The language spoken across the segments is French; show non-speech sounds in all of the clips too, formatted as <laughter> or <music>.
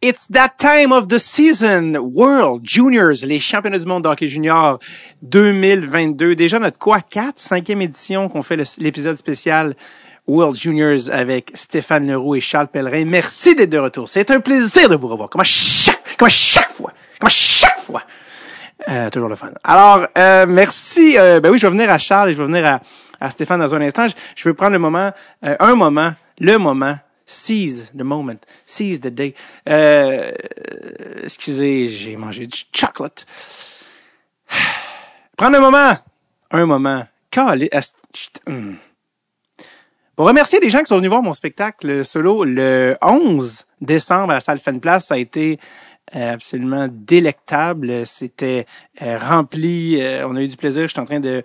It's that time of the season. World Juniors, les championnats du monde de hockey junior 2022. Déjà notre quoi? 4, cinquième édition qu'on fait l'épisode spécial World Juniors avec Stéphane Leroux et Charles Pellerin. Merci d'être de retour. C'est un plaisir de vous revoir. Comme à chaque, comme à chaque fois. Comme à chaque fois. Euh, toujours le fun. Alors, euh, merci. Euh, ben oui, je vais venir à Charles et je vais venir à, à Stéphane dans un instant. Je, je prendre le moment, euh, un moment, le moment. Seize the moment. Seize the day. Euh, excusez, j'ai mangé du chocolate. <sighs> Prendre un moment. Un moment. Hum. Pour remercier les gens qui sont venus voir mon spectacle solo le 11 décembre à la salle Place, ça a été euh, absolument délectable. C'était euh, rempli. euh, on a eu du plaisir. Je suis en train de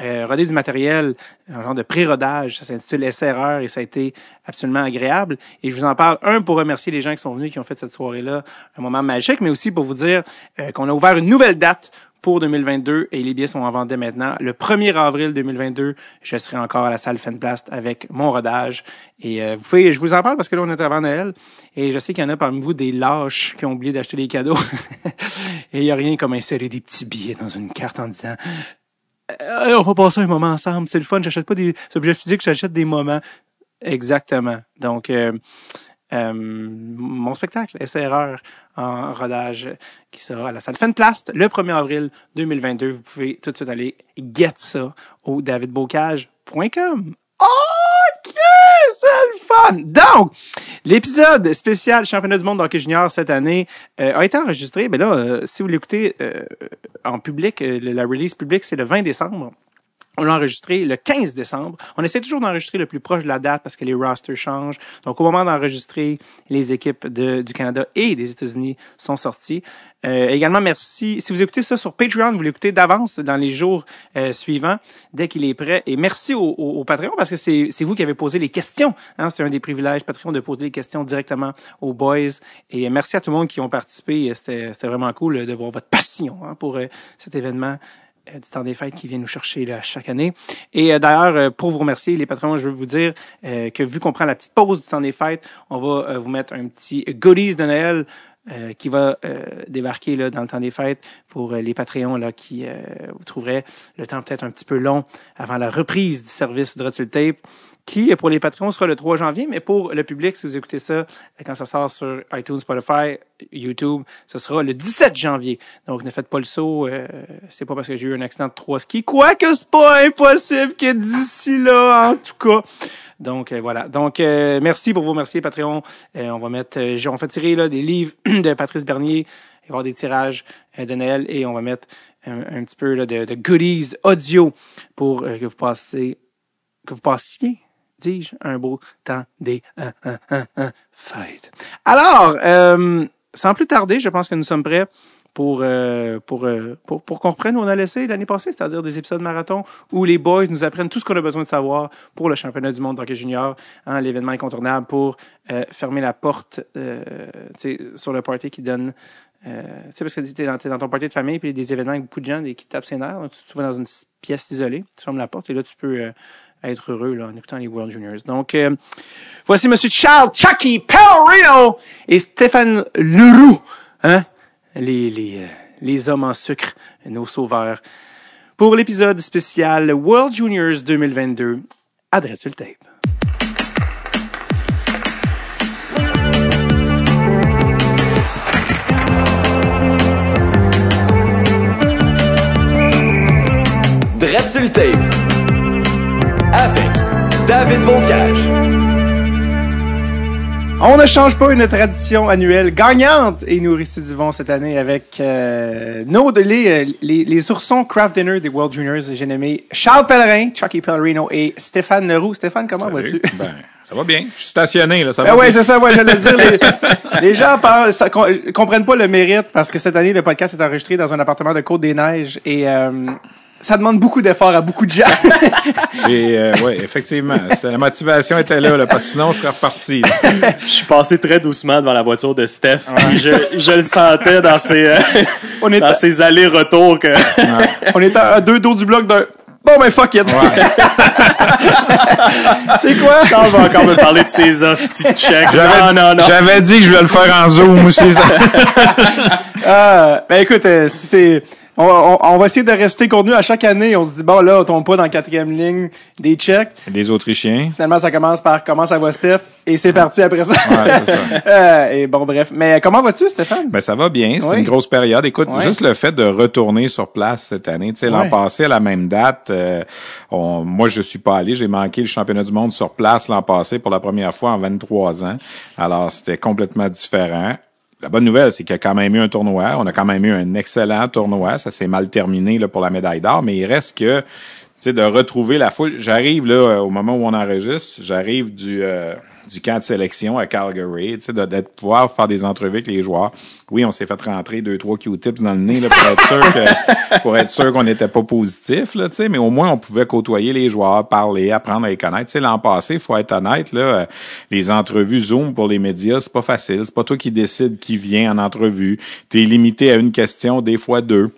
euh, roder du matériel, un genre de pré-rodage. Ça s'intitule Essai-erreur et ça a été absolument agréable. Et je vous en parle, un, pour remercier les gens qui sont venus, qui ont fait cette soirée-là un moment magique, mais aussi pour vous dire euh, qu'on a ouvert une nouvelle date pour 2022 et les billets sont en vente maintenant. Le 1er avril 2022, je serai encore à la salle Fenplast avec mon rodage. Et euh, vous pouvez, je vous en parle parce que là, on est avant Noël et je sais qu'il y en a parmi vous des lâches qui ont oublié d'acheter des cadeaux. <laughs> et il n'y a rien comme insérer des petits billets dans une carte en disant on va passer un moment ensemble, c'est le fun, j'achète pas des objets physiques, j'achète des moments. Exactement. Donc, euh, euh, mon spectacle, Essai-erreur en rodage, qui sera à la salle Fenplast le 1er avril 2022. Vous pouvez tout de suite aller get ça au davidbocage.com. OK, c'est le fun! Donc, l'épisode spécial Championnat du monde d'hockey junior cette année euh, a été enregistré. Mais là, euh, si vous l'écoutez euh, en public, euh, la release publique, c'est le 20 décembre. On l'a enregistré le 15 décembre. On essaie toujours d'enregistrer le plus proche de la date parce que les rosters changent. Donc, au moment d'enregistrer, les équipes du Canada et des États-Unis sont sorties. Euh, également, merci. Si vous écoutez ça sur Patreon, vous l'écoutez d'avance dans les jours euh, suivants, dès qu'il est prêt. Et merci au, au, Patreon parce que c'est vous qui avez posé les questions. Hein, c'est un des privilèges Patreon de poser les questions directement aux boys. Et merci à tout le monde qui ont participé. C'était vraiment cool de voir votre passion hein, pour euh, cet événement du temps des fêtes qui vient nous chercher là, chaque année. Et euh, d'ailleurs, euh, pour vous remercier, les patrons, je veux vous dire euh, que vu qu'on prend la petite pause du temps des fêtes, on va euh, vous mettre un petit goodies de Noël euh, qui va euh, débarquer là, dans le temps des fêtes pour euh, les Patreons là, qui euh, vous trouveraient le temps peut-être un petit peu long avant la reprise du service de Tape qui, pour les patrons, sera le 3 janvier, mais pour le public, si vous écoutez ça, euh, quand ça sort sur iTunes, Spotify, YouTube, ce sera le 17 janvier. Donc, ne faites pas le saut. Euh, c'est pas parce que j'ai eu un accident de trois skis. Quoique c'est pas impossible que d'ici là, en tout cas. Donc, euh, voilà. Donc, euh, merci pour vous remercier, Patreon. Euh, on va mettre, euh, on fait tirer là, des livres <clears throat> de Patrice Bernier. Il va y avoir des tirages euh, de Noël et on va mettre un, petit peu là, de, de goodies audio pour euh, que vous passiez, que vous passiez dis-je, un beau temps des euh, euh, euh, fêtes. Alors, euh, sans plus tarder, je pense que nous sommes prêts pour euh, pour, euh, pour pour qu'on reprenne où on a laissé l'année passée, c'est-à-dire des épisodes marathon où les boys nous apprennent tout ce qu'on a besoin de savoir pour le championnat du monde d'hockey junior, hein, l'événement incontournable pour euh, fermer la porte tu sur le party qui donne tu sais, parce que t'es dans, t'es dans ton party de famille, puis il y a des événements avec beaucoup de gens des, qui tapent ses nerfs. Donc, tu te trouves dans une pièce isolée, tu fermes la porte, et là, tu peux être heureux là, en écoutant les World Juniors. Donc, euh, voici Monsieur Charles Chucky Pellerino et Stéphane Leroux, hein? les, les, euh, les hommes en sucre, nos sauveurs, pour l'épisode spécial World Juniors 2022 à Drette sur le tape. Le tape. Avec David Bocage. On ne change pas une tradition annuelle gagnante et nous récidivons cette année avec euh, nos les, euh, les, les oursons craft dinner des World Juniors. J'ai nommé Charles Pellerin, Chucky Pellerino et Stéphane Leroux. Stéphane, comment vas-tu? Ben, ça va bien. Je suis stationné, là. Ça Ben va ouais, bien. c'est ça, ouais, j'allais dire. Les, <laughs> les gens pensent, comprennent pas le mérite parce que cette année, le podcast est enregistré dans un appartement de Côte-des-Neiges et euh, ça demande beaucoup d'efforts à beaucoup de gens. <laughs> Et, euh, ouais, effectivement. La motivation était là, là, parce que sinon, je serais reparti. là. Je suis passé très doucement devant la voiture de Steph. puis Je, je le sentais dans ses, euh, <laughs> On est, dans ses allers-retours que on est à deux dos du bloc d'un Bon, ben fuck it. <laughs> tu sais quoi? Charles va encore me parler de ses hosties de chèques. J'avais Non, dit- non, non. J'avais dit que je vais le faire en zoom aussi. ça. Ah, ben écoute, euh, si c'est... On, on- on va essayer de rester contenu à chaque année. On se dit, bon, là, on tombe pas dans la quatrième ligne des checks. Les Autrichiens. Finalement, ça commence par comment ça va, Steph? Et c'est parti après ça. Ouais, c'est ça. <laughs> Euh, et bon, bref. Mais comment vas-tu, Stéphane? Ben ça va bien, c'est Oui. une grosse période. Écoute, juste le fait de retourner sur place cette année, tu sais, l'an passé à la même date, euh, on- moi je suis pas allé, j'ai manqué le championnat du monde sur place l'an passé pour la première fois en 23 ans. Alors c'était complètement différent. La bonne nouvelle, c'est qu'il y a quand même eu un tournoi. On a quand même eu un excellent tournoi. Ça s'est mal terminé pour la médaille d'or, mais il reste que de retrouver la foule. J'arrive là au moment où on enregistre, j'arrive du euh, du camp de sélection à Calgary, tu sais, de, d'être pouvoir faire des entrevues avec les joueurs. Oui, on s'est fait rentrer deux trois Q-tips dans le nez là, pour être sûr que <laughs> pour être sûr qu'on n'était pas positif là, tu sais, mais au moins on pouvait côtoyer les joueurs, parler, apprendre à les connaître. Tu sais, l'an passé, faut être honnête là, euh, les entrevues Zoom pour les médias, c'est pas facile. C'est pas toi qui décides qui vient en entrevue. T'es limité à une question, des fois deux.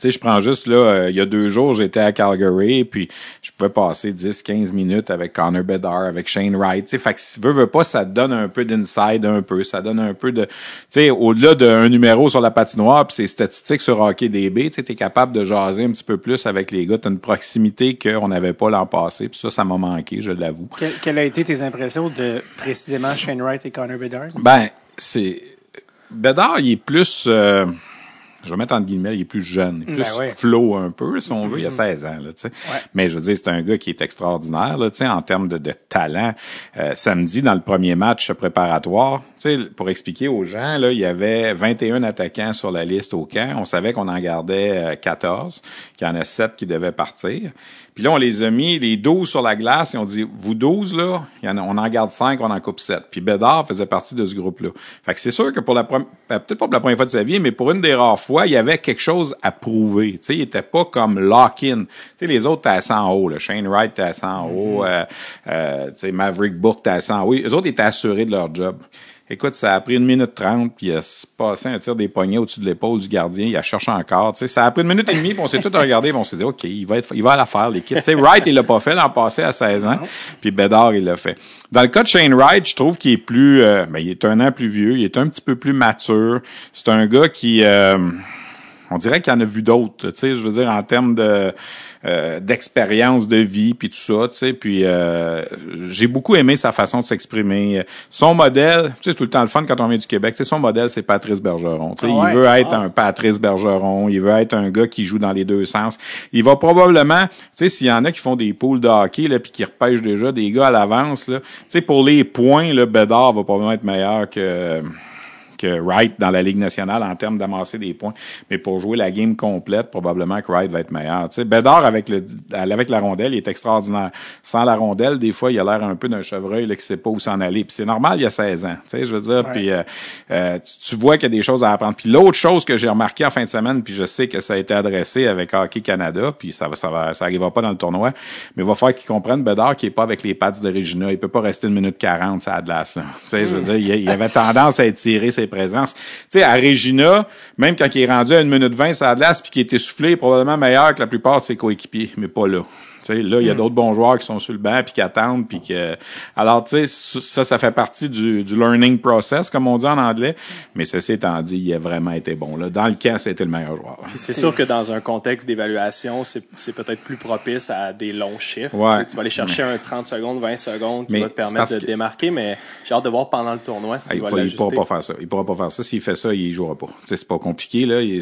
Tu sais, je prends juste, là, euh, il y a deux jours, j'étais à Calgary, puis je pouvais passer 10, 15 minutes avec Connor Bedard, avec Shane Wright. Tu sais, fait que si veux, veux pas, ça te donne un peu d'inside, un peu. Ça donne un peu de... Tu sais, au-delà d'un numéro sur la patinoire, puis ses statistiques sur Hockey DB, tu sais, t'es capable de jaser un petit peu plus avec les gars. T'as une proximité qu'on n'avait pas l'an passé, puis ça, ça m'a manqué, je l'avoue. Que- quelles ont été tes impressions de précisément Shane Wright et Connor Bedard? Ben, c'est. Bedard, il est plus. euh, je vais mettre entre guillemets, il est plus jeune, il est Ben plus ouais. flow un peu, si on veut. Il a 16 ans, là. Mais je veux dire, c'est un gars qui est extraordinaire, là, en termes de, de talent. Euh, samedi, dans le premier match préparatoire, pour expliquer aux gens, là, il y avait 21 attaquants sur la liste au camp. On savait qu'on en gardait euh, 14, qu'il y en a 7 qui devaient partir. Puis là, on les a mis, les 12 sur la glace, et on dit, vous 12, là, il y en a, on en garde 5, on en coupe 7. Puis Bédard faisait partie de ce groupe-là. Fait que c'est sûr que pour la première, peut-être pas pour la première fois de sa vie, mais pour une des rares fois, il y avait quelque chose à prouver. Tu sais, il était pas comme lock-in. Tu sais, les autres, t'es à 100 en haut, là. Shane Wright, t'es à 100 en haut, euh, euh, tu sais, Maverick Bourque, t'es à 100 en haut. Les autres étaient assurés de leur job. Écoute, ça a pris une minute trente, puis il a passé un tir des poignets au-dessus de l'épaule du gardien, il a cherché encore. Tu sais, ça a pris une minute et demie, puis on s'est tout regardé, puis on s'est dit, OK, il va être, il va la faire, l'équipe. Tu sais, Wright, il l'a pas fait l'an passé à 16 ans, puis Bedard, il l'a fait. Dans le cas de Shane Wright, je trouve qu'il est plus, euh, ben, il est un an plus vieux, il est un petit peu plus mature. C'est un gars qui, euh, on dirait qu'il en a vu d'autres, tu sais, je veux dire, en termes de euh, d'expérience de vie puis tout ça, tu sais, puis euh, j'ai beaucoup aimé sa façon de s'exprimer. Son modèle, tu sais, tout le temps le fun quand on vient du Québec, tu sais, son modèle c'est Patrice Bergeron. Tu sais, Ah ouais? il veut être Ah. un Patrice Bergeron, il veut être un gars qui joue dans les deux sens. Il va probablement, tu sais, s'il y en a qui font des poules de hockey là puis qui repêchent déjà des gars à l'avance là, tu sais, pour les points, le Bédard va probablement être meilleur que que Wright dans la Ligue nationale en termes d'amasser des points. Mais pour jouer la game complète, probablement que Wright va être meilleur. Tu sais, Bédard avec le avec la rondelle, il est extraordinaire. Sans la rondelle, des fois, il a l'air un peu d'un chevreuil là, qui sait pas où s'en aller. Puis c'est normal, il y a 16 ans. Tu sais, je veux dire. Puis euh, euh, tu, tu vois qu'il y a des choses à apprendre. Puis l'autre chose que j'ai remarqué en fin de semaine, puis je sais que ça a été adressé avec Hockey Canada, puis ça va, ça va, ça arrivera pas dans le tournoi, mais il va falloir qu'il comprenne Bédard qui est pas avec les pattes de Regina. Il peut pas rester une minute 40 à Atlas, là. Tu sais, je veux dire, il, il avait tendance à étirer ses présences. Tu sais, à Regina, même quand il est rendu à une minute 20 à Atlas puis qu'il est essoufflé, il est probablement meilleur que la plupart de ses coéquipiers, mais pas là. Là, il y a d'autres bons joueurs qui sont sur le banc puis qui attendent puis que alors tu sais ça ça fait partie du, du learning process comme on dit en anglais mais ceci étant dit il a vraiment été bon là dans le camp c'était le meilleur joueur c'est sûr que dans un contexte d'évaluation, c'est c'est peut-être plus propice à des longs chiffres. Ouais. Tu vas aller chercher un 30 secondes, 20 secondes qui Mais va te permettre de que- démarquer, mais j'ai hâte de voir pendant le tournoi Ah, s'il il va il pourra pas faire ça. Il pourra pas faire ça. S'il fait ça, il jouera pas. C'est pas compliqué, là. Il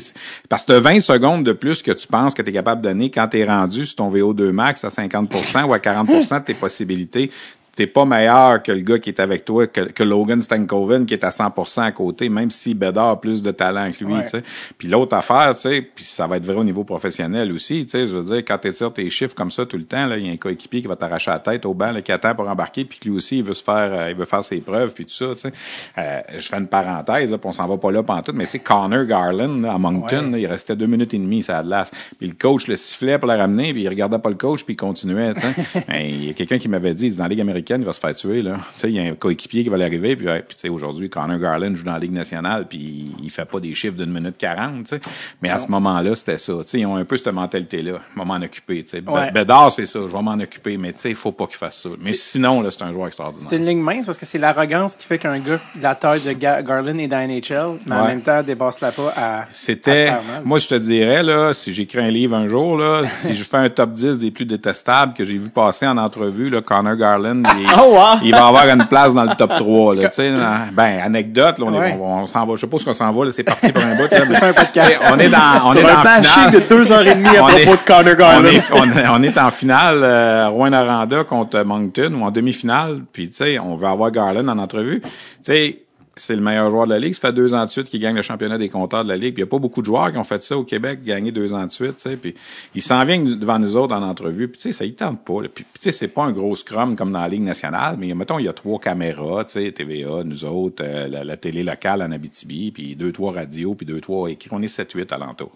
Parce que t'as 20 secondes de plus que tu penses que tu es capable de donner quand tu es rendu sur ton VO2 max à 50% ou à 40% de tes possibilités. T'es pas meilleur que le gars qui est avec toi, que, que Logan Stankoven qui est à 100% à côté, même si Bedard a plus de talent que lui, Ouais. tu sais. Puis l'autre affaire, tu sais, puis ça va être vrai au niveau professionnel aussi, tu sais, je veux dire, quand tu tires tes chiffres comme ça tout le temps, là, il y a un coéquipier qui va t'arracher la tête au banc, là, qui attend pour embarquer, puis que lui aussi, il veut se faire, euh, il veut faire ses preuves, puis tout ça, tu sais. Euh, je fais une parenthèse, là, puis on s'en va pas là pantoute, mais tu sais, Connor Garland, là, à Moncton, là, il restait deux minutes et demie, ça a de l'as. Puis le coach le sifflait pour la ramener, puis il regardait pas le coach, puis il continuait, tu sais. <laughs> Ben, Il y a quelqu'un qui m'avait dit, dans la Ligue américaine, week-end, il va se faire tuer, là. Il y a un coéquipier qui va l'arriver, puis, ouais, puis tu sais, aujourd'hui, Connor Garland joue dans la Ligue nationale, puis il fait pas des chiffres d'une minute quarante. Mais à ce moment-là, c'était ça. Tu sais, ils ont un peu cette mentalité-là. Je vais m'en occuper, Ouais. Bédard, c'est ça. Je vais m'en occuper, mais tu sais, il faut pas qu'il fasse ça. Mais sinon, là, c'est un joueur extraordinaire. C'est une ligne mince parce que c'est l'arrogance qui fait qu'un gars de la taille de Ga- Garland est dans NHL, mais en même temps dépasse-la pas à. C'était, moi, je te dirais, là, si j'écris un livre un jour, là, si je fais un top 10 des plus détestables que j'ai vu passer en entrevue, là, Connor Garland, <laughs> Oh, wow! il va avoir une place dans le top 3, là, tu sais. là. Ben, anecdote, là, on, est- Ouais. on, on s'en va, je sais pas où qu'on s'en va, là, c'est parti pour un bout, là, <laughs> mais, ça, un podcast. on est dans, on est Sur dans un bashing finale. de deux heures et demie à On propos est- de Connor On Garland. est, on, est- on est en finale, euh, Rouen Aranda contre Moncton ou en demi-finale. Puis, tu sais, on veut avoir Garland en entrevue. Tu sais, c'est le meilleur joueur de la Ligue. Ça fait deux ans de suite qu'il gagne le championnat des compteurs de la Ligue. Il n'y a pas beaucoup de joueurs qui ont fait ça au Québec, gagner deux ans de suite, tu sais. Puis, il s'en vient devant nous autres en entrevue. Puis, tu sais, ça, il tente pas. là. Puis, puis, tu sais, c'est pas un gros scrum comme dans la Ligue nationale, mais mettons, il y a trois caméras, tu sais, TVA, nous autres, euh, la, la télé locale en Abitibi, puis deux, trois radios, puis deux, trois écrits. On est 7-8 alentour.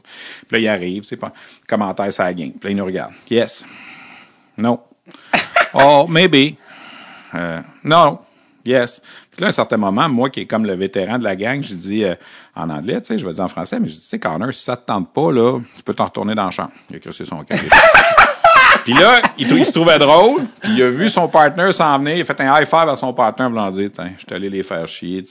Puis là, il arrive, c'est pas commentaire ça game. Puis là, il nous regarde. Yes. No. <laughs> oh, maybe. Euh, no. Yes. Puis là, à un certain moment, moi qui est comme le vétéran de la gang, je dis euh, en anglais, tu sais, je vais dire en français, mais je dis, tu sais, Connor, si ça te tente pas, là, tu peux t'en retourner dans la chambre. Il a crissé son camp. <laughs> Puis là, il, se trouvait drôle, il a vu son partner s'en venir, il a fait un high five à son partner, voulant dire, tiens, je suis allé les faire chier,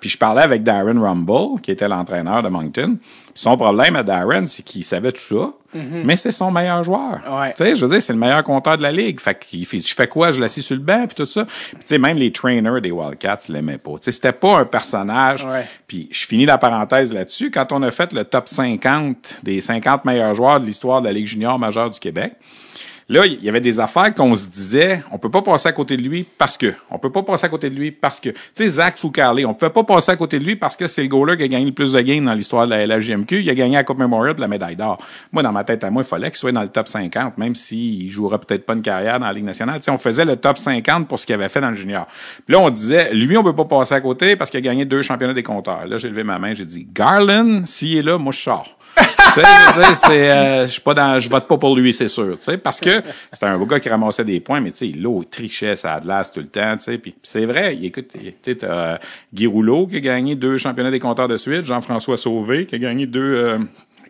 puis je parlais avec Darren Rumble, qui était l'entraîneur de Moncton. Son problème à Darren, c'est qu'il savait tout ça, mais c'est son meilleur joueur. Ouais. Tu sais, je veux dire, c'est le meilleur compteur de la ligue. Fait qu'il fait, je fais quoi? Je l'assis sur le banc, puis tout ça. Puis tu sais, même les trainers des Wildcats l'aimaient pas. Tu sais, c'était pas un personnage. Ouais. Puis je finis la parenthèse là-dessus. Quand on a fait le top 50 des 50 meilleurs joueurs de l'histoire de la Ligue junior majeure du Québec, Là, il y avait des affaires qu'on se disait, on peut pas passer à côté de lui parce que. On peut pas passer à côté de lui parce que. Tu sais, Zach Foucarlé, on pouvait pas passer à côté de lui parce que c'est le goaler qui a gagné le plus de games dans l'histoire de la LHJMQ. Il a gagné la Coupe Memorial de la médaille d'or. Moi, dans ma tête à moi, il fallait qu'il soit dans le top 50, même s'il jouera peut-être pas une carrière dans la Ligue nationale. Tu on faisait le top 50 pour ce qu'il avait fait dans le junior. Puis là, on disait, lui, on peut pas passer à côté parce qu'il a gagné deux championnats des compteurs. Là, j'ai levé ma main, j'ai dit, Garland, s'il est là, moi, je. C'est, euh, je suis pas dans, je vote pas pour lui, c'est sûr, tu sais, parce que c'était un beau gars qui ramassait des points, mais tu sais, l'eau il trichait, ça a de l'as tout le temps, tu sais, puis c'est vrai, écoute, tu sais, euh, Guy Rouleau qui a gagné deux championnats des compteurs de suite, Jean-François Sauvé qui a gagné deux, euh,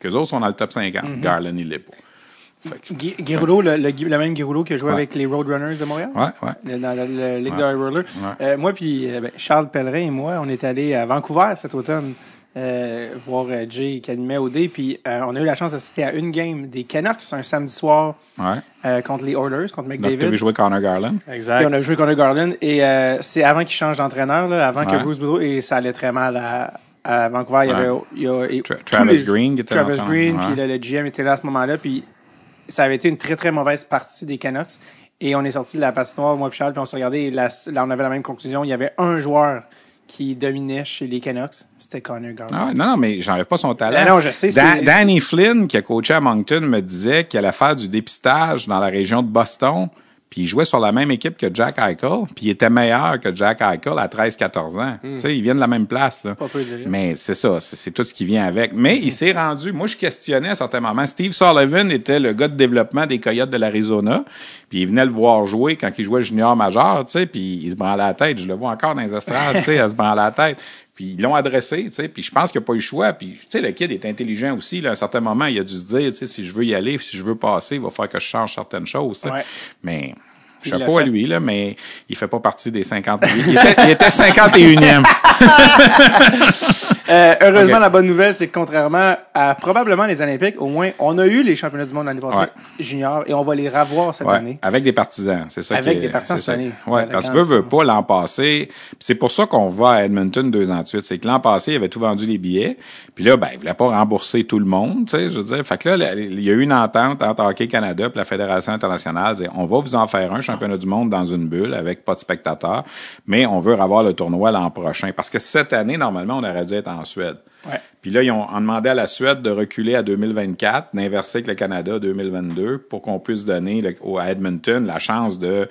que autres sont dans le top 50, Garland il l'est pas. Fait que- Guy- Guy Rouleau, le, le, le même Guy Rouleau qui a joué Ouais. avec les Roadrunners de Montréal? Ouais, ouais. Dans la, la Ligue Ouais. de High Roller. Euh, moi puis euh, ben, Charles Pellerin et moi, on est allés à Vancouver cet automne voir euh, Jay qui animait au D. Puis euh, on a eu la chance d'assister à une game des Canucks un samedi soir Ouais. euh, contre les Oilers, contre Donc, t'as vu McDavid. jouer Connor Garland? Exact. Et on a joué contre Garland. Et euh, c'est avant qu'il change d'entraîneur, là, avant que. Bruce Boudreau, et ça allait très mal à, à Vancouver. Il y avait, Ouais. il y a, et Tra- tous Travis les- Green qui était Travis. Green, puis le, le GM était là à ce moment-là. Puis ça avait été une très, très mauvaise partie des Canucks. Et on est sorti de la patinoire, moi et Charles, puis on s'est regardé. Et là, on avait la même conclusion. Il y avait un joueur qui dominait chez les Canucks. C'était Connor Garland. Ah non, non, mais j'enlève pas son talent. Ben non, je sais, Dan- Danny Flynn, qui a coaché à Moncton, me disait qu'il allait faire du dépistage dans la région de Boston, puis il jouait sur la même équipe que Jack Eichel, puis il était meilleur que Jack Eichel à 13-14 ans. Tu sais, ils viennent de la même place. Là. Hmm. pas peu dire. Mais c'est ça, c'est tout ce qui vient avec. Mais il s'est rendu, moi je questionnais à certains moments, Steve Sullivan était le gars de développement des Coyotes de l'Arizona, puis il venait le voir jouer quand il jouait junior majeur, tu sais, puis il se branlait la tête, je le vois encore dans les estrades, tu sais, elle se branle la tête. Puis ils l'ont adressé, tu sais, puis je pense qu'il n'a pas eu le choix. Puis, tu sais, le kid est intelligent aussi. Là, à un certain moment, il a dû se dire, tu sais, si je veux y aller, si je veux passer, il va falloir que je change certaines choses. tu sais. Ouais. Mais chapeau à lui, là, mais il fait pas partie des 50 Il était, il était 51e. <laughs> Euh, heureusement, la bonne nouvelle, c'est que contrairement à probablement les Olympiques, au moins, on a eu les championnats du monde l'année passée, Ouais. junior, et on va les revoir cette Ouais, année. avec des partisans, c'est ça. Avec qui est- des partisans cette année. Ouais, Ouais, parce que veut, pas l'an passé. C'est pour ça qu'on va à Edmonton deux ans de suite. C'est que l'an passé, il avait tout vendu les billets. Puis là, ben, il voulait pas rembourser tout le monde, tu sais, je veux dire. Fait que là, il y a eu une entente entre Hockey Canada et la Fédération internationale. On va vous en faire un championnat du monde dans une bulle avec pas de spectateurs, mais on veut avoir le tournoi l'an prochain. Parce que cette année, normalement, on aurait dû être en Suède. Ouais. Puis là, ils ont, demandé à la Suède de reculer à 2024, d'inverser avec le Canada 2022 pour qu'on puisse donner le- au- à Edmonton la chance de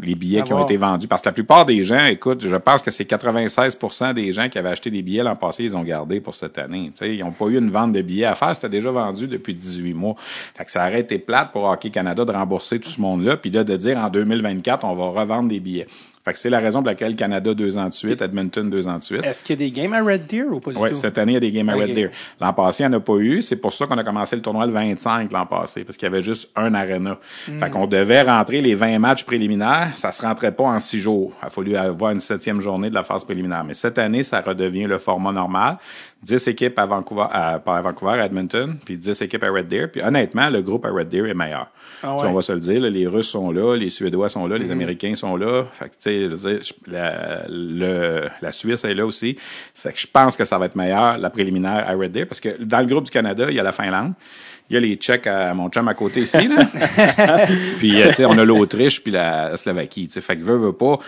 les billets qui ont été vendus. Parce que la plupart des gens, écoute, je pense que c'est 96% des gens qui avaient acheté des billets l'an passé, ils ont gardé pour cette année. Tu sais, ils n'ont pas eu une vente de billets à faire, c'était déjà vendu depuis 18 mois. Fait que ça aurait été plate pour Hockey Canada de rembourser tout ce monde-là, puis là, de dire en 2024, on va revendre des billets. Fait que c'est la raison pour laquelle Canada deux ans de suite, Edmonton deux ans de suite. Est-ce qu'il y a des games à Red Deer ou pas du Oui, tout? cette année, il y a des games à. Red Deer. L'an passé, il n'y en a pas eu. C'est pour ça qu'on a commencé le tournoi le 25 l'an passé, parce qu'il y avait juste un arena. Hmm. Fait qu'on devait rentrer les 20 matchs préliminaires. Ça se rentrait pas en six jours. Il a fallu avoir une septième journée de la phase préliminaire. Mais cette année, ça redevient le format normal. 10 équipes à Vancouver, à, pas à Vancouver, à Edmonton, puis 10 équipes à Red Deer. Puis honnêtement, le groupe à Red Deer est meilleur. Ah. On va se le dire, là, les Russes sont là, les Suédois sont là, les Américains sont là. Fait que, je la, le- la Suisse est là aussi. C'est que je pense que ça va être meilleur, la préliminaire à Red Deer, parce que dans le groupe du Canada, il y a la Finlande. Il y a les Tchèques à mon chum à côté ici, là. <laughs> puis, euh, tu sais, on a l'Autriche puis la Slovaquie, tu sais. Fait que veut, veut pas.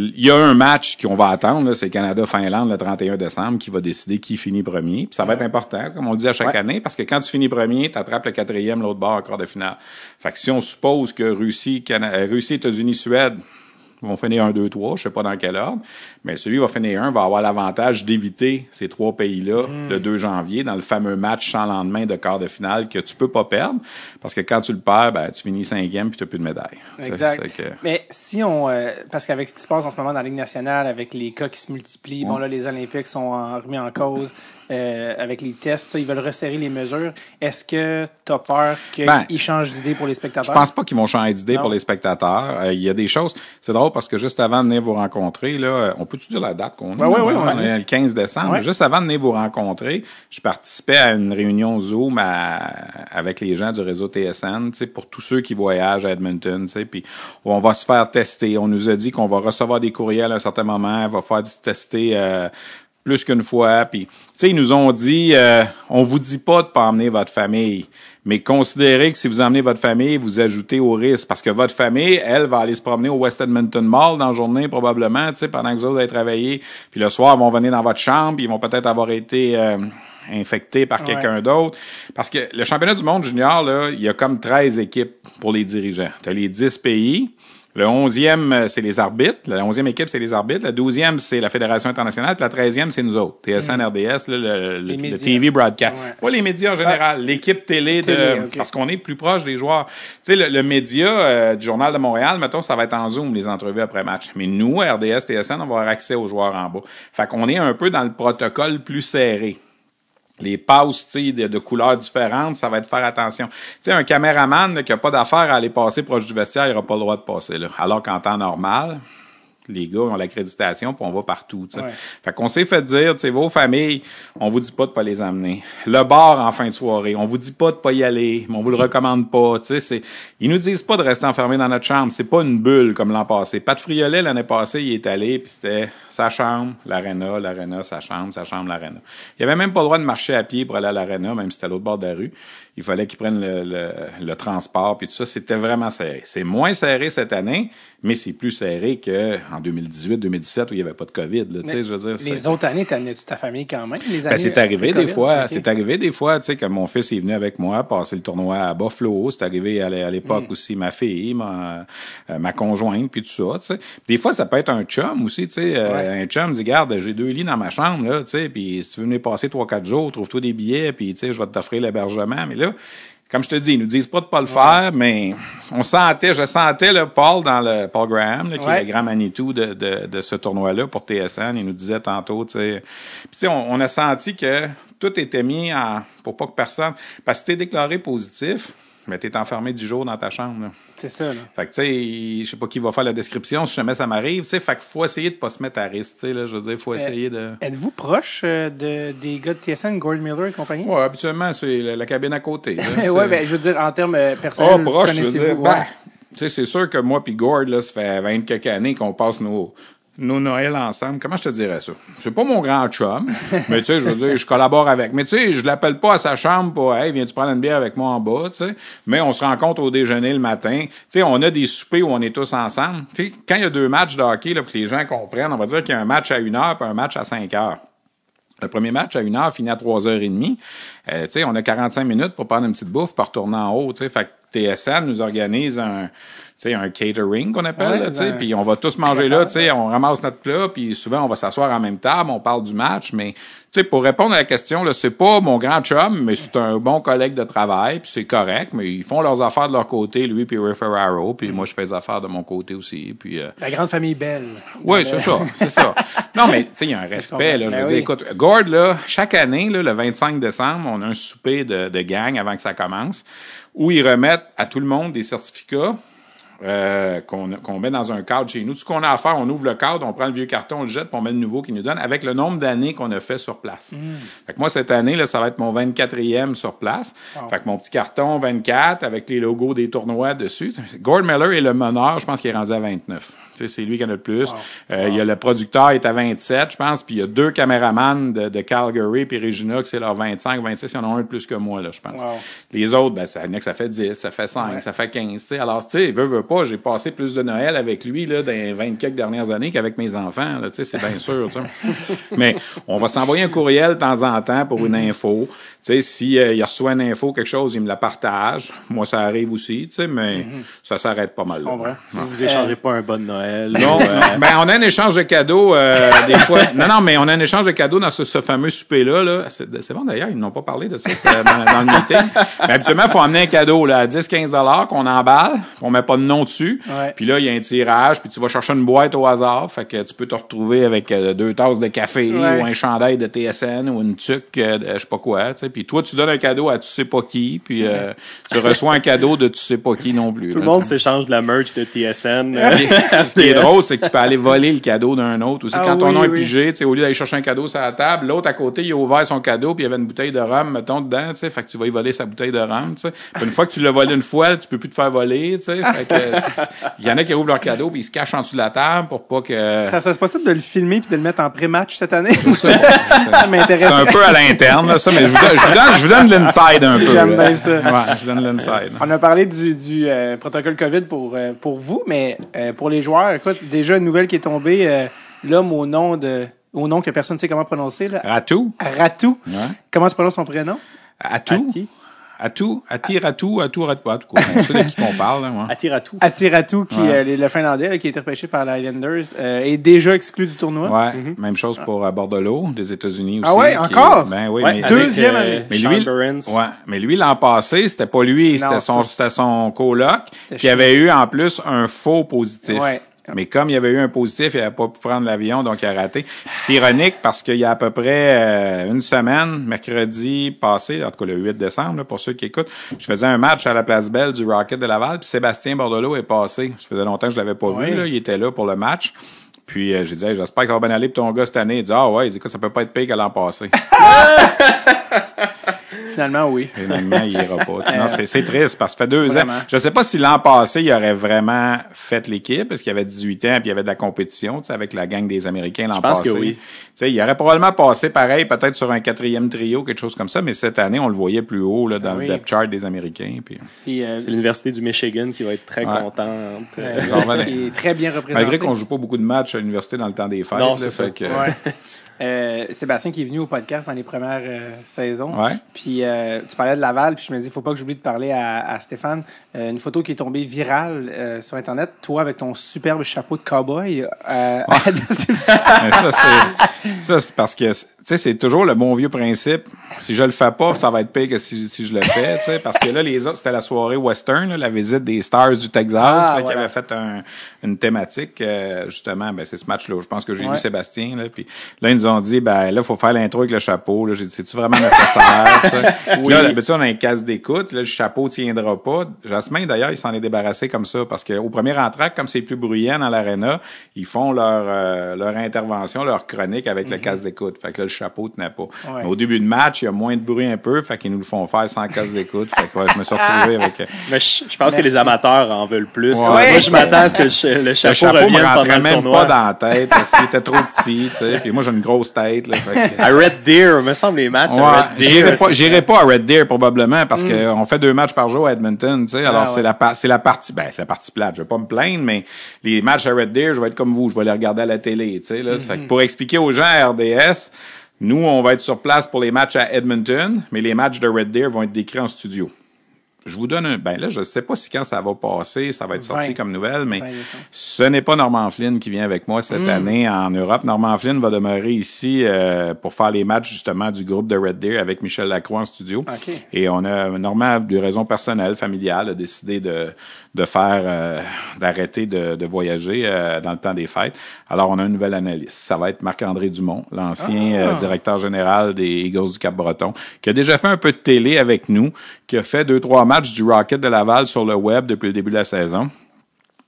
Il y a un match qu'on va attendre, c'est Canada-Finlande le 31 décembre qui va décider qui finit premier. Puis ça va être important, comme on le dit à chaque Ouais. année, parce que quand tu finis premier, tu attrapes le quatrième, l'autre bord en quart de finale. Fait que si on suppose que Russie, Cana- euh, Russie, États-Unis, Suède vont finir 1, 2, 3, je sais pas dans quel ordre, mais celui qui va finir un va avoir l'avantage d'éviter ces trois pays-là Hmm. le 2 janvier dans le fameux match sans lendemain de quart de finale que tu peux pas perdre, parce que quand tu le perds, ben, tu finis cinquième puis tu n'as plus de médaille. Exact. Que- Mais si on, euh, parce qu'avec ce qui se passe en ce moment dans la Ligue nationale, avec les cas qui se multiplient, bon là les Olympiques sont en- remis en cause, euh, avec les tests, ça, ils veulent resserrer les mesures. Est-ce que tu as peur qu'ils Ben, changent d'idée pour les Je spectateurs? pense pas qu'ils vont changer d'idée pour les spectateurs. Euh, Il y a des choses. C'est drôle parce que juste avant de venir vous rencontrer, là, on peut-tu dire la date qu'on est? Ouais, ouais, ouais, On est le 15 décembre. Ouais. Juste avant de venir vous rencontrer, je participais à une réunion Zoom à- avec les gens du réseau TSN, pour tous ceux qui voyagent à Edmonton, puis on va se faire tester. On nous a dit qu'on va recevoir des courriels à un certain moment, on va faire tester euh, plus qu'une fois. Puis, tu sais, ils nous ont dit, euh, on vous dit pas de pas emmener votre famille, mais considérez que si vous emmenez votre famille, vous ajoutez au risque parce que votre famille, elle, va aller se promener au West Edmonton Mall dans la journée probablement, tu sais, pendant que vous autres allez travailler. Puis le soir, ils vont venir dans votre chambre, ils vont peut-être avoir été euh, infectés par quelqu'un d'autre. Parce que le championnat du monde junior, là, il y a comme 13 équipes pour les dirigeants. Tu as les 10 pays. Le 11e, euh, c'est les arbitres. La 11e équipe, c'est les arbitres. La 12e, c'est la Fédération internationale. Puis la 13e, c'est nous autres. TSN, RDS, là, le, le- Mm. Le. TV broadcast. Ouais. Pas les médias en général. L'équipe télé, de, parce qu'on est plus proche des joueurs. Tu sais, le, le média euh, du Journal de Montréal, mettons, ça va être en Zoom, les entrevues après match. Mais nous, RDS, TSN, on va avoir accès aux joueurs en bas. Fait qu'on est un peu dans le protocole plus serré les passes de, de couleurs différentes, ça va être faire attention. Tu un caméraman qui a pas d'affaire à aller passer proche du vestiaire, il aura pas le droit de passer là. Alors qu'en temps normal, les gars ont l'accréditation puis on va partout. Ouais. Fait qu'on s'est fait dire, tu sais, vos familles, on vous dit pas de pas les amener. Le bar en fin de soirée, on vous dit pas de pas y aller, mais on vous le recommande pas. Tu sais, c'est, ils nous disent pas de rester enfermés dans notre chambre. C'est pas une bulle comme l'an passé. Pat Friolet l'année passée, il est allé puis c'était sa chambre, l'aréna, l'aréna, sa chambre, sa chambre, l'aréna. Il avait même pas le droit de marcher à pied pour aller à l'aréna, même si c'était à l'autre bord de la rue. Il fallait qu'il prenne le, le, le transport puis tout ça. C'était vraiment serré. C'est moins serré cette année, mais c'est plus serré que en 2018, 2017 où il y avait pas de COVID. Là, tu sais, je veux dire, les autres années, t'amenais-tu ta famille quand même? Les ben, années c'est arrivé des fois. C'est arrivé des fois, tu sais, que mon fils est venu avec moi passer le tournoi à Buffalo. C'est arrivé à l'é- à l'époque Mm. aussi ma fille, ma, euh, ma conjointe, puis tout ça, tu sais. Des fois, ça peut être un chum aussi, tu sais. euh, Ouais. Un chum dit, garde, j'ai deux lits dans ma chambre, là, tu sais, puis si tu veux venir passer trois, quatre jours, trouve-toi des billets, puis tu sais, je vais t'offrir l'hébergement. Mais là, comme je te dis, ils nous disent pas de pas le faire, mais on sentait, je sentais le Paul dans le Paul Graham, là, qui est le grand Manitou de, de, de ce tournoi-là pour TSN. Il nous disait tantôt, tu sais. Puis tu sais, on, on a senti que tout était mis en pour pas que personne. Parce que si t'es déclaré positif, mais t'es enfermé 10 jours dans ta chambre. C'est ça, là. Fait que tu sais, je sais pas qui va faire la description si jamais ça m'arrive. Tu sais, fait qu'il faut essayer de pas se mettre à risque. Tu sais, là, je veux dire, faut essayer de. Êtes-vous proche euh, de, des gars de TSN, Gord Miller et compagnie? Ouais, habituellement, c'est la, la cabine à côté. là. <laughs> Ouais, ben, je veux dire, en termes euh, personnels, Oh, proche, je veux dire. ouais. Ben, tu sais, c'est sûr que moi puis Gord, là, ça fait 20 quelques années qu'on passe nos, nos Noëls ensemble. Comment je te dirais ça? C'est pas mon grand chum, <laughs> mais tu sais, je veux dire, je collabore avec. Mais tu sais, je l'appelle pas à sa chambre pour, hey, viens-tu prendre une bière avec moi en bas, tu sais? Mais on se rencontre au déjeuner le matin. Tu sais, on a des soupers où on est tous ensemble. Tu sais, quand il y a deux matchs de hockey, là, pour que les gens comprennent, on va dire qu'il y a un match à une heure puis un match à cinq heures. Le premier match à une heure finit à trois heures et demie. Euh, tu sais, on a 45 minutes pour prendre une petite bouffe pour retourner en haut. Tu sais, fait que TSN nous organise un tu sais, un catering qu'on appelle, Ouais, là, tu sais, ben, puis on va tous manger là, tu sais, on ramasse notre plat, puis souvent on va s'asseoir en même table, on parle du match, mais tu sais, pour répondre à la question, là, c'est pas mon grand chum, mais c'est un bon collègue de travail, puis c'est correct, mais ils font leurs affaires de leur côté, lui puis Ray Ferraro, puis moi je fais les affaires de mon côté aussi, puis euh, La grande famille belle. oui, c'est ça, c'est ça. Non, mais tu sais, il y a un respect. Là, je Ben veux oui. dire, écoute, Gord, là, chaque année, là, le 25 décembre, on a un souper de, de gang avant que ça commence, où ils remettent à tout le monde des certificats euh, qu'on met dans un cadre chez nous. Tout ce qu'on a à faire, on ouvre le cadre, on prend le vieux carton, on le jette, puis on met le nouveau qui nous donne avec le nombre d'années qu'on a fait sur place. Fait que moi, cette année, là, ça va être mon 24e sur place. Fait que mon petit carton 24 avec les logos des tournois dessus. Gord Miller est le meneur, je pense qu'il est rendu à 29. Tu sais, c'est lui qui en a le plus. Euh, Il y a le producteur est à 27, je pense, puis il y a deux caméramans de, de Calgary puis Regina qui c'est leur 25, 26, il y en a un de plus que moi là, je pense. Wow. Les autres, ben ça, il y en a que ça fait 10, ça fait 5, ça fait 15, tu sais. Alors, tu sais, veut, veut pas, j'ai passé plus de Noël avec lui là dans les 20 quelques dernières années qu'avec mes enfants, là, tu sais, c'est bien sûr, tu sais. <laughs> Mais on va s'envoyer un courriel de temps en temps pour une info. Tu sais, si euh, il reçoit une info, quelque chose, il me la partage. Moi, ça arrive aussi, tu sais, mais ça s'arrête pas mal. là. comprends. Vous vous échangez pas un bon Noël. Non, euh, ben on a un échange de cadeaux euh, <laughs> des fois. Non, non, mais on a un échange de cadeaux dans ce, ce fameux souper-là. Là. C'est, c'est bon d'ailleurs, ils n'ont pas parlé de ça c'était dans, dans le meeting. Mais habituellement, il faut amener un cadeau là, à 10-15 dollars qu'on emballe, on met pas de nom dessus. Ouais. Puis là, il y a un tirage, puis tu vas chercher une boîte au hasard. Fait que tu peux te retrouver avec euh, deux tasses de café Ouais. ou un chandail de TSN ou une tuque euh, je sais pas quoi. tu sais. Puis toi, tu donnes un cadeau à tu sais pas qui, puis euh, tu reçois un cadeau de tu sais pas qui non plus. Tout le monde s'échange de la merch de TSN. <laughs> <laughs> Ce qui est drôle, c'est que tu peux aller voler le cadeau d'un autre aussi. Ah Quand ton oui, nom est oui. pigé, tu sais, au lieu d'aller chercher un cadeau sur la table, l'autre à côté, il a ouvert son cadeau, puis il y avait une bouteille de rhum, mettons, dedans, tu sais. Fait que tu vas y voler sa bouteille de rhum, tu sais. Une fois que tu l'as volé une fois, tu peux plus te faire voler, tu sais. Fait que, euh, c'est- il y en a qui ouvrent leur cadeau, puis ils se cachent en dessous de la table pour pas que... Ça serait possible de le filmer puis de le mettre en pré-match cette année? C'est ça <laughs> m'intéresse. un peu à l'interne, là, ça, mais je vous donne, je vous donne, je vous donne l'inside un peu. J'aime bien ça. Ouais, je vous donne l'inside. On a parlé du, du euh, protocole COVID pour, euh, pour vous, mais euh, pour les joueurs, écoute, déjà une nouvelle qui est tombée, euh, l'homme au nom de au nom que personne ne sait comment prononcer, là, Ratou? Ratou. Ouais. Comment tu prononces son prénom? Atou? Ati. Atou? Ati, Ratou, Atou, Ratou, Atou, quoi. Sait de qui qu'on parle, là. Attire à tout. Atiratou, qui Ouais. euh, le le Finlandais, là, qui a été repêché par les Islanders, euh, est déjà exclu du tournoi. Ouais, même chose pour euh, Bordelot, des États-Unis aussi. Ah ouais, encore? Ben oui, Ouais, mais, avec, deuxième euh, année. mais lui, ouais, mais lui l'an passé, c'était pas lui, c'était son, c'était son coloc qui avait eu en plus un faux positif. Ouais. Mais comme il avait eu un positif, il avait pas pu prendre l'avion, donc il a raté. C'est ironique parce qu'il y a à peu près euh, une semaine, mercredi passé, en tout cas le 8 décembre, là, pour ceux qui écoutent, je faisais un match à la place Belle du Rocket de Laval, puis Sébastien Bordelot est passé. Ça faisait longtemps que je l'avais pas vu, là, il était là pour le match. Puis euh, j'ai dit, Hey, j'espère que ça va bien aller pour ton gars cette année. Il dit, ah ouais, il dit, Écoute, ça peut pas être pire qu'à l'an passé. <laughs> Finalement, oui. Finalement, il ira pas. <laughs> Non, c'est, c'est triste parce que ça fait deux Vraiment. ans. Je sais pas si l'an passé, il aurait vraiment fait l'équipe parce qu'il avait 18 ans puis il y avait de la compétition, tu sais, avec la gang des Américains l'an Je pense passé. que oui. Tu sais, il aurait probablement passé pareil, peut-être sur un quatrième trio, quelque chose comme ça, mais cette année, on le voyait plus haut, là, dans Ah oui. le depth chart des Américains. Puis, euh, C'est l'Université du Michigan qui va être très Ouais. contente. euh, qui est très bien représenté. malgré qu'on joue pas beaucoup de matchs à l'université dans le temps des fêtes, Non, là, ça. fait que- Ouais. <laughs> Euh, Sébastien qui est venu au podcast dans les premières euh, saisons. Ouais. Puis euh, tu parlais de Laval, puis je me dis, faut pas que j'oublie de parler à, à Stéphane. Euh, une photo qui est tombée virale euh, sur Internet, toi avec ton superbe chapeau de cowboy. Euh. <laughs> Mais ça, c'est, ça, c'est parce que, tu sais, c'est toujours le bon vieux principe. Si je le fais pas, ça va être pire que si, si je le fais, tu sais. Parce que là, les autres, c'était la soirée western, là, la visite des Stars du Texas, Ah, fait voilà. avaient fait un- une thématique, euh, justement, ben, c'est ce match-là. Je pense que j'ai Ouais. vu Sébastien, là, puis là, ils nous ont dit, ben, là, faut faire l'intro avec le chapeau, là. J'ai dit, c'est-tu vraiment nécessaire, tu sais? <laughs> Puis Là, d'habitude, on a un casque d'écoute, là, le chapeau tiendra pas. Jasmin, d'ailleurs, il s'en est débarrassé comme ça, parce qu'au premier entraque, comme c'est plus bruyant dans l'aréna, ils font leur, euh, leur intervention, leur chronique avec le casque d'écoute. Fait que là, le chapeau tenait pas. Mhm. Ouais. Mais au début de match, il y a moins de bruit un peu, fait qu'ils nous le font faire sans casque d'écoute. Fait que ouais, je me suis retrouvé avec... euh, <laughs> Mais je, je pense que les amateurs en veulent plus. Ouais. Moi, je m'attends à ce que le cha- le chapeau, chapeau me revienne pendant le même tournoi. pas dans la tête, parce qu'il était trop petit, tu sais. <laughs> Puis moi, j'ai une grosse tête, là. Fait que- <laughs> À Red Deer, me semble les matchs Ouais, à Red Deer. j'irai pas, j'irai pas à Red Deer probablement parce que on fait deux matchs par jour à Edmonton, tu sais. Alors Ah, c'est ouais. la c'est la partie, ben c'est la partie plate. Je vais pas me plaindre, mais les matchs à Red Deer, je vais être comme vous, je vais les regarder à la télé, tu sais. Là, Fait que pour expliquer aux gens à RDS, nous on va être sur place pour les matchs à Edmonton, mais les matchs de Red Deer vont être décrits en studio. Je vous donne un, ben là, je sais pas si quand ça va passer, ça va être sorti 20. comme nouvelle, mais 20 décembre. ce n'est pas Norman Flynn qui vient avec moi cette Hmm. année en Europe. Norman Flynn va demeurer ici euh, pour faire les matchs justement du groupe de Red Deer avec Michel Lacroix en studio. Et on a Normand, de raisons personnelles, familiales, a décidé de de faire euh, d'arrêter de, de voyager euh, dans le temps des fêtes. Alors on a un nouvel analyste. Ça va être Marc-André Dumont, l'ancien Ah. euh, directeur général des Eagles du Cap-Breton, qui a déjà fait un peu de télé avec nous, qui a fait deux trois matchs du Rocket de Laval sur le web depuis le début de la saison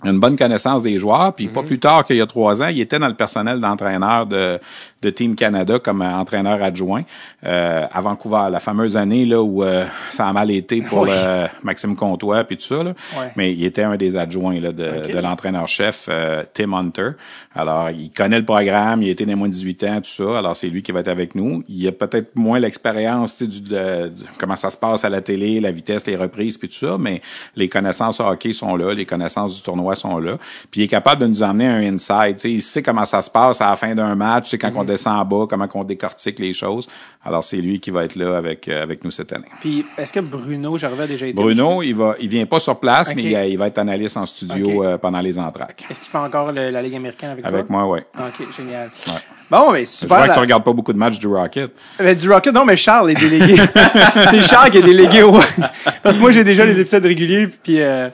une bonne connaissance des joueurs, puis Mhm. pas plus tard qu'il y a trois ans, il était dans le personnel d'entraîneur de, de Team Canada comme entraîneur adjoint euh, à Vancouver, la fameuse année là où euh, ça a mal été pour Oui. euh, Maxime Comtois puis tout ça. Là. Ouais. Mais il était un des adjoints là, de, l'entraîneur-chef euh, Tim Hunter. Alors, il connaît le programme, il été des moins de 18 ans, tout ça. Alors, c'est lui qui va être avec nous. Il a peut-être moins l'expérience tu sais, du, de, de comment ça se passe à la télé, la vitesse, les reprises, puis tout ça, mais les connaissances hockey sont là, les connaissances du tournoi sont là. Puis il est capable de nous emmener un inside. tu sais, Il sait comment ça se passe à la fin d'un match, tu sais, quand on descend en bas, comment on décortique les choses. Alors, c'est lui qui va être là avec, euh, avec nous cette année. Puis, est-ce que Bruno Gervais a déjà été Bruno, il va, il vient pas sur place, mais il, il va être analyste en studio euh, pendant les entraques. Est-ce qu'il fait encore le- la Ligue américaine avec, Avec toi? moi, oui. OK, génial. Ouais. Bon, mais Je super. vois que tu regardes pas beaucoup de matchs du Rocket. Mais du Rocket, non, mais Charles est délégué. <laughs> c'est Charles qui est délégué au... <laughs> Parce que moi, j'ai déjà les épisodes réguliers, puis euh,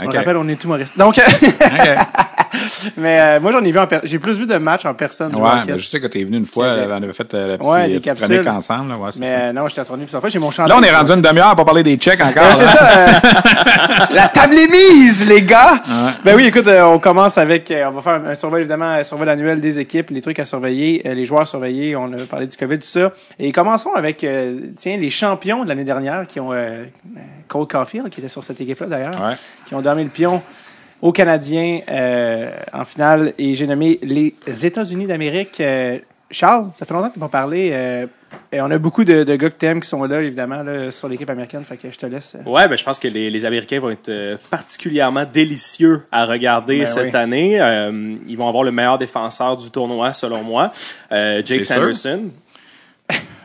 on Ok. le rappelle, on est tout Maurice. Donc, <laughs> mais euh, moi, j'en ai vu en per- J'ai plus vu de matchs en personne du Ouais, Rocket. mais je sais que tu es venu une fois, euh, on avait fait euh, la petite, Ouais, capsules. ensemble. Là, ouais, Mais ça. euh, non, j'étais retourné plusieurs fois. J'ai mon chandail. Là, on est rendu une demi-heure pour parler des checks encore. Ben, c'est ça. la table est mise, les gars. Ben oui, écoute, on commence avec, on va faire un survol évidemment, un survol annuel des équipes, les trucs à surveiller, euh, les joueurs à surveiller. On a parlé du Covid, tout ça. Et commençons avec, euh, tiens, les champions de l'année dernière qui ont euh, Cole Caulfield, qui était sur cette équipe-là d'ailleurs, Ouais. qui ont dormi le pion aux Canadiens euh, en finale. Et j'ai nommé les États-Unis d'Amérique. Euh, Charles, ça fait longtemps que tu m'as parlé. Euh, et on a beaucoup de, de gars que t'aimes qui sont là, évidemment, là, sur l'équipe américaine. Fait que je te laisse. euh, Ouais, ben je pense que les, les Américains vont être euh, particulièrement délicieux à regarder Ben cette oui. année. Euh, ils vont avoir le meilleur défenseur du tournoi, selon moi, euh, Jake sûr?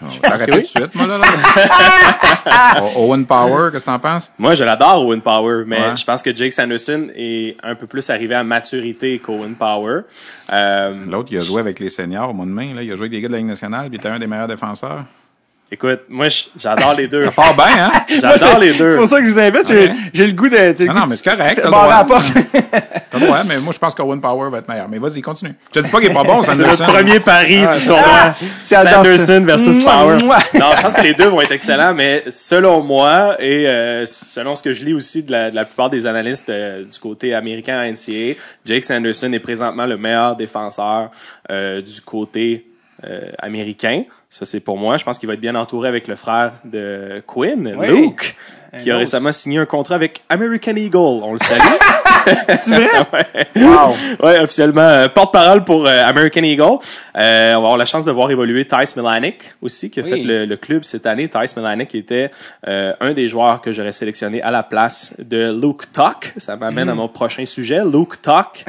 <laughs> Que tout de suite, moi, là. là. <laughs> Owen Power, qu'est-ce que t'en penses? Moi, je l'adore, Owen Power, mais Ouais. je pense que Jake Sanderson est un peu plus arrivé à maturité qu'Owen Power. Euh, L'autre, il a joué avec les seniors au mois de mai. Là. Il a joué avec des gars de la Ligue nationale, puis il était un des meilleurs défenseurs. Écoute, moi, j'adore les deux. <laughs> Fort bien, hein? <laughs> J'adore les deux. C'est pour ça que je vous invite. J'ai, le goût de. le Non, goût non, mais c'est correct, t'as la porte. <laughs> T'as le droit, mais moi, je pense qu'Owen Power va être meilleur. Mais vas-y, continue. Je te dis pas qu'il est pas bon, C'est notre premier pari du tournoi. Ah, c'est adore ça. Sanderson versus Power. Non, je pense que les deux vont être excellents, mais selon moi et euh, selon ce que je lis aussi de la, de la plupart des analystes euh, du côté américain à NCAA, Jake Sanderson est présentement le meilleur défenseur euh, du côté euh, américain. Ça, c'est pour moi. Je pense qu'il va être bien entouré avec le frère de Quinn, Oui. Luke, qui a autre. récemment signé un contrat avec American Eagle. On le salue. <laughs> C'est vrai? Ouais. Wow. Ouais, officiellement euh, porte-parole pour euh, American Eagle. Euh, on va avoir la chance de voir évoluer Tice Milanic aussi, qui a Oui. fait le, le club cette année. Tice Milanic était euh, un des joueurs que j'aurais sélectionné à la place de Luke Tuck. Ça m'amène Mm. à mon prochain sujet. Luke Tuck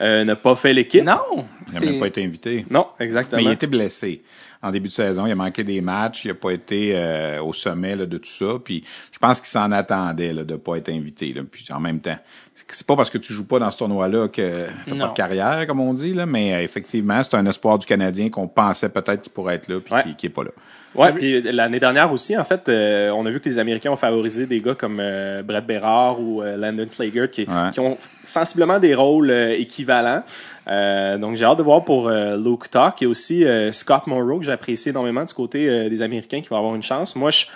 euh, n'a pas fait l'équipe. Non. Il n'a même pas été invité. Non, exactement. Mais il était blessé. En début de saison, il a manqué des matchs, il n'a pas été euh, au sommet là, de tout ça. Puis je pense qu'il s'en attendait là, de pas être invité. Là. Puis en même temps, c'est pas parce que tu joues pas dans ce tournoi-là que t'as pas de carrière, comme on dit. Là, mais effectivement, c'est un espoir du Canadien qu'on pensait peut-être qu'il pourrait être là, puis Ouais. qui, qui est pas là. Ouais, puis l'année dernière aussi, en fait, euh, on a vu que les Américains ont favorisé des gars comme euh, Brett Berard ou euh, Landon Slager qui, Ouais. qui ont sensiblement des rôles euh, équivalents. Euh, donc j'ai hâte de voir pour euh, Luke Tuck et aussi euh, Scott Morrow que j'apprécie énormément du côté euh, des Américains qui vont avoir une chance. Moi, je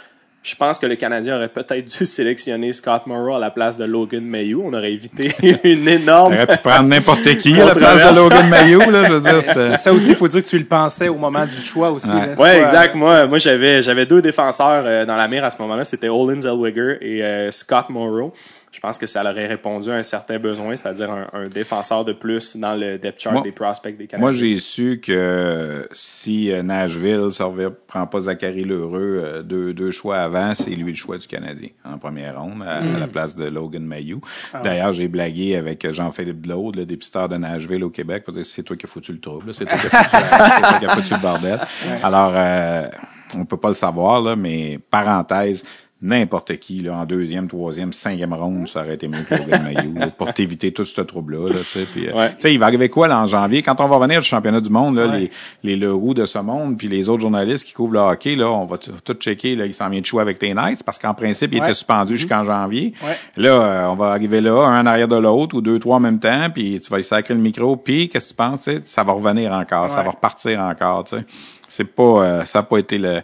je pense que le Canadien aurait peut-être dû <laughs> sélectionner Scott Morrow à la place de Logan Mayhew. On aurait évité <laughs> une Il énorme aurait pu prendre n'importe qui à la place de Logan Mayou. Là, je veux dire, Ça aussi, il faut dire que tu le pensais au moment du choix aussi. Ouais. là. Exact. Moi, moi j'avais j'avais deux défenseurs euh, dans la mire à ce moment-là. C'était Olin Zellweger et euh, Scott Morrow. Je pense que ça leur aurait répondu à un certain besoin, c'est-à-dire un, un défenseur de plus dans le depth chart Moi- des prospects des Canadiens. Moi, j'ai su que si euh, Nashville ne prend pas Zachary Lheureux euh, deux, deux choix avant, c'est lui le choix du Canadien en première ronde à, à la place de Logan Mayou. D'ailleurs, j'ai blagué avec Jean-Philippe Blaude, le dépisteur de Nashville au Québec, pour dire c'est toi qui as foutu le trouble, c'est toi qui as foutu, la- <laughs> toi qui as foutu le bordel. Alors, euh, on peut pas le savoir, là, mais parenthèse, n'importe qui, là, en deuxième, troisième, cinquième round, ça aurait été mieux que Logan Mayou, là, pour t'éviter tout ce trouble-là, là, tu sais. Puis, euh, Ouais. tu sais, il va arriver quoi, là, en janvier? Quand on va revenir du championnat du monde, là, les, les Leroux de ce monde, puis les autres journalistes qui couvrent le hockey, là, on va tout checker, là, il s'en vient de jouer avec tes Knights, parce qu'en principe, il Ouais. était suspendu jusqu'en janvier. Ouais. Là, euh, on va arriver là, un en arrière de l'autre, ou deux, trois en même temps, puis tu vas y sacrer le micro, puis qu'est-ce que tu penses, tu sais? Ça va revenir encore, ça Ouais. va repartir encore, tu sais. C'est pas, euh, ça a pas été le,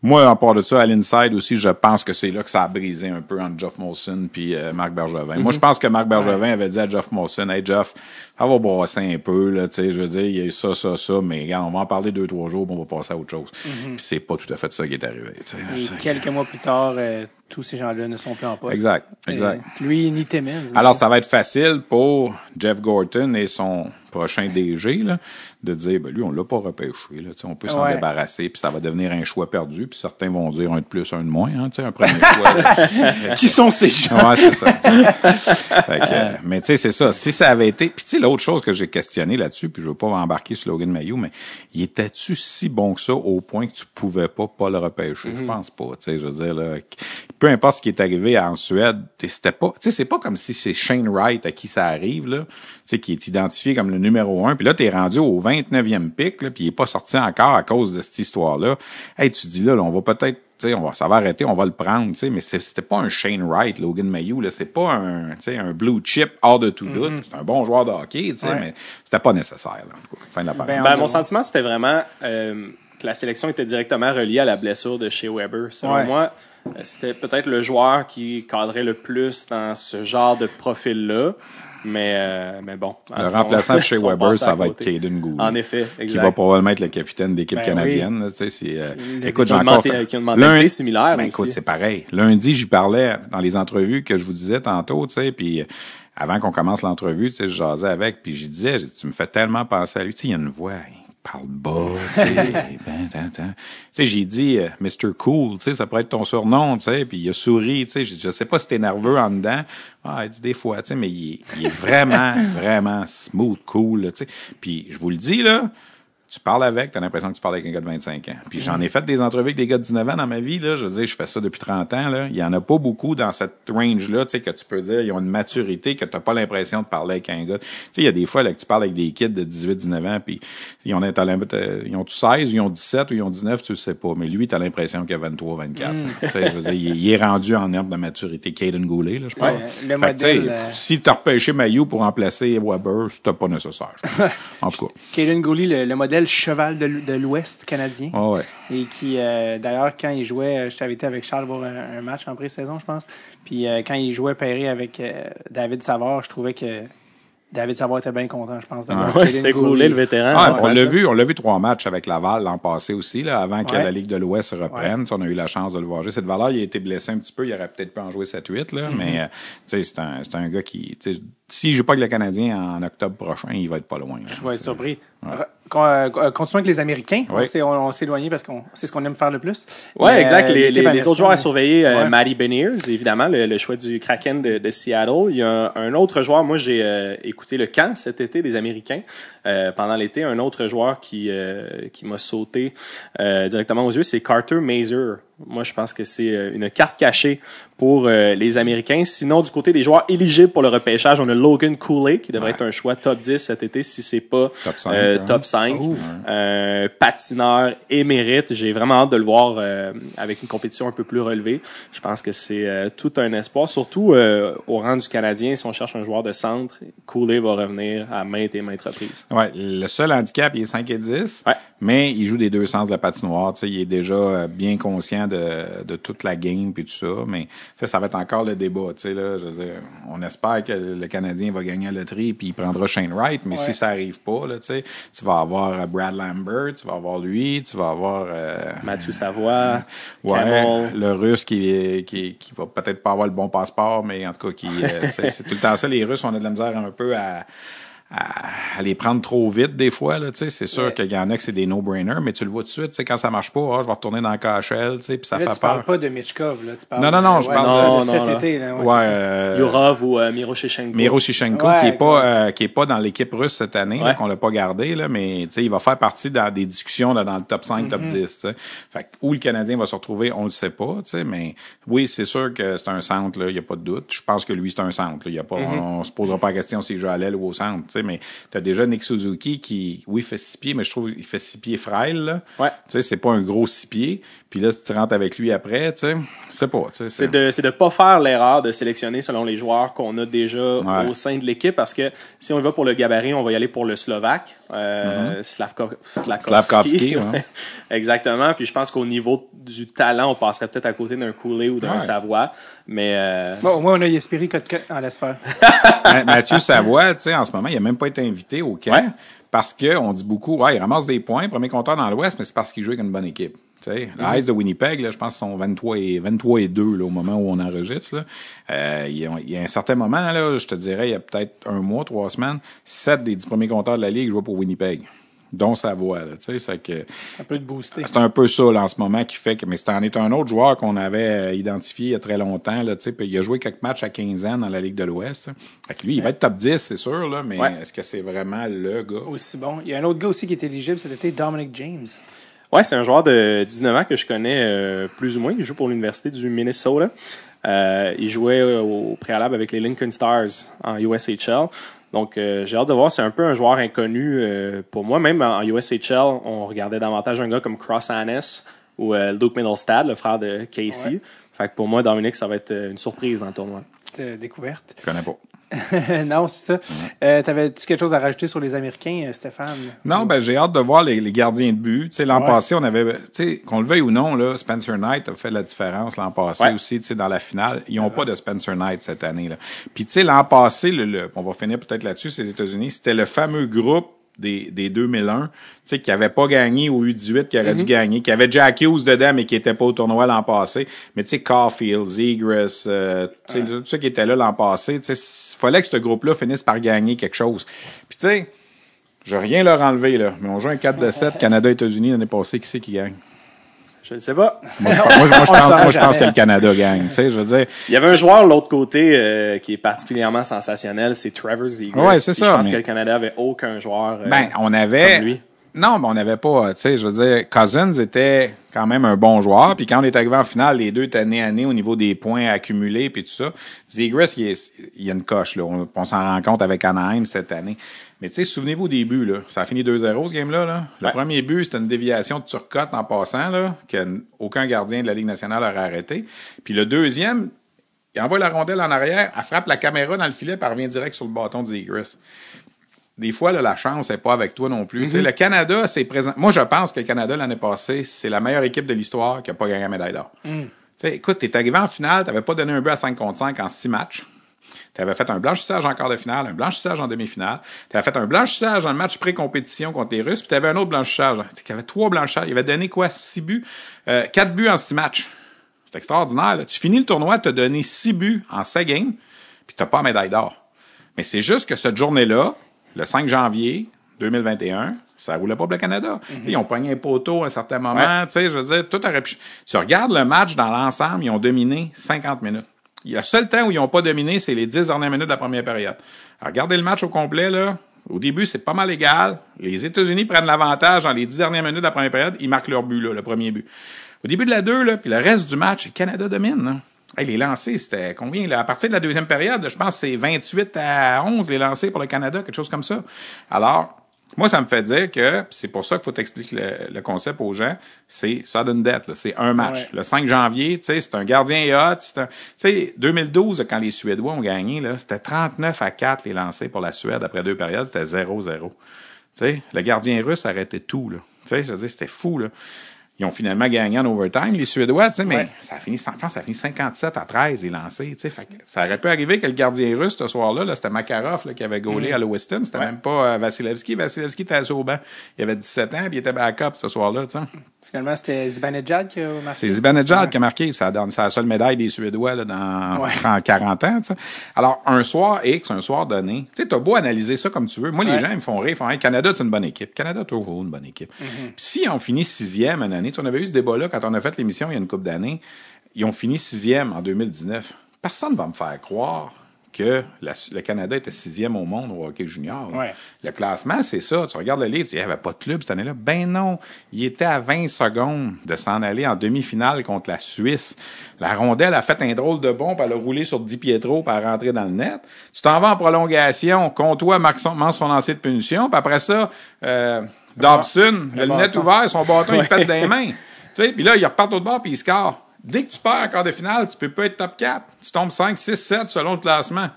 moi, en part de ça, à l'inside aussi, je pense que c'est là que ça a brisé un peu entre Jeff Molson puis euh, Marc Bergevin. Moi, je pense que Marc Bergevin avait dit à Jeff Molson, hey Jeff, ça va brasser un peu, là, tu sais, je veux dire, il y a eu ça, ça, ça, mais regarde, on va en parler deux, trois jours, puis on va passer à autre chose. Puis c'est pas tout à fait ça qui est arrivé. Et quelques mois plus tard, euh, tous ces gens-là ne sont plus en poste. Exact, exact. Lui, ni Timmins. Alors, ça va être facile pour Jeff Gorton et son prochain DG là, de dire, ben lui, on l'a pas repêché. Là, tu sais, on peut s'en Ouais. débarrasser, puis ça va devenir un choix perdu. Puis certains vont dire un de plus, un de moins. Hein, tu sais, un premier <laughs> choix. là. <laughs> Qui sont ces gens? Ouais, c'est ça. <laughs> Fait que, euh, mais tu sais, c'est ça. Si ça avait été. Puis tu sais, l'autre chose que j'ai questionné là-dessus, puis je veux pas embarquer sur Logan Mayou, mais il était-tu si bon que ça au point que tu pouvais pas pas le repêcher? Je pense pas. Tu sais, je veux dire, là, peu importe ce qui est arrivé en Suède, c'était pas. Tu sais, c'est pas comme si c'est Shane Wright à qui ça arrive, là, tu sais, qui est identifié comme le numéro un. Puis là, t'es rendu au 29e pic, là, puis il est pas sorti encore à cause de cette histoire-là. Hey, tu dis là, là, on va peut-être tu sais, on va, ça va arrêter, on va le prendre, tu sais, mais c'était pas un Shane Wright, Logan Mayou, là, c'est pas un, tu sais, un blue chip hors de tout doute. C'est un bon joueur de hockey, tu sais, Ouais. mais c'était pas nécessaire, là, en tout cas. Fin de la. Ben, Ben, on- mon sentiment, c'était vraiment euh, que la sélection était directement reliée à la blessure de chez Weber. Selon Ouais. moi, euh, c'était peut-être le joueur qui cadrait le plus dans ce genre de profil-là. Mais, euh, mais bon. le sont- remplaçant de chez Weber, ça va être. Caden Gould. En effet, Qui exact. va probablement être le capitaine d'équipe Ben canadienne, là, tu sais, c'est, euh, écoute, Qui j'ai encore qui ont une mentalité similaire Ben, aussi. écoute, c'est pareil. Lundi, j'y parlais dans les entrevues que je vous disais tantôt, tu sais, puis euh, avant qu'on commence l'entrevue, tu sais, je jasais avec, puis je disais, tu me fais tellement penser à lui, tu sais, il y a une voix, parle bas, tu sais, <laughs> ben, j'ai dit, euh, Mr. Cool, tu sais, ça pourrait être ton surnom, tu sais, puis il a souri, tu sais, je, sais pas si t'es nerveux en dedans, ah, il dit des fois, tu sais, mais il est, il est vraiment, <laughs> vraiment smooth, cool, tu sais, puis je vous le dis, là, tu parles avec, t'as l'impression que tu parles avec un gars de 25 ans. Puis j'en ai fait des entrevues avec des gars de 19 ans dans ma vie, là. Je veux dire, je fais ça depuis 30 ans, là. Il y en a pas beaucoup dans cette range-là, tu sais, que tu peux dire, ils ont une maturité que t'as pas l'impression de parler avec un gars. Tu sais, il y a des fois, là, que tu parles avec des kids de 18, 19 ans, puis ils ont, ils ont 16, ils ont 17 ou ils ont 19, tu sais pas. Mais lui, t'as l'impression qu'il a 23, 24. Tu sais, je veux dire, il, il est rendu en herbe de maturité. Caden Goulet, là, je parle. Le Fait que, modèle, euh, Si t'as repêché Mayou pour remplacer Weber, c'était pas nécessaire. <laughs> en tout cas. Caden Gooley, le, le modèle cheval de, l'Ouest canadien. Ah ouais. Et qui, euh, d'ailleurs, quand il jouait, euh, j'avais été avec Charles voir un, un match en pré-saison, je pense. Puis euh, quand il jouait pairé avec euh, David Savard, je trouvais que David Savard était bien content, je pense. d'avoir Ouais, c'était coulé le vétéran. Ah, ce on l'a vu, on l'a vu trois matchs avec Laval l'an passé aussi, là, avant que Ouais. la Ligue de l'Ouest reprenne. Ça, On a eu la chance de le voir jouer. Cette valeur, il a été blessé un petit peu, il aurait peut-être pu en jouer 7-8, là, mais c'est un, c'est un gars qui. S'il joue pas avec le Canadien en octobre prochain, il va être pas loin. là. Je vais être surpris. Con- euh, euh, continuons avec les Américains. On Oui. s'est on, on s'est éloigné parce qu'on c'est ce qu'on aime faire le plus. Ouais, Mais, exact. euh, Les, l'équipe les- les autres joueurs à surveiller, euh, Ouais. Matty Beniers, évidemment, le, le choix du Kraken de, de Seattle. Il y a un, un autre joueur, moi j'ai euh, écouté le camp cet été des Américains euh, pendant l'été. Un autre joueur qui, euh, qui m'a sauté euh, directement aux yeux, c'est Carter Mazer. Moi, je pense que c'est euh, une carte cachée pour euh, les Américains. Sinon, du côté des joueurs éligibles pour le repêchage, on a Logan Cooley, qui devrait Ouais. être un choix top 10 cet été, si c'est pas Top cinq, euh, hein. top 5. Oh. Euh, patineur émérite. J'ai vraiment hâte de le voir euh, avec une compétition un peu plus relevée. Je pense que c'est euh, tout un espoir, surtout euh, au rang du Canadien. Si on cherche un joueur de centre, Cooley va revenir à maintes et maintes reprises. Ouais, le seul handicap, il est 5 et 10, Ouais. mais il joue des deux sens de la patinoire. Tu sais, il est déjà bien conscient de, de toute la game puis tout ça, mais sais, ça va être encore le débat. Tu sais, là, je veux dire, on espère que le Canadien va gagner la loterie puis il prendra Shane Wright, mais Ouais. si ça arrive pas, là, tu sais, tu vas avoir euh, Brad Lambert, tu vas avoir lui, tu vas avoir euh, Mathieu Savoie, <laughs> Ouais, le russe qui, qui, qui va peut-être pas avoir le bon passeport, mais en tout cas, qui, euh, c'est c'est tout le temps ça. Les Russes, on a de la misère un peu à, à, les prendre trop vite des fois. Là, c'est sûr Ouais. qu'il y en a que c'est des no-brainers, mais tu le vois tout de suite. tu sais, Quand ça marche pas, ah, je vais retourner dans le KHL, tu sais, puis ça Là, fait tu parles peur. pas de Mitchkov, là. Tu parles Non, non, non, je ouais, parle de- cet là. été, là. Ouais, euh, Yurov ou euh, Miroshichenko. Miro Shichenko, Ouais, qui est quoi. pas euh, qui est pas dans l'équipe russe cette année, qu'on l'a pas gardé, là, mais tu sais, il va faire partie dans des discussions là, dans le top 5, Mm-hmm. top 10. tu sais. Fait que où le Canadien va se retrouver, on le sait pas, tu sais, mais oui, c'est sûr que c'est un centre, là, il y a pas de doute. Je pense que lui, c'est un centre. y a pas, Mm-hmm. on, on se posera pas la question s'il joue à l'aile ou au centre, tu sais, mais t'as déjà Nick Suzuki qui, oui, fait six pieds, mais je trouve qu'il fait six pieds frêle, là. Ouais. Tu sais, c'est pas un gros six pieds. Puis là, si tu rentres avec lui après, tu sais, c'est pas, tu sais. C'est de c'est de pas faire l'erreur de sélectionner selon les joueurs qu'on a déjà Ouais. au sein de l'équipe parce que si on y va pour le gabarit, on va y aller pour le Slovaque, euh, Slavko- Slavkovski. Slavkovski, Mm-hmm. <laughs> ouais. Exactement. Puis je pense qu'au niveau du talent, on passerait peut-être à côté d'un Cooley ou d'un Ouais. Savoie, mais euh, Bon, au moins, on a Yespiri Kotkaniemi. Ah, laisse faire. Ma- Mathieu Savoie, tu sais, en ce moment, il a même pas été invité au camp Ouais. parce que on dit beaucoup, ouais, il ramasse des points, premier compteur dans l'Ouest, mais c'est parce qu'il joue avec une bonne équipe. Tu sais, les Ice de Winnipeg, là, je pense qu'ils sont 23 et 23 et 2 là, au moment où on enregistre. Là. Euh, il, y a, il y a un certain moment, là, je te dirais, il y a peut-être un mois, trois semaines, sept des dix premiers compteurs de la Ligue jouaient pour Winnipeg. Dont Savoie, là, tu sais, c'est que Un peu de booster. c'est un peu ça là, en ce moment qui fait que mais c'est en est un autre joueur qu'on avait euh, identifié il y a très longtemps là, tu sais, puis il a joué quelques matchs à 15 ans dans la Ligue de l'Ouest. Fait que lui, il va être top 10, c'est sûr là, mais Ouais. est-ce que c'est vraiment le gars? Aussi bon. Il y a un autre gars aussi qui est éligible cet été, Dominic James. Ouais, c'est un joueur de 19 ans que je connais euh, plus ou moins. Il joue pour l'université du Minnesota. Euh, il jouait euh, au préalable avec les Lincoln Stars en USHL. Donc, euh, j'ai hâte de voir. C'est un peu un joueur inconnu euh, pour moi. Même en USHL, on regardait davantage un gars comme Cross Annes ou euh, Luke Middlestad, le frère de Casey. Ouais. Fait que pour moi, Dominique, ça va être euh, une surprise dans le tournoi. Euh, découverte. Je connais pas. <laughs> non, c'est ça. Euh, T'avais-tu quelque chose à rajouter sur les Américains, euh, Stéphane? Non, ben j'ai hâte de voir les, les gardiens de but. Tu sais, l'an Ouais. passé, on avait, tu sais, qu'on le veuille ou non, là, Spencer Knight a fait la différence l'an passé Ouais. aussi, tu sais, dans la finale. Ils ont pas de Spencer Knight cette année, là. Puis tu sais, l'an passé, le, le- on va finir peut-être là-dessus, c'est les États-Unis, c'était le fameux groupe des, des 2001, tu sais, qui avait pas gagné au U18, qui aurait dû gagner, qui avait Jack Hughes dedans, mais qui était pas au tournoi l'an passé. Mais tu sais, Caulfield, Zegras, euh, tu sais, tout ceux qui étaient là l'an passé, tu sais, il fallait que ce groupe-là finisse par gagner quelque chose. Puis tu sais, je vais rien leur enlever, là. Mais on joue un 4 de 7, Canada-États-Unis l'année passée, qui c'est qui gagne? Je ne sais pas. Moi, je, moi, moi, je <laughs> On le pense, saura moi, je pense jamais. que le Canada gagne. Tu sais, je veux dire, Il y avait un joueur de l'autre côté euh, qui est particulièrement sensationnel, c'est Trevor Zegras. Ouais, c'est ça, Je pense mais- que le Canada avait aucun joueur. euh, ben, on avait. comme lui. Non, mais on n'avait pas, tu sais, je veux dire, Cousins était quand même un bon joueur, puis quand on est arrivé en finale, les deux étaient année à au niveau des points accumulés, puis tout ça. Il, est- il y a une coche, là. On, on s'en rend compte avec Anaheim cette année. Mais tu sais, souvenez-vous au début, là. Ça a fini 2-0, ce game-là, là. Le Ouais. premier but, c'était une déviation de Turcotte en passant, là, qu'aucun gardien de la Ligue nationale aurait arrêté. Puis le deuxième, il envoie la rondelle en arrière, elle frappe la caméra dans le filet, puis elle revient direct sur le bâton de Zegras des fois, là, la chance n'est pas avec toi non plus. Tu sais, Le Canada, c'est présent. Moi, je pense que le Canada, l'année passée, c'est la meilleure équipe de l'histoire qui n'a pas gagné la médaille d'or. Tu sais, Écoute, t'es arrivé en finale, t'avais pas donné un but à 5 contre 5 en 6 matchs. Tu avais fait un blanchissage en quart de finale, un blanchissage en demi-finale. Tu avais fait un blanchissage en match pré-compétition contre les Russes, puis tu avais un autre blanchissage. Tu avais trois blanchissages. Il avait donné quoi? 6 buts? Euh, 4 buts en 6 matchs. C'est extraordinaire. là. Tu finis le tournoi, tu as donné 6 buts en 7 games, puis tu pas médaille d'or. Mais c'est juste que cette journée-là, le 5 janvier 2021, ça roulait pas pour le Canada. Ils ont pogné un poteau à un certain moment. Tu sais, je veux dire, tout aurait pu... Tu regardes le match dans l'ensemble, ils ont dominé 50 minutes. Le seul temps où ils n'ont pas dominé, c'est les 10 dernières minutes de la première période. Regardez le match au complet, là. Au début, c'est pas mal égal. Les États-Unis prennent l'avantage dans les 10 dernières minutes de la première période. Ils marquent leur but, là, le premier but. Au début de la 2, là, puis le reste du match, le Canada domine. Là. Hey, les lancers, c'était combien? À partir de la deuxième période, je pense que c'est 28 à 11 les lancers pour le Canada, quelque chose comme ça. Alors, moi, ça me fait dire que, c'est pour ça qu'il faut t'expliquer le, le concept aux gens, c'est sudden death, c'est un match. Ouais. Le 5 janvier, tu sais, c'est un gardien et hot. Tu sais, 2012, quand les Suédois ont gagné, là, c'était 39 à 4 les lancers pour la Suède. Après deux périodes, c'était 0-0. Tu sais, le gardien russe arrêtait tout, là. Tu sais, je veux dire, c'était fou, là. Ils ont finalement gagné en overtime, les Suédois, tu sais, mais Ouais. ça a fini, ça a fini 57 à 13 les lancés, tu sais. Fait que ça aurait pu arriver que le gardien russe, ce soir-là, là, c'était Makarov, là, qui avait gaulé à Lewiston. C'était même pas euh, Vasilevski. Vasilevski était assis au banc. Il avait 17 ans, puis il était backup ce soir-là, tu sais. Finalement, c'était Zibanejad qui a marqué? C'est Zibanejad qui a marqué. Ça donne, la seule médaille des Suédois là, dans Ouais. <laughs> en 40 ans. tu sais. Alors, un soir X, un soir donné, tu sais, t'as beau analyser ça comme tu veux. Moi, les Ouais. gens, ils me font rire. Ils font, hey, Canada, c'est une bonne équipe. Canada, toujours une bonne équipe. Mm-hmm. Puis si on finit sixième une année, tu sais, on avait eu ce débat-là quand on a fait l'émission il y a une couple d'années. Ils ont fini sixième en 2019. Personne ne va me faire croire que la- le Canada était sixième au monde au hockey junior. Ouais. Le classement, c'est ça. Tu regardes le livre, tu dis, il n'y avait pas de club cette année-là. Ben non. Il était à 20 secondes de s'en aller en demi-finale contre la Suisse. La rondelle a fait un drôle de bombe, elle a roulé sur 10 pieds trop, puis elle a rentré dans le net. Tu t'en vas en prolongation, Comtois marque son, son lancer de punition, puis après ça, euh, Dobson, le, net ouvert, son bâton, il pète les mains. Tu sais, puis là, il repart au bord, puis il score. Dès que tu perds en quart de finale, tu peux pas être top 4. Tu tombes 5, 6, 7 selon le classement.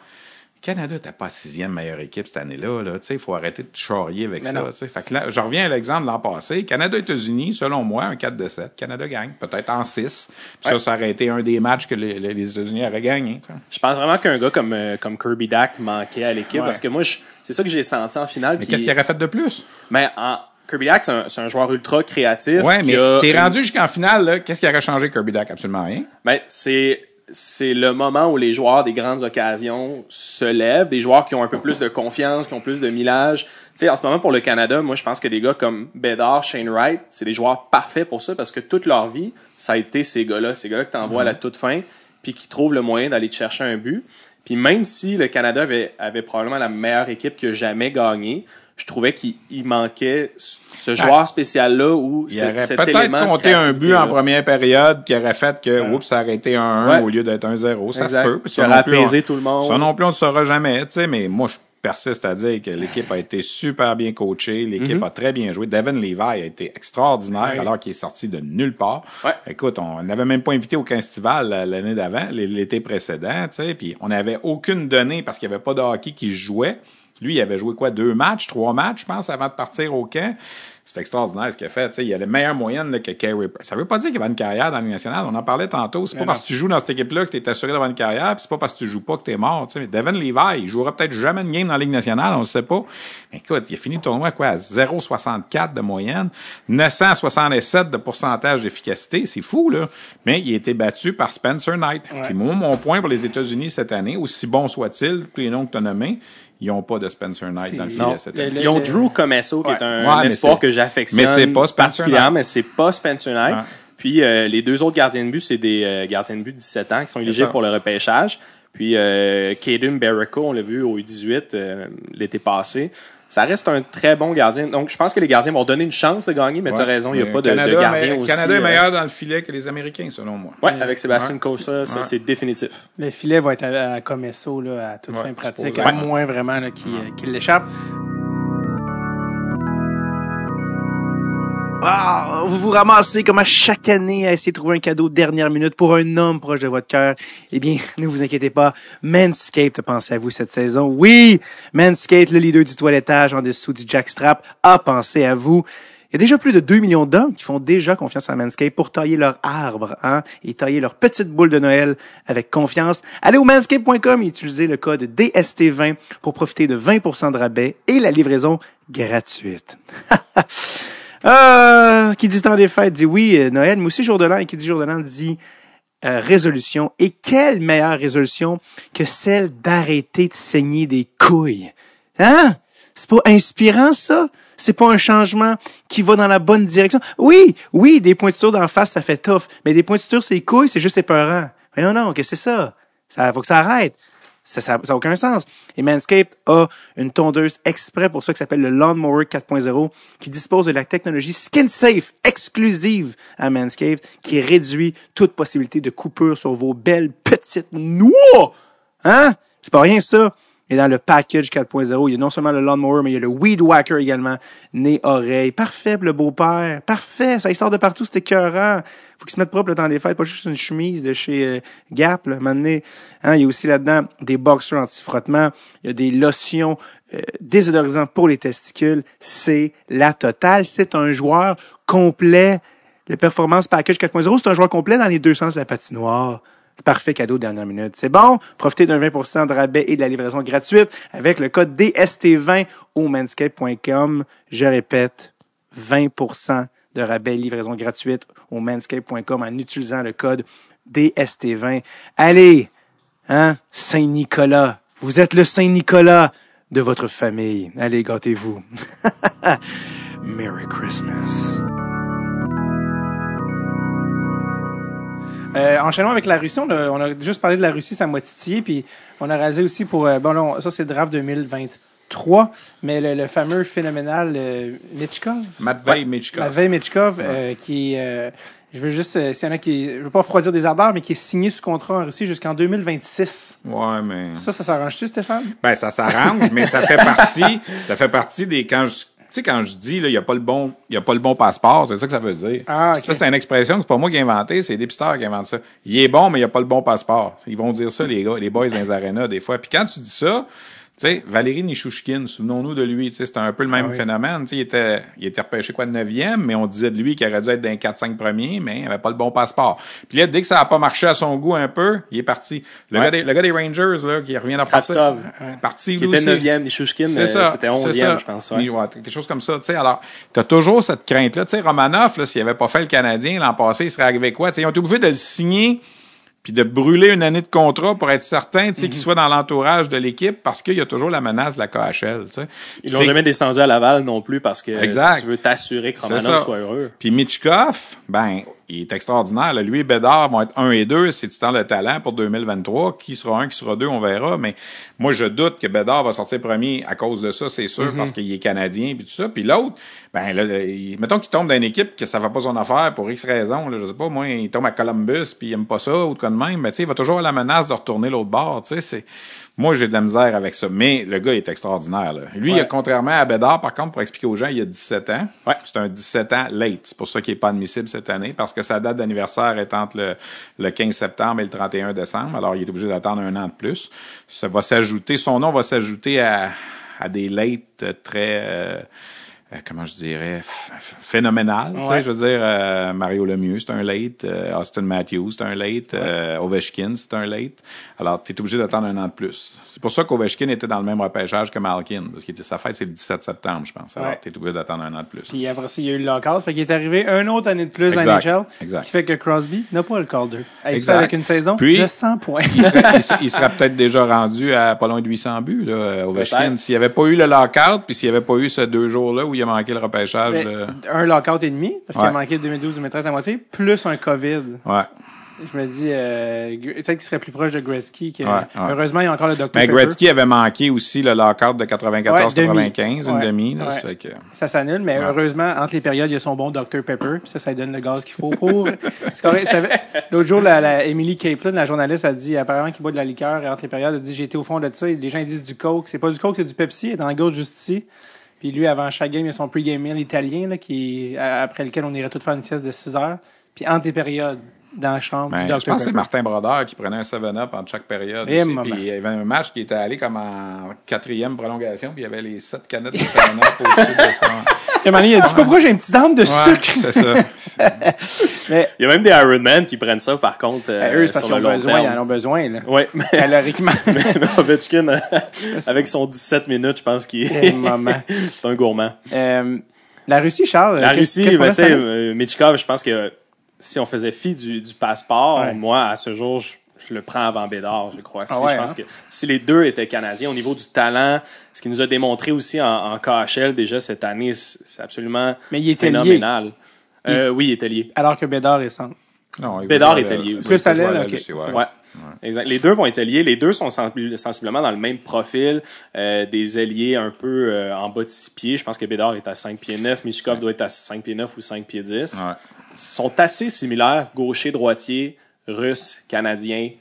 Canada, t'as pas sixième meilleure équipe cette année-là. Là. Tu sais, Il faut arrêter de charrier avec Mais ça. Fait que là, je reviens à l'exemple de l'an passé. Canada-États-Unis, selon moi, un 4 de 7. Canada gagne, peut-être en 6. Puis Ça, ça aurait été un des matchs que les, États-Unis auraient gagné. tu sais. Je pense vraiment qu'un gars comme, euh, comme Kirby Dack manquait à l'équipe Ouais. parce que moi, je- c'est ça que j'ai senti en finale. Mais qu'est-ce qu'il aurait fait de plus? Mais en, Kirby Dack, c'est un, joueur ultra créatif. Ouais, mais t'es une- rendu jusqu'en finale, là. Qu'est-ce qui aurait changé Kirby Duck? Absolument rien. Ben, c'est c'est le moment où les joueurs des grandes occasions se lèvent, des joueurs qui ont un peu plus de confiance, qui ont plus de millage. Tu sais, en ce moment pour le Canada, moi je pense que des gars comme Bedard, Shane Wright, c'est des joueurs parfaits pour ça parce que toute leur vie, ça a été ces gars-là, ces gars-là que t'envoies à la toute fin, puis qui trouvent le moyen d'aller te chercher un but. Puis même si le Canada avait, avait probablement la meilleure équipe qui a jamais gagné, je trouvais qu'il il manquait ce joueur spécial-là où Il aurait peut-être compté un but en première période qui aurait fait que, oups, ça aurait été un 1 Ouais. au lieu d'être un 0. Ça Exact. se peut. Puis ça aurait non plus, apaisé on- tout le monde. Ça non plus, on ne saura jamais, tu sais, mais moi, je persiste à dire que l'équipe a été super bien coachée, l'équipe Mhm. a très bien joué. Devin Levi a été extraordinaire alors qu'il est sorti de nulle part. Ouais. Écoute, on n'avait même pas invité au festival l'année d'avant, l'été précédent, tu sais, puis on n'avait aucune donnée parce qu'il n'y avait pas de hockey qui jouait. Lui, il avait joué quoi, deux matchs, trois matchs, je pense, avant de partir au camp. C'est extraordinaire ce qu'il a fait. tu sais. il a la meilleure moyenne là, que Carey Price. Ça veut pas dire qu'il va une carrière dans la Ligue nationale. On en parlait tantôt. C'est pas parce que tu joues dans cette équipe-là que tu es assuré d'avoir une carrière, puis c'est pas parce que tu joues pas que tu es mort. tu sais. Mais Devin Levi, il jouera peut-être jamais une game dans la Ligue nationale, on le sait pas. Mais écoute, il a fini le tournoi quoi, à 0,64 de moyenne, 967 de pourcentage d'efficacité. C'est fou, là. Mais il a été battu par Spencer Knight. Puis moi, mon point pour les États-Unis cette année, aussi bon soit-il, tous les noms que tu as nommés, ils n'ont pas de Spencer Knight dans le le- Ils ont Drew Comesso, qui est un, espoir que j'affectionne. mais c'est pas Spencer particulièrement, mais c'est pas Spencer Knight. Puis euh, les deux autres gardiens de but, c'est des euh, gardiens de but de 17 ans qui sont éligibles pour le repêchage. Puis euh, Caden Barrico, on l'a vu au U18 euh, l'été passé. Ça reste un très bon gardien. Donc, je pense que les gardiens vont donner une chance de gagner, mais tu as Ouais. raison, il n'y a pas de, gardien mais- aussi. Canada est euh, meilleur dans le filet que les Américains, selon moi. Ouais, avec Sébastien Ouais. Cossa, ça Ouais. c'est définitif. Le filet va être à, à Comesso là, à toute Ouais, fin pratique, à moins vraiment qu'il euh, qu'il l'échappe. Ah, vous vous ramassez comme à chaque année à essayer de trouver un cadeau de dernière minute pour un homme proche de votre cœur. Eh bien, <laughs> ne vous inquiétez pas, Manscaped a pensé à vous cette saison. Oui, Manscaped, le leader du toilettage en dessous du jackstrap, a pensé à vous. Il y a déjà plus de 2 millions d'hommes qui font déjà confiance à Manscaped pour tailler leur arbre hein, et tailler leur petite boule de Noël avec confiance. Allez au manscaped.com et utilisez le code DST20 pour profiter de 20% de rabais et la livraison gratuite. <laughs> Euh, qui dit temps des fêtes dit oui, euh, Noël, mais aussi jour de l'an, et qui dit jour de l'an dit euh, résolution. Et quelle meilleure résolution que celle d'arrêter de saigner des couilles. Hein? C'est pas inspirant, ça? C'est pas un changement qui va dans la bonne direction? Oui, oui, des pointures d'en face, ça fait tough. Mais des pointures sur les couilles, c'est juste épeurant. Voyons non, que c'est ça? Ça, faut que ça arrête. Ça, ça, ça a aucun sens. Et Manscaped a une tondeuse exprès pour ça qui s'appelle le Lawnmower 4.0 qui dispose de la technologie Skin Safe exclusive à Manscaped qui réduit toute possibilité de coupure sur vos belles petites noix. Hein? C'est pas rien ça. Et dans le package 4.0, il y a non seulement le lawnmower, mais il y a le weed whacker également. Nez, oreille. Parfait, le beau-père. Parfait. Ça y sort de partout, c'est écœurant. Faut qu'il se mette propre le temps des fêtes, pas juste une chemise de chez euh, Gap, là. Maintenant, hein, il y a aussi là-dedans des boxers anti-frottement. Il y a des lotions euh, désodorisants pour les testicules. C'est la totale. C'est un joueur complet. Le Performance Package 4.0, c'est un joueur complet dans les deux sens de la patinoire. Parfait cadeau de dernière minute. C'est bon. Profitez d'un 20% de rabais et de la livraison gratuite avec le code DST20 au manscape.com. Je répète, 20% de rabais livraison gratuite au manscape.com en utilisant le code DST20. Allez, hein, Saint-Nicolas. Vous êtes le Saint-Nicolas de votre famille. Allez, gâtez-vous. <laughs> Merry Christmas. Euh, enchaînons avec la Russie. On a, on a juste parlé de la Russie, ça m'a titillé. Puis on a réalisé aussi pour. euh, bon, là, ça, c'est le draft 2023. Mais le, le fameux phénoménal euh, Mitchkov. Matvei Michkov. Matvei Mitchkov, euh, qui euh, je veux juste, euh, s'il y en a qui, je veux pas refroidir des ardeurs, mais qui est signé sous contrat en Russie jusqu'en 2026. Ouais, mais. Ça, ça s'arrange-tu, Stéphane? Ben, ça s'arrange, mais ça fait partie, <laughs> ça fait partie des, quand je, tu sais, quand je dis, là, il y a pas le bon, il y a pas le bon passeport, c'est ça que ça veut dire. Ah. Ça, c'est une expression que c'est pas moi qui ai inventé, c'est les dépisteurs qui inventent ça. Il est bon, mais il y a pas le bon passeport. Ils vont dire ça, les gars, les boys dans les arénas, des fois. Puis quand tu dis ça, sais, Valérie Nishushkin, souvenons-nous de lui, tu c'était un peu le même Ah oui. phénomène. Tu il était, il était repêché quoi de neuvième, mais on disait de lui qu'il aurait dû être dans les 4-5 premiers, mais il avait pas le bon passeport. Puis là, dès que ça a pas marché à son goût un peu, il est parti. Le, Ouais. gars, des, le gars des Rangers, là, qui revient. Kravtsov. Parti, Qui était aussi. 9e, Nishushkin, C'est euh, ça. c'était c'est 11e, ça. je pense. Oui, Ouais. ouais, quelque chose comme ça. Tu sais, alors, t'as toujours cette crainte-là. Tu là, s'il avait pas fait le Canadien l'an passé, il serait arrivé quoi? Tu ils ont été obligés de le signer puis de brûler une année de contrat pour être certain, tu sais, qu'il Mhm. soit dans l'entourage de l'équipe parce qu'il y a toujours la menace de la KHL, tu sais. Ils l'ont jamais descendu à Laval non plus parce que Exact. tu veux t'assurer que Romanov soit heureux. Puis Mitchkov, ben, il est extraordinaire. là. Lui et Bédard vont être un et deux si tu tends le talent pour 2023. Qui sera un, qui sera deux, on verra. Mais moi, je doute que Bédard va sortir premier à cause de ça, c'est sûr, parce qu'il est canadien puis tout ça. Puis l'autre, ben là, il- mettons qu'il tombe dans une équipe que ça va pas son affaire pour X raison. Là, je sais pas, moi, il tombe à Columbus puis il aime pas ça ou de quoi de même. Mais tu sais, il va toujours avoir la menace de retourner l'autre bord. Tu sais, c'est moi, j'ai de la misère avec ça. Mais le gars est extraordinaire. Là. Lui, Ouais. contrairement à Bédard, par contre, pour expliquer aux gens, il a 17 ans. Ouais. C'est un 17 ans late. C'est pour ça qu'il est pas admissible cette année, parce que sa date d'anniversaire est entre le, le 15 septembre et le 31 décembre. Alors, il est obligé d'attendre un an de plus. Ça va s'ajouter, son nom va s'ajouter à, à des lates très, euh, euh, comment je dirais, phénoménal. tu sais. Je veux dire, euh, Mario Lemieux, c'est un late. euh, Austin Matthews, c'est un late. euh, Ovechkin, c'est un late. Alors, tu es obligé d'attendre un an de plus. C'est pour ça qu'Ovechkin était dans le même repêchage que Malkin, parce que sa fête, c'est le 17 septembre, je pense. Alors, Ouais. tu es obligé d'attendre un an de plus. Puis après ça, il y a eu le lockout. Fait qu'il est arrivé une autre année de plus dans Exact. NHL. Exact. Ce qui fait que Crosby n'a pas le Calder. Avec ça, avec une saison Puis- de 100 points. il serait, peut-être déjà rendu à pas loin de 800 buts, là, euh, Ovechkin. S'il n'y avait pas eu le lockout, puis s'il n'y avait pas eu ces deux jours-là où il a manqué le repêchage. Mais de- un lockout et demi, parce qu'il a manqué 2012-2013 à moitié, plus un COVID. Ouais. Je me dis, euh, peut-être qu'il serait plus proche de Gretzky. Que, Ouais, ouais. Heureusement, il y a encore le Dr. Mais Pepper. Gretzky avait manqué aussi le lockout de Ouais, 94-95, une demi. Là, ça fait que- Ça s'annule, mais heureusement, entre les périodes, il y a son bon Dr Pepper, puis ça, ça donne le gaz qu'il faut pour. L'autre jour, la, la Emily Kaplan, la journaliste, a dit apparemment qu'il boit de la liqueur et entre les périodes, elle a dit été au fond de ça. Et les gens ils disent du coke, c'est pas du coke, c'est du Pepsi. Est dans la gauche juste ici. Puis lui, avant chaque game, il y a son pre-game meal italien là, qui après lequel on irait tout faire une sieste de 6 heures. Puis entre les périodes, dans la chambre, Ben, du je pense que c'est. Martin Brodeur qui prenait un 7-up entre chaque période. Eh, aussi. maman. Puis il y avait un match qui était allé comme en quatrième prolongation, puis il y avait les sept canettes de 7-up au-dessus de son... <laughs> Et Mané, il a dit, je sais pas pourquoi j'ai un petit dame de Ouais, sucre? c'est ça. <laughs> Mais Il y a même des Ironman qui prennent ça, par contre, euh, ben, eux, c'est parce qu'ils ont besoin, ils en ont besoin, là. Mais, <laughs> Caloriquement. mais Ovechkin, euh, avec son 17 minutes, je pense qu'il moment. c'est un gourmand. Euh, la Russie, Charles. La Russie, ben, a tu sais, euh, Michkov, je pense que si on faisait fi du, du passeport, Ouais. moi, à ce jour, je, je le prends avant Bédard, je crois. Ah Si, ouais, je pense hein? que si les deux étaient canadiens au niveau du talent, ce qu'il nous a démontré aussi en, en KHL déjà cette année, c'est absolument Mais il était lié. phénoménal. Euh, oui, il était lié. Alors que Bédard est centre. Non, Bédard jouer lié aussi. Plus à l'aile, ok. aussi, ouais. Ouais. Exact. Les deux vont être liés. Les deux sont sensi- sensiblement dans le même profil, euh, des ailiers un peu euh, en bas de 6 pieds. Je pense que Bédard est à 5 pieds 9, Michkov doit être à 5 pieds 9 ou 5 pieds 10. Ouais. Sont assez similaires, gaucher, droitier, russe, canadien.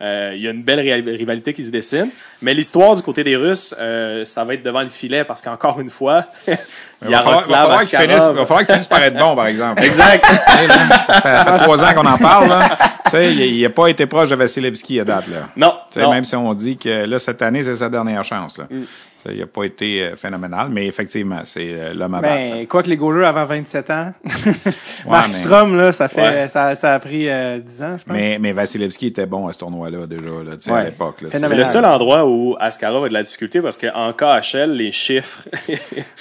Euh, Il y a une belle ri- rivalité qui se dessine. Mais l'histoire du côté des Russes, euh, ça va être devant le filet parce qu'encore une fois, <laughs> il y a falloir, il va Roslav falloir qu'il finisse, il va falloir qu'il finisse par être bon, par exemple. <laughs> Exact. ça fait trois ans qu'on en parle, là. tu sais, il n'a pas été proche de Vasilevski à date, là. Non. Même si on dit que là, cette année, c'est sa dernière chance, là. Mm. Ça, Il n'a pas été euh, phénoménal, mais effectivement, c'est euh, l'homme à battre. Ben, quoi que les goalers avant 27 ans. <laughs> Markstrom, là, ça fait, Ouais. ça, ça a pris euh, 10 ans, je pense. Mais, mais Vasilevski était bon à ce tournoi-là, déjà, là, Ouais. à l'époque. C'est le seul endroit où Askarov a de la difficulté parce qu'en KHL, les chiffres. <laughs>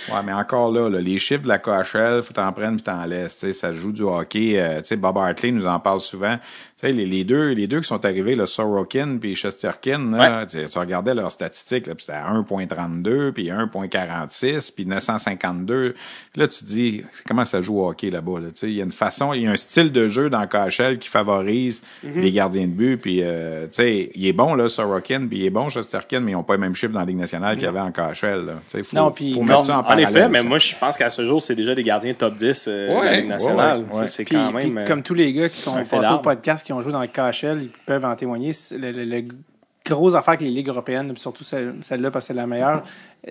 Ouais, mais encore là, les chiffres de la KHL, faut t'en prendre puis t'en laisses. Ça joue du hockey. euh, Bob Hartley nous en parle souvent. Tu sais, les, les deux, les deux qui sont arrivés, le Sorokin puis Shesterkin, là, tu sais, tu regardais leurs statistiques, là, puis c'était à 1.32, puis 1.46, puis 952. Là, tu te dis, comment ça joue au hockey là-bas? Là? Tu sais, il y a une façon, il y a un style de jeu dans KHL qui favorise Mhm. les gardiens de but. Puis, euh, tu sais, il est bon là, Sorokin, puis il est bon Shesterkin, mais ils ont pas les mêmes chiffres dans la Ligue nationale qu'il y avait en KHL. Là. Tu sais, faut, Non, puis faut non, mettre ça en en parallèle. effet, mais ça. moi, je pense qu'à ce jour, c'est déjà des gardiens top 10 euh, de la Ouais, Ligue nationale. ouais, ouais, ouais. C'est Puis, quand puis même. euh, comme tous les gars qui sont passés au podcast, qui ont joué dans le KHL, ils peuvent en témoigner. Le, le, le gros affaire que les ligues européennes, surtout celle- celle-là parce que c'est la meilleure.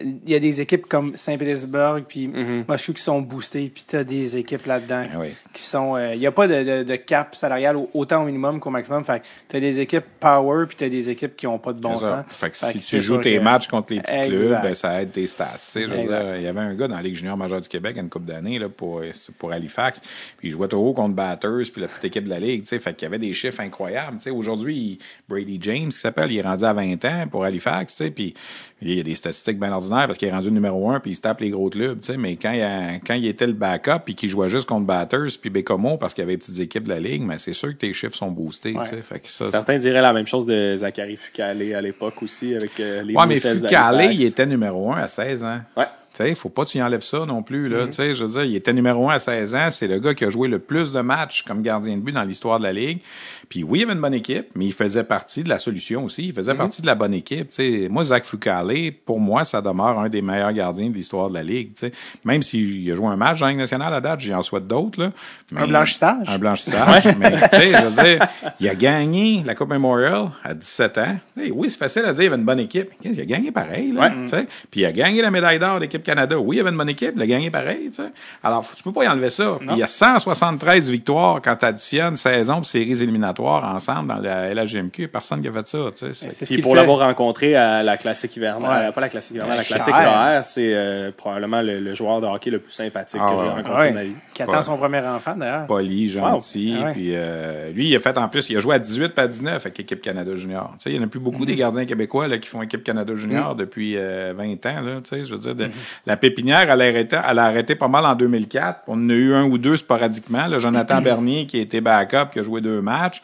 Il y a des équipes comme Saint-Pétersbourg puis Mhm. Moscou qui sont boostées, puis t'as des équipes là-dedans oui. qui sont. euh, Il n'y a pas de, de, de cap salarial au- autant au minimum qu'au maximum. Fait que t'as des équipes power, puis t'as des équipes qui ont pas de bon sens. Fait que Fait si tu joues tes que- matchs contre les petits clubs, ben, ça aide tes stats. Tu il y avait un gars dans la Ligue junior majeure du Québec, une couple d'années, là, pour, pour Halifax. Puis il jouait toujours contre Batters, puis la petite équipe de la Ligue. Tu sais, fait qu'il y avait des chiffres incroyables. Tu sais, aujourd'hui, Brady James, qui s'appelle, il est rendu à 20 ans pour Halifax. Tu sais, puis il y a des statistiques bien parce qu'il est rendu numéro un, puis il se tape les gros clubs. Tu sais, mais quand il, a- quand il était le backup, puis qu'il jouait juste contre Batters, puis Bécomo, parce qu'il y avait les petites équipes de la Ligue, mais c'est sûr que tes chiffres sont boostés. Ouais. Tu sais, fait que ça, Certains diraient la même chose de Zachary Fucale à l'époque aussi, avec euh, les Ouais, mais d'Halifax. il était numéro un à 16 ans. Ouais. Tu sais, faut pas que tu y enlèves ça non plus, Mm-hmm. là. Tu sais, je veux dire, il était numéro un à 16 ans. C'est le gars qui a joué le plus de matchs comme gardien de but dans l'histoire de la Ligue. Puis oui, il avait une bonne équipe, mais il faisait partie de la solution aussi. Il faisait Mm-hmm. partie de la bonne équipe. Tu sais, moi, Zach Fucale, pour moi, ça demeure un des meilleurs gardiens de l'histoire de la Ligue. Tu sais, même s'il a joué un match dans la Ligue nationale à date, j'en souhaite d'autres, Un blanchissage. Un blanchissage. <laughs> mais, tu sais, je veux dire, il a gagné la Coupe Memorial à 17 ans. Oui, c'est facile à dire, il avait une bonne équipe. Il a gagné pareil, là. tu sais. Puis il a gagné la médaille d'or de l'équipe Canada. Oui, il avait une bonne équipe, il a gagné pareil, tu sais. Alors, tu peux pas y enlever ça. Puis il y a 173 victoires quand tu additionnes saison et séries éliminatoires ensemble dans la a personne qui a fait ça, tu sais. C'est- C'est ce Puis qu'il pour l'avoir rencontré à la classique hivernale, Ouais. euh, pas la classique hivernale, la classique c'est euh, probablement le, le joueur de hockey le plus sympathique Ah que j'ai rencontré Ouais. de ma vie. Qui attend son premier enfant, d'ailleurs. poli, gentil. Wow. Ah ouais. Puis euh, lui, il a fait en plus, il a joué à 18 pas à 19 avec l'équipe Canada Junior. Tu sais, il y en a plus beaucoup Mm-hmm. des gardiens québécois là, qui font équipe Canada Junior depuis euh, 20 ans. Là, tu sais, je veux dire, de- Mm-hmm. la pépinière, elle a, arrêté, elle a arrêté pas mal en 2004. On en a eu un ou deux sporadiquement. Là. Jonathan Bernier qui a été backup, qui a joué deux matchs.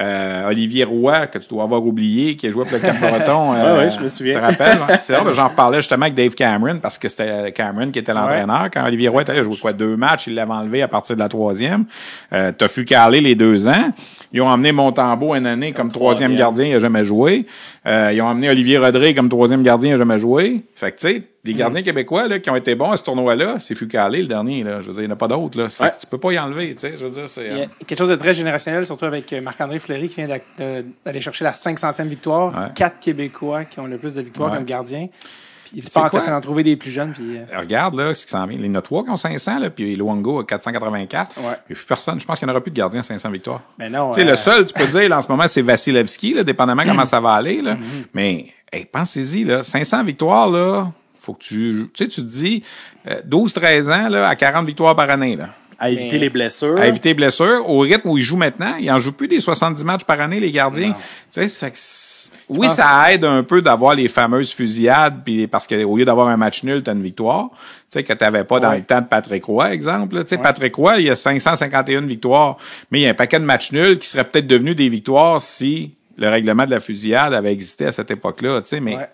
Euh, Olivier Roy, que tu dois avoir oublié, qui a joué pour le Cap-Breton. <laughs> euh, Ouais, ouais, je me souviens. Tu te rappelles? <laughs> C'est vrai, j'en parlais justement avec Dave Cameron parce que c'était Cameron qui était l'entraîneur. Quand Olivier Roy était là, il a joué quoi, deux matchs, il l'avait enlevé à partir de la troisième. Euh, t'as fui caler les deux ans. Ils ont emmené Montembeau une année comme, troisième troisième. gardien, il a jamais joué. Euh, ils ont emmené Olivier Rodré comme troisième gardien, il a jamais joué. Fait que, tu sais, des gardiens québécois, là, qui ont été bons à ce tournoi-là, c'est Fucalé, le dernier, là. Je veux dire, il n'y en a pas d'autres, là. Ouais. Tu peux pas y enlever, tu sais. Je veux dire, c'est, Il y a euh, quelque chose de très générationnel, surtout avec euh, Marc-André Fleury qui vient d'aller chercher la 500e victoire. Ouais. Quatre Québécois qui ont le plus de victoires Ouais. comme gardien. Puis il C'est part en trouver des plus jeunes. Puis, euh, Regarde, là, ce qui s'en vient. Les Notois qui ont 500, là, puis Luongo a 484. Ouais. Il y a plus personne. Je pense qu'il n'y en aura plus de gardiens à 500 victoires. ben non. Tu sais, euh, le seul, tu peux <laughs> dire, là, en ce moment, c'est Vasilevski, là, dépendamment Mm. comment ça va aller, là. Mais, hey, pensez-y, là, 500 victoires, là, faut que tu, tu sais, tu te dis, euh, 12, 13 ans, là, à 40 victoires par année, là. À éviter Mais- les blessures. À éviter les blessures, au rythme où ils jouent maintenant, ils en jouent plus des 70 matchs par année, les gardiens. Tu sais, oui, ça aide un peu d'avoir les fameuses fusillades, puis parce que au lieu d'avoir un match nul, t'as une victoire. Tu sais, que t'avais pas dans Ouais. le temps de Patrick Roy, exemple. Tu sais, Patrick Roy, il y a 551 victoires, mais il y a un paquet de matchs nuls qui seraient peut-être devenus des victoires si le règlement de la fusillade avait existé à cette époque-là, tu sais, mais Ouais.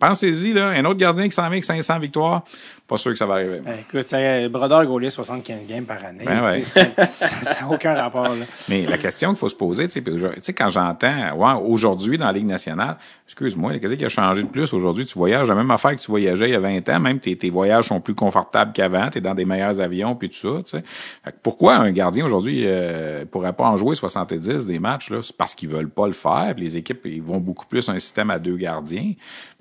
Pensez-y, là, un autre gardien qui s'en vient avec 500 victoires, pas sûr que ça va arriver. Ben, écoute, ça, euh, Brodeur Gaulier, 75 games par année. Ben ouais. <laughs> Ça n'a aucun rapport. Là. Mais la question qu'il faut se poser, tu sais, quand j'entends, ouais, aujourd'hui dans la Ligue nationale, excuse-moi, qu'est-ce qui a changé de plus aujourd'hui? Tu voyages la même affaire que tu voyageais il y a 20 ans, même tes, tes voyages sont plus confortables qu'avant, tu es dans des meilleurs avions, puis tout ça, tu sais. Fait que pourquoi un gardien aujourd'hui euh, pourrait pas en jouer 70 des matchs? là? C'est parce qu'ils veulent pas le faire, puis les équipes ils vont beaucoup plus un système à deux gardiens.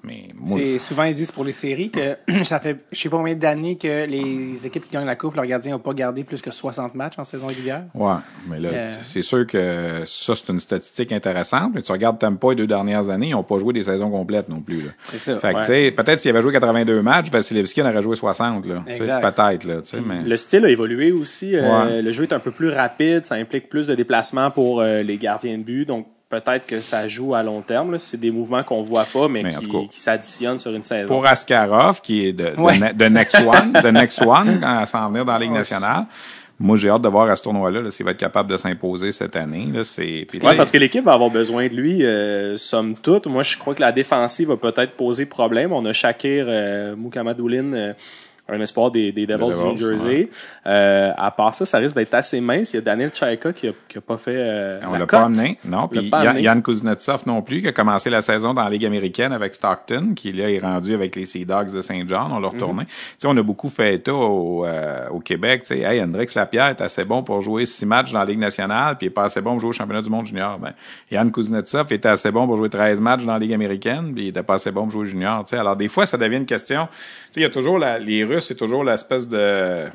Mais moi, C'est souvent ils disent pour les séries que <clears throat> ça fait, je sais pas combien d'années que les équipes qui gagnent la Coupe, leurs gardiens n'ont pas gardé plus que 60 matchs en saison régulière? Ouais, mais là, Euh. c'est sûr que ça, c'est une statistique intéressante. Mais tu regardes Tampa les deux dernières années, ils n'ont pas joué des saisons complètes non plus. Là. C'est ça. Fait que, ouais. tu sais, peut-être s'il avait joué 82 matchs, Vasilevski en aurait joué 60, là. Peut-être, là, tu sais, mais. Le style a évolué aussi. euh, Ouais. Le jeu est un peu plus rapide, ça implique plus de déplacements pour euh, les gardiens de but. Donc peut-être que ça joue à long terme. là. C'est des mouvements qu'on voit pas, mais, qui, s'additionnent sur une saison. Pour Askarov, qui est de, de, Ouais. ne- de Next <laughs> One, de Next One, quand elle s'en venir dans la Ligue nationale. Moi, j'ai hâte de voir à ce tournoi-là là, s'il va être capable de s'imposer cette année. Là, c'est, Ouais, parce que l'équipe va avoir besoin de lui, euh, somme toute. Moi, je crois que la défensive va peut-être poser problème. On a Shakir euh, Moukamadoulin, euh, un espoir des, des Devils du New Jersey. Euh, à part ça, ça risque d'être assez mince. Il y a Daniel Chaika qui a, qui a pas fait euh, On la pas amené, non. Puis Yann, Kuznetsov non plus, qui a commencé la saison dans la Ligue américaine avec Stockton, qui là est rendu avec les Sea Dogs de Saint John. On l'a retourné. Tu sais, on a beaucoup fait état au, euh, au Québec. Tu sais, hey, Hendrix Lapierre est assez bon pour jouer six matchs dans la Ligue nationale, puis il est pas assez bon pour jouer au championnat du monde junior. Ben, Yann Kuznetsov était assez bon pour jouer 13 matchs dans la Ligue américaine, puis il était pas assez bon pour jouer junior. Tu sais, alors des fois, ça devient une question. Tu sais, il y a toujours la, les Russes, c'est toujours l'espèce de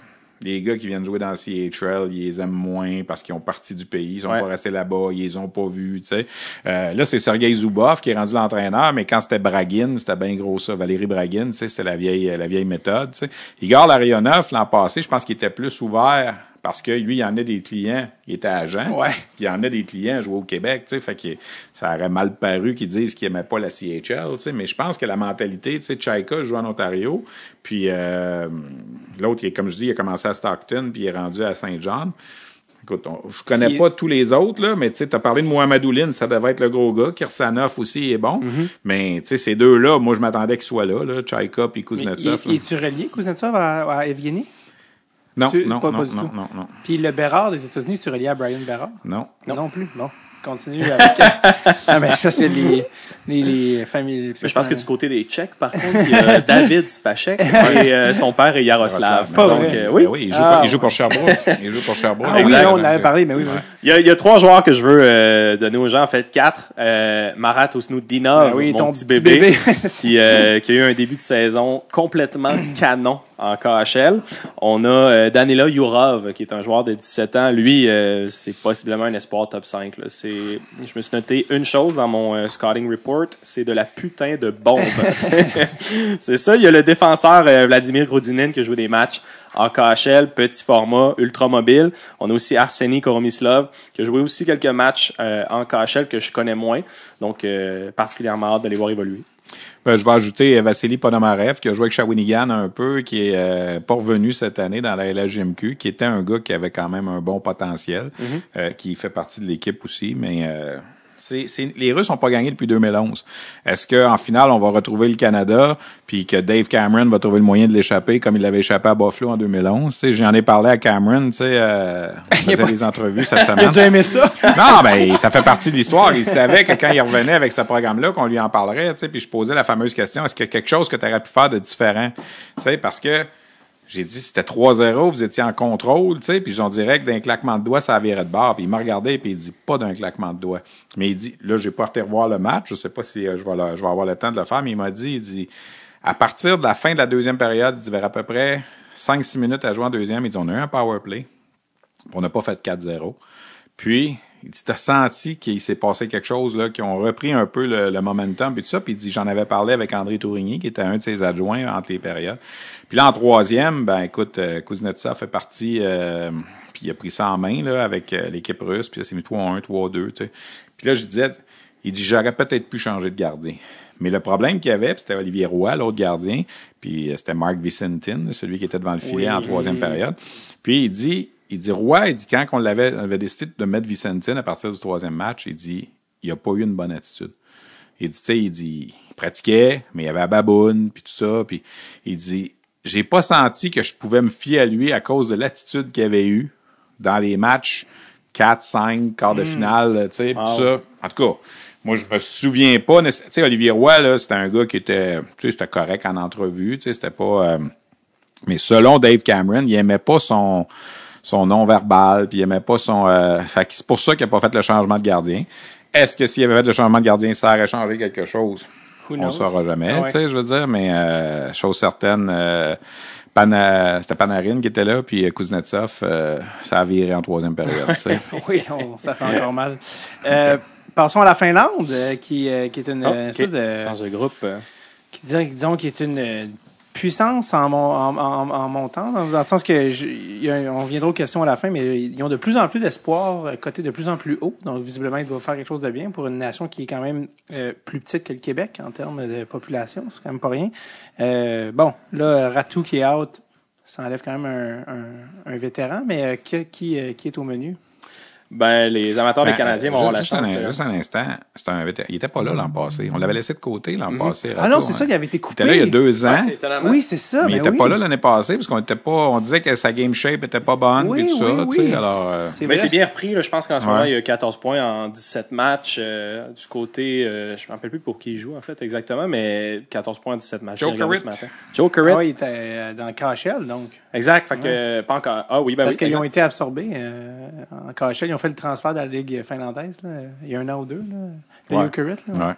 les gars qui viennent jouer dans le CHL, ils les aiment moins parce qu'ils ont parti du pays, ils sont Ouais. pas restés là-bas, ils les ont pas vus, tu sais. Euh, là, c'est Sergei Zubov qui est rendu l'entraîneur, mais quand c'était Bragin, c'était bien gros ça. Valérie Bragin, tu sais, c'était la vieille, la vieille méthode, tu sais. Igor Larionov, l'an passé, je pense qu'il était plus ouvert parce que lui, il y en a des clients, il était agent. Ouais. Puis il y en a des clients à jouer au Québec, tu sais, fait que ça aurait mal paru qu'ils disent qu'ils aimaient pas la CHL, tu sais, mais je pense que la mentalité, tu sais, Chaika joue en Ontario, puis euh, l'autre, il est, comme je dis, il a commencé à Stockton, puis il est rendu à Saint John. Écoute, on- je connais Si- pas tous les autres, là, mais tu sais, t'as parlé de Mohamedouline, ça devait être le gros gars. Kirsanov aussi est bon. Mm-hmm. Mais tu sais, ces deux-là, moi, je m'attendais qu'ils soient là, là, Chaika Mais Kuznetsov. là. Es-tu relié, Kuznetsov, à, à Evgeny? Non, tu- non, pas- non, pas du non, tout. non, non, Puis le Bérard des États-Unis, es-tu relié à Brian Bérard? non. Non, plus? Bon, continue avec. <laughs> ah, mais ça, c'est les, les, les familles. Mais je pense que du côté des Tchèques, par contre, il y a <laughs> David Spacek et euh, son père est Yaroslav. Pas Donc, vrai. euh, Ben oui. oui, il joue, Ah, pour, il joue pour Sherbrooke. <laughs> Il joue pour Sherbrooke. Ah oui, là, on en avait parlé, mais oui, oui. Il y, a, il y a trois joueurs que je veux euh, donner aux gens, en fait quatre. Euh, Marat Osnoudinov, Ben oui, mon ton petit petit bébé, bébé. qui, euh, qui a eu un début de saison complètement <clears throat> canon en KHL. On a euh, Danila Yurov, qui est un joueur de 17 ans. Lui, euh, c'est possiblement un espoir top 5. Là. C'est, je me suis noté une chose dans mon euh, scouting report, c'est de la putain de bombe. <laughs> c'est ça. Il y a le défenseur euh, Vladimir Grodinin qui a joué des matchs en KHL, petit format, ultra mobile. On a aussi Arseny Koromislov qui a joué aussi quelques matchs euh, en KHL que je connais moins. Donc, euh, particulièrement hâte de les voir évoluer. Ben, je vais ajouter euh, Vassili Ponomarev, qui a joué avec Shawinigan un peu, qui est euh, pas revenu cette année dans la LHJMQ, qui était un gars qui avait quand même un bon potentiel, euh, qui fait partie de l'équipe aussi, mais euh, c'est, c'est- les Russes n'ont pas gagné depuis 2011. Est-ce qu'en finale, on va retrouver le Canada, puis que Dave Cameron va trouver le moyen de l'échapper comme il l'avait échappé à Buffalo en 2011? Tu sais, J'en ai parlé à Cameron, tu sais, euh, on faisait <laughs> des entrevues cette Il a semaine. aimer ça? <laughs> Non, ben ça fait partie de l'histoire. Il savait que quand il revenait avec ce programme-là, qu'on lui en parlerait, tu sais. Puis je posais la fameuse question est-ce qu'il y a quelque chose que tu aurais pu faire de différent? Tu sais, parce que j'ai dit c'était 3-0, vous étiez en contrôle, tu sais. Puis on dirait que d'un claquement de doigts, ça virait de bord. Puis il m'a regardé puis il dit pas d'un claquement de doigts. Mais il dit là, j'ai pas été revoir le match. Je sais pas si euh, je vais avoir le temps de le faire, mais il m'a dit il dit à partir de la fin de la deuxième période, il dit vers à peu près 5-6 minutes à jouer en deuxième. Il dit on a eu un power play. On n'a pas fait 4-0. Puis, t'as senti qu'il s'est passé quelque chose, là, qu'ils ont repris un peu le, le momentum, puis tout ça. Puis il dit, j'en avais parlé avec André Tourigny, qui était un de ses adjoints entre les périodes. Puis là, en troisième, ben écoute, euh, Kuznetsov fait partie, euh, puis il a pris ça en main, là, avec euh, l'équipe russe, puis là, c'est mis 3-1, 3-2, tu sais. Puis là, je disais, il dit, j'aurais peut-être pu changer de gardien. Mais le problème qu'il y avait, c'était Olivier Roy, l'autre gardien, puis euh, c'était Mark Vicentin, celui qui était devant le filet en troisième période. Puis il dit, il dit, Roy, il dit, quand on l'avait, on avait décidé de mettre Vicentin à partir du troisième match, il dit, il a pas eu une bonne attitude. Il dit, tu sais, il dit, il pratiquait, mais il y avait la baboune, puis tout ça, puis il dit, j'ai pas senti que je pouvais me fier à lui à cause de l'attitude qu'il avait eue dans les matchs 4, 5, quart de finale, tu sais, puis tout ça. En tout cas, moi, je me souviens pas, tu sais, Olivier Roy, là, c'était un gars qui était, tu sais, c'était correct en entrevue, tu sais, c'était pas, euh, mais selon Dave Cameron, il aimait pas son son non-verbal, puis il aimait pas son... Euh, fait que c'est pour ça qu'il a pas fait le changement de gardien. Est-ce que s'il avait fait le changement de gardien, ça aurait changé quelque chose? Who On le saura jamais, Ah ouais. tu sais, je veux dire, mais euh, chose certaine, euh, Pana, c'était Panarin qui était là, puis Kuznetsov, euh, ça a viré en troisième période. tu sais. <laughs> oui, on- ça fait encore mal. <laughs> Euh, Passons à la Finlande, euh, qui, euh, qui est une Oh, euh, espèce de... Change de groupe. euh. qui disons, qui est une euh, puissance en, en, en- montant, dans le sens que, je- on viendra aux questions à la fin, mais ils ont de plus en plus d'espoir, euh, coté de plus en plus haut. Donc, visiblement, ils doivent faire quelque chose de bien pour une nation qui est quand même euh, plus petite que le Québec en termes de population. C'est quand même pas rien. Euh, bon, là, Ratou qui est out, ça enlève quand même un, un- un vétéran, mais euh, qui, qui, euh, qui est au menu? Ben, les amateurs des Ben, Canadiens vont juste- avoir la juste chance. Un, euh, juste un instant, c'est un vétéran. Il était pas là l'an passé. On l'avait laissé de côté l'an passé. Ah non, c'est hein. ça, il avait été Il coupé. était là il y a deux ans. Oui, c'est ça. mais il ben était oui. pas là l'année passée parce qu'on était pas, on disait que sa game shape était pas bonne Oui, puis tout oui, ça, oui. tu sais. Alors, euh, C'est Mais c'est bien repris. Là. Je pense qu'en ce Ouais. moment, il y a 14 points en 17 matchs. euh, du côté, euh, je me rappelle plus pour qui il joue, en fait, exactement, mais 14 points en 17 matchs. Joe Currit. Joe Currit. Ah, il était euh, dans KHL, donc. Exact. Fait que, euh, pas encore. Ah oui, ben Parce qu'ils ont été absorbés euh, en KHL. Ils ont fait le transfert de la Ligue finlandaise là, il y a un an ou deux. Là, le Ouais. Jokerit, là. ouais.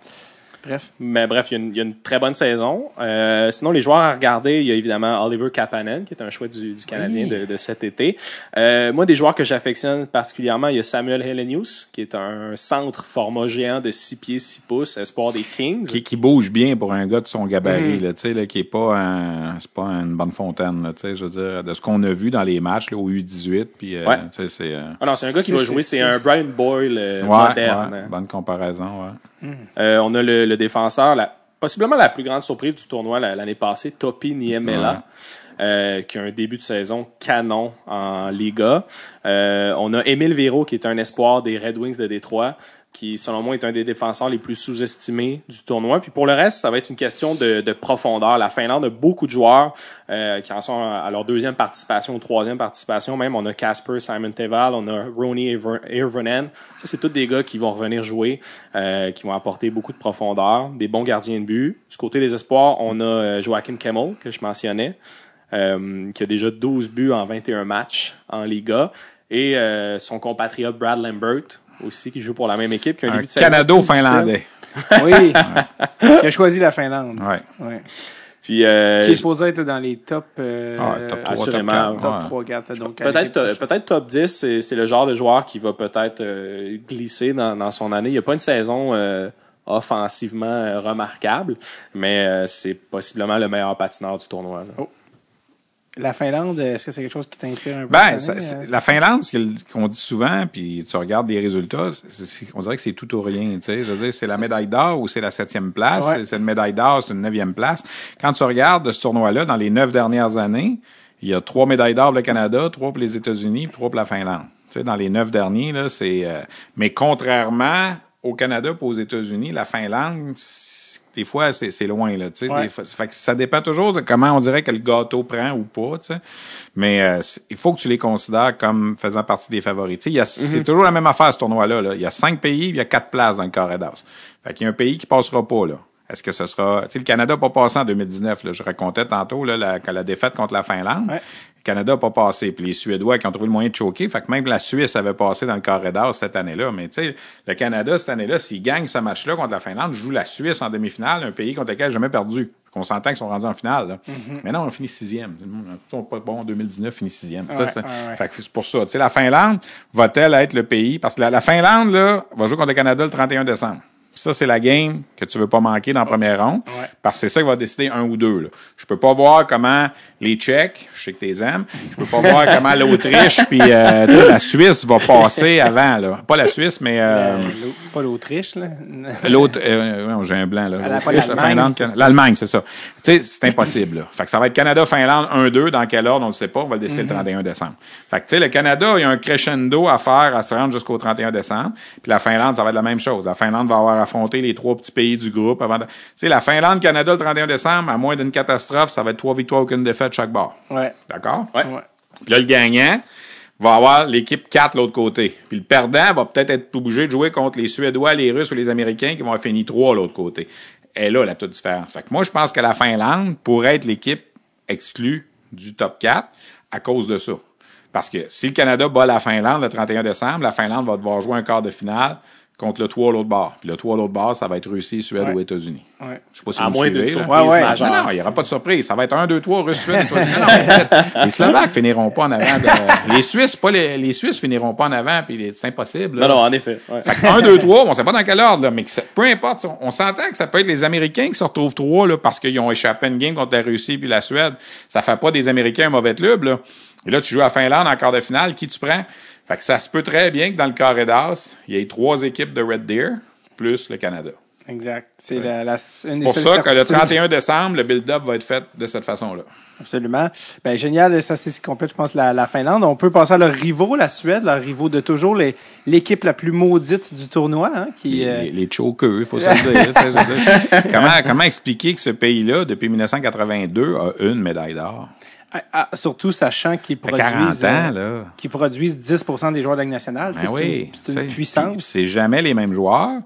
Bref. Mais bref, il y, a une, il y a une très bonne saison. Euh, sinon, les joueurs à regarder, il y a évidemment Oliver Kapanen, qui est un choix du, du Canadien Oui. de, de cet été. Euh, moi, des joueurs que j'affectionne particulièrement, il y a Samuel Helenius, qui est un centre format géant de 6 pieds, 6 pouces, espoir des Kings. Qui, qui bouge bien pour un gars de son gabarit, Mhm. là, tu sais, là, qui est pas un, c'est pas une bonne fontaine, là, tu sais, je veux dire, de ce qu'on a vu dans les matchs, là, au U18, puis, euh, Ouais. tu sais, c'est, Ah non, c'est un gars qui va jouer, c'est- un Brian Boyle ouais, moderne. ouais, bonne comparaison, ouais. Euh, on a le, le défenseur, la, possiblement la plus grande surprise du tournoi la- l'année passée, Topi Niemela, euh, qui a un début de saison canon en Liga. Euh, on a Émile Véro, qui est un espoir des Red Wings de Détroit, qui, selon moi, est un des défenseurs les plus sous-estimés du tournoi. Puis pour le reste, ça va être une question de, de profondeur. La Finlande a beaucoup de joueurs euh, qui en sont à leur deuxième participation ou troisième participation. Même, on a Casper Simon Teval, on a Ronnie Irvonen. Ça, c'est tous des gars qui vont revenir jouer, euh, qui vont apporter beaucoup de profondeur, des bons gardiens de but. Du côté des espoirs, on a euh, Joachim Kemmel, que je mentionnais, euh, qui a déjà 12 buts en 21 matchs en Liga. Et euh, son compatriote Brad Lambert, aussi, qui joue pour la même équipe, qui a un, Un début de saison Canado-Finlandais. <laughs> Oui. qui a choisi la Finlande. Ouais. Ouais. Puis, euh, Qui est supposé être dans les top, euh, Ah, top 3, assurément, top top 4. 3, 4. Donc, Peut-être peut-être top 10, c'est c'est le genre de joueur qui va peut-être euh, glisser dans, dans son année. Il n'y a pas une saison euh, offensivement euh, remarquable, mais euh, c'est possiblement le meilleur patineur du tournoi. là. La Finlande, est-ce que c'est quelque chose qui t'inspire un peu? Ben, ça- euh? la Finlande, ce qu'on dit souvent, puis tu regardes les résultats, on dirait que c'est tout ou rien. Tu sais, je veux dire, c'est la médaille d'or ou c'est la septième place. Ouais. C'est- une médaille d'or, c'est une neuvième place. Quand tu regardes de ce tournoi-là, dans les neuf dernières années, il y a trois médailles d'or pour le Canada, trois pour les États-Unis, trois pour la Finlande. Tu sais, dans les neuf derniers, là, c'est. euh, mais contrairement au Canada et aux États-Unis, la Finlande, des fois, c'est c'est loin, là, tu sais. Ouais. Fait que ça dépend toujours de comment on dirait que le gâteau prend ou pas, tu sais. Mais euh, il faut que tu les considères comme faisant partie des favoris. Tu sais, a- C'est toujours la même affaire, ce tournoi-là. Là. Il y a cinq pays, il y a quatre places dans le carré d'as. Fait qu'il y a un pays qui passera pas, là. Est-ce que ce sera... Tu sais, le Canada n'a pas passé en 2019, là. Je racontais tantôt, là, la, la défaite contre la Finlande. Ouais. Le Canada n'a pas passé. Puis les Suédois qui ont trouvé le moyen de choquer. Fait que même la Suisse avait passé dans le carré d'as cette année-là. Mais tu sais, le Canada, cette année-là, s'ils gagnent ce match-là contre la Finlande, joue la Suisse en demi-finale, un pays contre lequel n'ont jamais perdu. On s'entend qu'ils sont rendus en finale. Là. Mais non, on finit sixième. Ils sont pas bon en 2019, finit sixième. Ouais, c'est- ouais, c'est pour ça. Tu sais, la Finlande va-t-elle être le pays? Parce que la, la Finlande, là, va jouer contre le Canada le 31 décembre. Ça, c'est la game que tu veux pas manquer dans la première ronde. Ouais. Parce que c'est ça qui va décider un ou deux. Là. Je peux pas voir comment les Tchèques, je sais que t'es aimes, je peux pas voir comment l'Autriche <laughs> puis euh, la Suisse va passer avant. Là. Pas la Suisse, mais euh, l'au- pas l'Autriche, là. <laughs> L'autre, euh, j'ai un blanc, là. L'Allemagne. Finlande, Can- L'Allemagne, c'est ça. Tu sais, c'est impossible, là. Fait que ça va être Canada-Finlande 1-2, dans quel ordre, on ne sait pas, on va le décider le 31 décembre. Fait que, tu sais, le Canada, il y a un crescendo à faire à se rendre jusqu'au 31 décembre. Puis la Finlande, ça va être la même chose. La Finlande va avoir affronté les trois petits pays du groupe avant de... Tu sais, la Finlande-Canada le 31 décembre, à moins d'une catastrophe, ça va être trois victoires, aucune défaite chaque bord. Ouais. D'accord? Ouais. Ouais. Là, le gagnant va avoir l'équipe 4 de l'autre côté. Puis le perdant va peut-être être obligé de jouer contre les Suédois, les Russes ou les Américains qui vont finir 3 de l'autre côté. Et là, la toute différence. Fait que moi, je pense que la Finlande pourrait être l'équipe exclue du top 4 à cause de ça. Parce que si le Canada bat la Finlande le 31 décembre, la Finlande va devoir jouer un quart de finale contre le 3 à l'autre bord. Puis le 3 à l'autre bord, ça va être Russie, Suède Ouais. ou États-Unis. Ouais. Je sais pas si À vous moins d'une surprise Ouais, majeure. Non, non, il n'y aura pas de surprise. Ça va être 1, 2, 3, Russie, Suède, États-Unis. Non, non, mais les Slovaques finiront pas en avant. de- <laughs> Les Suisses, pas les, les Suisses finiront pas en avant, puis c'est impossible. là. Non, non, en effet. ouais. Fait que 1, 2, 3, on sait pas dans quel ordre, là, mais que ça- peu importe, on, s'entend que ça peut être les Américains qui se retrouvent trois, là, parce qu'ils ont échappé une game contre la Russie puis la Suède. Ça fait pas des Américains un mauvais club, là. Et là, tu joues à Finlande en quart de finale, qui tu prends? Fait que ça se peut très bien que dans le carré d'as, il y ait trois équipes de Red Deer, plus le Canada. Exact. C'est la, la, une C'est des pour ça que le certitudes. 31 décembre, le build-up va être fait de cette façon-là. Absolument. Ben, génial. Ça, c'est complète, je pense, la, la Finlande. On peut passer à leurs rivaux, la Suède, leurs rivaux de toujours, les- l'équipe la plus maudite du tournoi, hein, qui, Les, euh, les, les chokers, il faut se le dire. <laughs> comment, comment expliquer que ce pays-là, depuis 1982, a une médaille d'or? Ah, ah, surtout sachant qu'ils Ça fait 40 produisent, ans, euh, là. qu'ils produisent 10% des joueurs de la Ligue nationale. Ben oui. C'est une, puissance. C'est jamais les mêmes joueurs,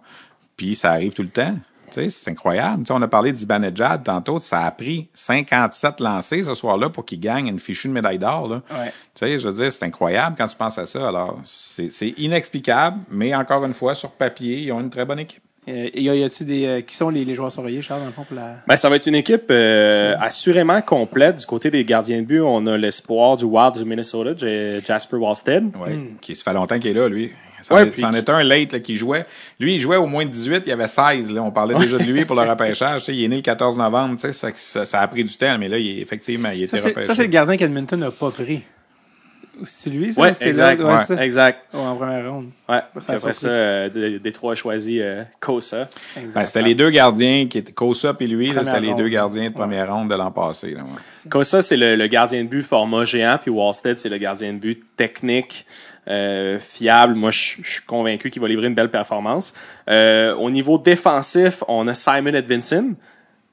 puis ça arrive tout le temps. C'est incroyable. On a parlé d'Ibanejad tantôt. Ça a pris 57 lancés ce soir-là pour qu'il gagne une fichue de médaille d'or. Ouais. Je veux dire, c'est incroyable quand tu penses à ça. Alors, c'est inexplicable, mais encore une fois, sur papier, ils ont une très bonne équipe. Euh, y a- y a-tu des, euh, qui sont les, les joueurs surveillés, Charles, dans le fond, pour la... Ben, ça va être une équipe euh, assurément complète. Du côté des gardiens de but, on a l'espoir du Wild du Minnesota, J- Jasper Wallstead. Ouais. Qui ça fait longtemps qu'il est là, lui. Ça Ouais, en est- puis c'en qui- est un late là, qui jouait. Lui, il jouait au moins de 18, il y avait 16. Là. On parlait déjà de lui pour le repêchage. <laughs> Tu sais, il est né le 14 novembre. Tu sais, ça, ça, ça a pris du temps, mais là, il est, effectivement, il était Ça, c'est, repêché. ça, c'est le gardien qu'Edmonton n'a pas pris. C'est lui, ça? Ouais, exact. l'autre? ouais. c'est ça? Exact. Ouais, en première ronde. Ouais. Ça a après surpris. ça, euh, trois choisis euh, Kosa. Ben, c'était les deux gardiens qui étaient Kosa et lui, c'était les deux gardiens de première ronde de l'an passé. Là, ouais. Kosa, c'est le, le gardien de but format géant, puis Wallstead, c'est le gardien de but technique, euh, fiable. Moi, je je suis convaincu qu'il va livrer une belle performance. Euh, au niveau défensif, on a Simon Edvinson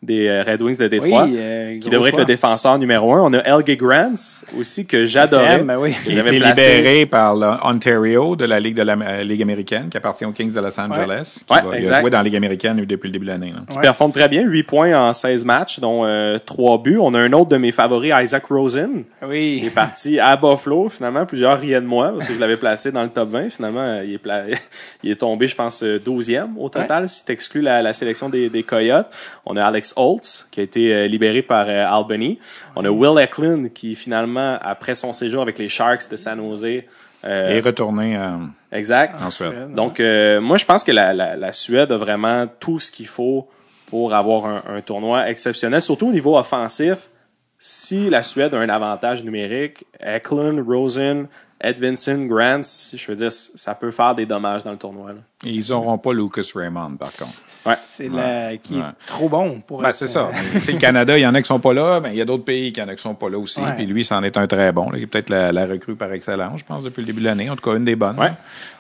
des euh, Red Wings de Détroit. Oui, euh, qui devrait être le défenseur numéro un. On a Elge Grants aussi que j'adorais. Ben oui. que Il a été placé. libéré par l'Ontario de la Ligue de la euh, Ligue américaine, qui appartient aux Kings de Los Angeles. qui Ouais, va- il a joué dans la Ligue américaine depuis le début de l'année. qui performe très bien, 8 points en 16 matchs, dont euh, 3 buts. On a un autre de mes favoris, Isaac Rosen, qui Oui. est parti à Buffalo. Finalement, plusieurs riaient de moi parce que je l'avais placé dans le top 20. Finalement, il est, pla- <laughs> il est tombé, je pense, euh, 12e au total, si tu exclus la, la sélection des, des Coyotes. On a Alex Holtz, qui a été euh, libéré par euh, Albany. On a Will Eklund, qui finalement, après son séjour avec les Sharks de San Jose, euh, Et retourné euh, exact, en Suède. donc, euh, moi, je pense que la, la, la Suède a vraiment tout ce qu'il faut pour avoir un, un tournoi exceptionnel, surtout au niveau offensif. Si la Suède a un avantage numérique, Eklund, Rosen, Edvinson, Grants, je veux dire, ça peut faire des dommages dans le tournoi. là. Et Ils n'auront pas Lucas Raymond, par contre. Ouais. C'est la, qui est Ouais. trop bon pour Ben, être, c'est ça. euh, le Canada, il y en a qui sont pas là, mais il y a d'autres pays qui en a qui sont pas là aussi. Ouais. Puis lui, c'en est un très bon. là. Il est peut-être la, la recrue par excellence, je pense, depuis le début de l'année. En tout cas, une des bonnes.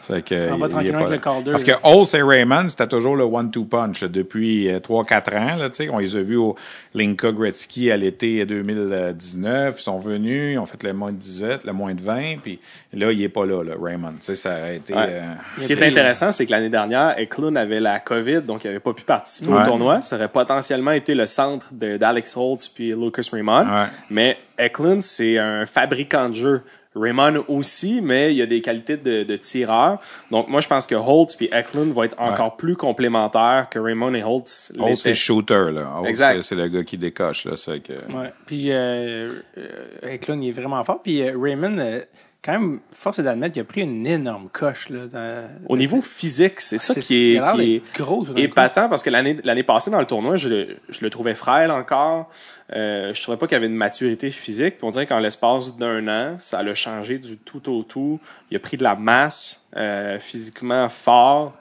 C'est que, Ça va tranquillement avec le Calder, Parce que. Holtz et Raymond, c'était toujours le one-two punch là, depuis euh, 3-4 ans. Là, tu sais. on les a vus au Linka Gretzky à l'été 2019. Ils sont venus, ils ont fait le moins de 18, le moins de 20. Puis là, il est pas là, là Raymond. Tu sais, ça a été... Ouais. euh, Ce qui est intéressant, c'est que l'année dernière, Eklund avait la COVID, donc il n'avait pas pu participer Ouais. au tournoi. Ça aurait potentiellement été le centre de- d'Alex Holtz puis Lucas Raymond. Ouais. Mais Eklund, c'est un fabricant de jeu. Raymond aussi, mais il y a des qualités de, de tireur. Donc moi, je pense que Holtz puis Eklund vont être encore plus complémentaires que Raymond et Holtz Holtz, c'est shooter. Là. Holtz, Exact. c'est- c'est le gars qui décoche. Là, c'est que... Ouais. Puis euh, euh, Eklund, il est vraiment fort. Puis euh, Raymond, euh, quand même, force est d'admettre qu'il a pris une énorme coche. Là, dans- Au niveau physique, c'est ça C'est- qui est, qui gros épatant parce que l'année passée dans le tournoi, je le, je le trouvais frêle encore. Euh, je trouvais pas qu'il avait une maturité physique. Puis on dirait qu'en l'espace d'un an, ça l'a changé du tout au tout. Il a pris de la masse euh, physiquement fort.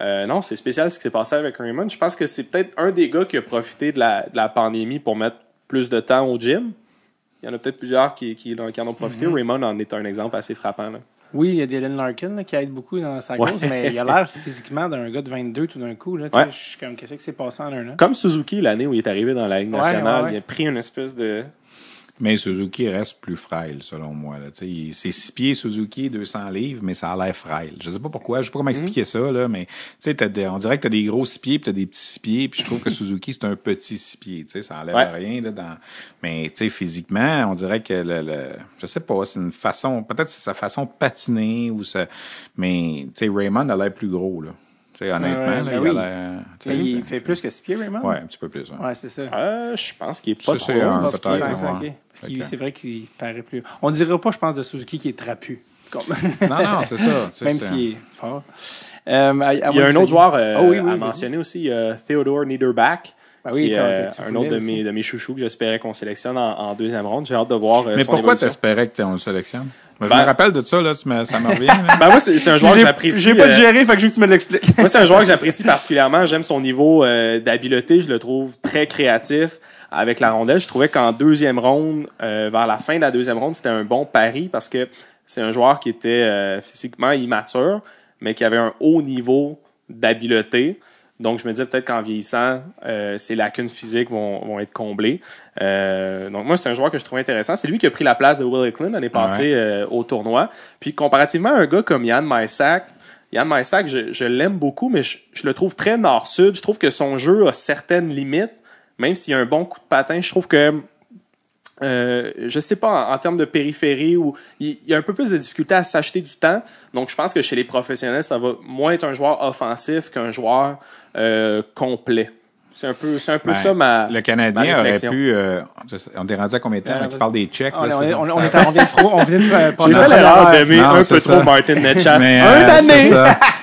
Euh, non, c'est spécial ce qui s'est passé avec Raymond. Je pense que c'est peut-être un des gars qui a profité de la, de la pandémie pour mettre plus de temps au gym. Il y en a peut-être plusieurs qui, qui, qui en ont profité. Mm-hmm. Raymond en est un exemple assez frappant. Là. Oui, il y a Dylan Larkin là, qui aide beaucoup dans sa Ouais. cause, mais il a l'air <laughs> physiquement d'un gars de 22 tout d'un coup. Là, Ouais. Je suis comme, qu'est-ce qui s'est passé en un an? Comme Suzuki l'année où il est arrivé dans la Ligue Ouais, nationale, ouais, ouais. il a pris une espèce de Mais Suzuki reste plus frêle, selon moi. C'est six pieds Suzuki, 200 livres, mais ça a l'air frêle. Je sais pas pourquoi, je sais pas comment expliquer ça, là, mais t'as des- on dirait que t'as des gros six pieds puis t'as des petits six pieds, puis je trouve que Suzuki, c'est un petit six pieds. Ça enlève Ouais. rien. Là, dans... Mais physiquement, on dirait que le, le... je sais pas, c'est une façon, peut-être c'est sa façon de patiner ou ça. Mais Raymond a l'air plus gros, là. Tu sais, honnêtement, Ouais, là, ben il oui. a l'air- tu sais, Mais il fait plus que 6 pieds, Raymond? Ouais, un petit peu plus. ouais. Ouais, c'est ça. Euh, je pense qu'il est Ça, pas c'est trop. un- peut-être. Parce que- c'est vrai qu'il paraît plus. On dirait pas, je pense, de Suzuki qui est trapu. Comme- Non, non, c'est ça. tu Même s'il est fort. Euh, à- à Il y a un autre joueur euh, Ah oui, oui, à mentionner aussi, a Theodore Niederbach. Ben oui, qui euh, tu un autre de mes, de mes chouchous que j'espérais qu'on sélectionne en, en deuxième ronde. J'ai hâte de voir euh, Mais son pourquoi évolution. t'espérais que on le sélectionne? Ben, je Ben- me rappelle de ça, là, tu me- ça me revient. Ben, moi, c'est c'est un joueur que J'ai- j'apprécie. J'ai pas euh, digéré, fait que je veux que tu me l'expliques. Moi, c'est un joueur que j'apprécie particulièrement. J'aime son niveau euh, d'habileté. Je le trouve très créatif avec la rondelle. Je trouvais qu'en deuxième ronde, euh, vers la fin de la deuxième ronde, c'était un bon pari parce que c'est un joueur qui était euh, physiquement immature, mais qui avait un haut niveau d'habileté. Donc, je me disais peut-être qu'en vieillissant, euh, ses lacunes physiques vont, vont être comblées. Euh, donc, moi, c'est un joueur que je trouve intéressant. C'est lui qui a pris la place de Will Eklund l'année passée euh, au tournoi. Puis, comparativement à un gars comme Yann Mysak, Yann Mysak, je, je l'aime beaucoup, mais je, je le trouve très nord-sud. Je trouve que son jeu a certaines limites, même s'il a un bon coup de patin. Je trouve que euh, je sais pas, en, termes de périphérie, où il, il y a un peu plus de difficulté à s'acheter du temps. Donc, je pense que chez les professionnels, ça va moins être un joueur offensif qu'un joueur euh, complet. C'est un peu, c'est un peu Ben, ça ma. le Canadien ma aurait pu. euh, on est rendu à combien de temps? Euh, là, qui parle des Tchèques. On, là, on, on, on est à- on vient de fro- on vient de euh, <laughs> passer J'ai la fait l'erreur d'aimer un peu ça. trop Martin Netchas. Mais, Un euh, année!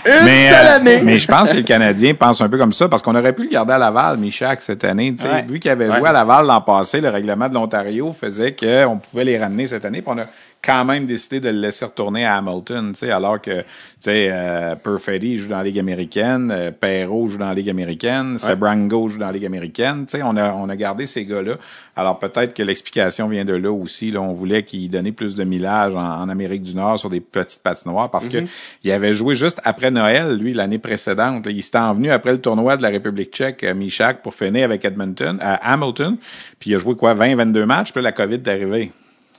Une mais, seule euh, année! mais je pense que le Canadien pense un peu comme ça parce qu'on aurait pu le garder à Laval, Michak, cette année. tu sais, Ouais. Vu qu'il avait Ouais. joué à Laval l'an passé, le règlement de l'Ontario faisait qu'on pouvait les ramener cette année. On a quand même décidé de le laisser retourner à Hamilton, tu sais, alors que tu sais, euh, Perfetti joue dans la Ligue américaine, euh, Perrault joue dans la Ligue américaine, Sebrango joue dans la Ligue américaine. Tu sais, on a, on a gardé ces gars-là. Alors peut-être que l'explication vient de là aussi. Là, on voulait qu'il donnait plus de millage en, en Amérique du Nord sur des petites patinoires parce que il avait joué juste après Noël, lui, l'année précédente. là. Il s'était envenu après le tournoi de la République tchèque, euh, Michak, pour finir avec Edmonton, à Hamilton. Puis il a joué quoi, 20-22 matchs, puis là, la COVID est arrivée.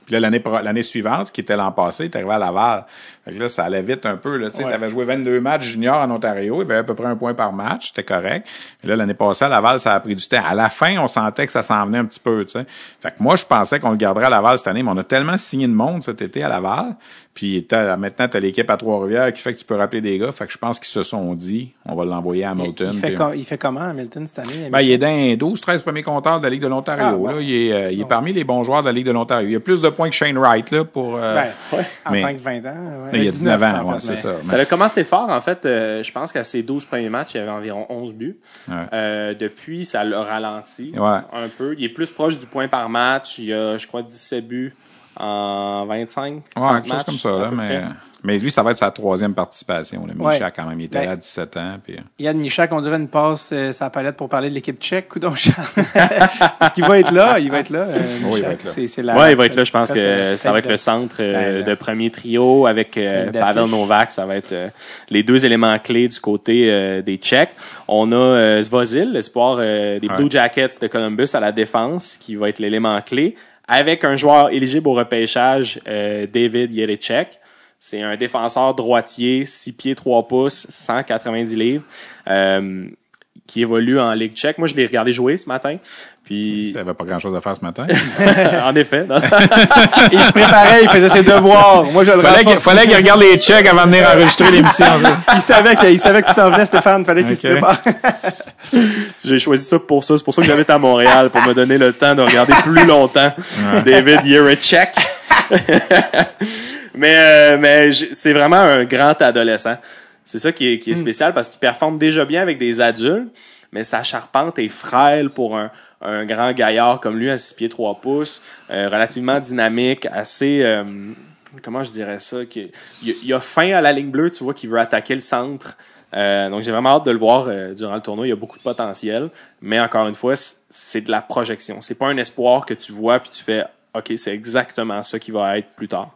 Puis là, l'année, l'année suivante, qui était l'an passé, est arrivé à Laval. Fait que là, ça allait vite un peu. Là, tu sais, Ouais. avais joué 22 matchs juniors en Ontario, il y avait à peu près un point par match, c'était correct. Et là, l'année passée, à Laval, ça a pris du temps. À la fin, on sentait que ça s'en venait un petit peu. Tu sais. Fait que moi, je pensais qu'on le garderait à Laval cette année, mais on a tellement signé de monde cet été à Laval. Puis maintenant, tu as l'équipe à Trois-Rivières qui fait que tu peux rappeler des gars. Fait que je pense qu'ils se sont dit, on va l'envoyer à Il, Hamilton. il fait puis- com- il fait comment, Hamilton, cette année? ben, il est dans les 12-13 premiers compteurs de la Ligue de l'Ontario. Ah, là. Il est, euh, il est parmi les bons joueurs de la Ligue de l'Ontario. Il a plus de points que Shane Wright là, pour... euh, Ben, en mais- tant que 20 ans. ouais. mais il y a 19 ans, en fait, c'est mais- ça. Ça a commencé fort, en fait. euh, je pense qu'à ses 12 premiers matchs, il y avait environ 11 buts. Ouais. Euh, depuis, ça l'a ralenti Ouais. un peu. Il est plus proche du point par match. Il y a, je crois, 17 buts en 25. Ouais, 30 quelque chose comme ça, là, mais, près. mais lui, ça va être sa troisième participation. Le Ouais. Michak, quand même, il était Ben- là à 17 ans. Puis... Yann Michak, on dirait une passe euh, sa palette pour parler de l'équipe tchèque, coudon Charles. <laughs> Parce qu'il va être là, il va être là. euh, Oui, il va Michak. être là. C'est- c'est la- Ouais, il va être là. Je pense que ça va être le centre euh, Ben, de premier trio avec euh. Pavel Novak. Ça va être euh, les deux éléments clés du côté euh, des Tchèques. On a euh, Svozil, l'espoir euh, des. Blue Jackets de Columbus à la défense, qui va être l'élément clé, avec un joueur éligible au repêchage, euh, David Yerechek. C'est un défenseur droitier, 6 pieds 3 pouces, 190 livres, euh, qui évolue en Ligue tchèque. Moi, je l'ai regardé jouer ce matin. Puis, Il n'avait pas grand-chose à faire ce matin. <laughs> en effet? <laughs> Il se préparait, il faisait ses devoirs. Moi, je le fallait qu'il fallait qu'il regarde les checks avant de venir enregistrer l'émission. Il savait que, il savait que tu t'en venais, Stéphane. Fallait qu'il se prépare. <laughs> J'ai choisi ça pour ça. C'est pour ça que j'habite à Montréal, pour me donner le temps de regarder plus longtemps David Yerechek. mais euh, mais c'est vraiment un grand adolescent. C'est ça qui est, qui est spécial parce qu'il performe déjà bien avec des adultes, mais sa charpente est frêle pour un, un grand gaillard comme lui à 6 pieds 3 pouces, euh, relativement dynamique, assez... euh, comment je dirais ça? qu'il- Il, il a faim à la ligne bleue, tu vois, qu'il veut attaquer le centre. Euh, donc j'ai vraiment hâte de le voir euh, durant le tournoi. Il y a beaucoup de potentiel, mais encore une fois, c'est de la projection. C'est pas un espoir que tu vois puis tu fais OK, c'est exactement ça qui va être plus tard.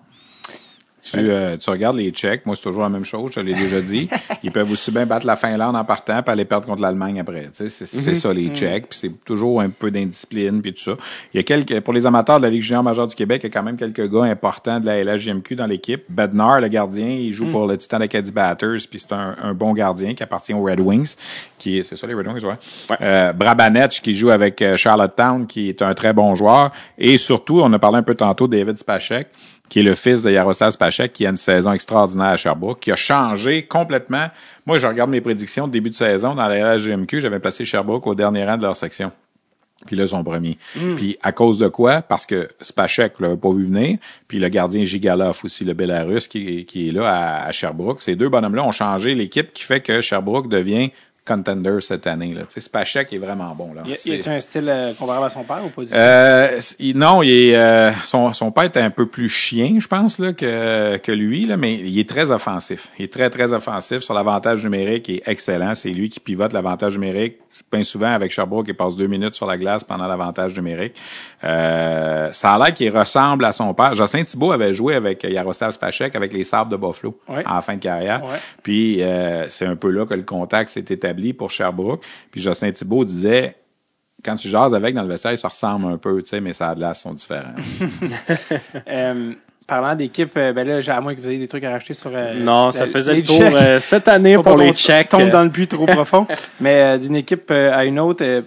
Tu, euh, tu regardes les Tchèques, moi c'est toujours la même chose, je l'ai déjà dit. <laughs> Ils peuvent aussi bien battre la Finlande en partant puis aller perdre contre l'Allemagne après. Tu sais, c'est c'est ça les Tchèques, puis c'est toujours un peu d'indiscipline puis tout ça. Il y a quelques pour les amateurs de la Ligue junior majeure du Québec, il y a quand même quelques gars importants de la LHJMQ dans l'équipe. Bednar, le gardien, il joue pour le Titan Acadie Batters, puis c'est un, un bon gardien qui appartient aux Red Wings, qui est c'est ça les Red Wings, ouais. Ouais. Euh, Brabanech qui joue avec euh, Charlottetown, qui est un très bon joueur, et surtout on a parlé un peu tantôt de David Spacek. Qui est le fils de Yaroslav Spachek, qui a une saison extraordinaire à Sherbrooke, qui a changé complètement. Moi, je regarde mes prédictions de début de saison dans la LGMQ, j'avais passé Sherbrooke au dernier rang de leur section. Puis là, son premier. Puis à cause de quoi? Parce que Spachek l'avait pas vu venir. Puis le gardien Gigalov aussi, le Belarus, qui, qui est là à, à Sherbrooke. Ces deux bonhommes-là ont changé l'équipe qui fait que Sherbrooke devient contender cette année. Là. Spachek est vraiment bon. Là. Il, il a un style euh, comparable à son père ou pas du tout? euh, il- non, il est, euh, son, son père était un peu plus chien, je pense, là, que, que lui, là, mais il est très offensif. Il est très, très offensif sur l'avantage numérique. Il est excellent. C'est lui qui pivote l'avantage numérique. Bien souvent avec Sherbrooke, il passe deux minutes sur la glace pendant l'avantage numérique. Euh, ça a l'air qu'il ressemble à son père. Jocelyn Thibault avait joué avec Yaroslav Spachek avec les Sabres de Buffalo Ouais. en fin de carrière. Ouais. Puis euh, c'est un peu là que le contact s'est établi pour Sherbrooke. Puis Jocelyn Thibault disait quand tu jases avec dans le vestiaire, ça ressemble un peu, tu sais, mais ça a de glace sont différents. <laughs> Euh, parlant d'équipe, euh, ben là, à moins que vous ayez des trucs à racheter sur. euh, Non, ça faisait le tour euh, cette année pour les Tchèques. tombe dans le puits trop profond. <laughs> Mais euh, d'une équipe à une autre, euh,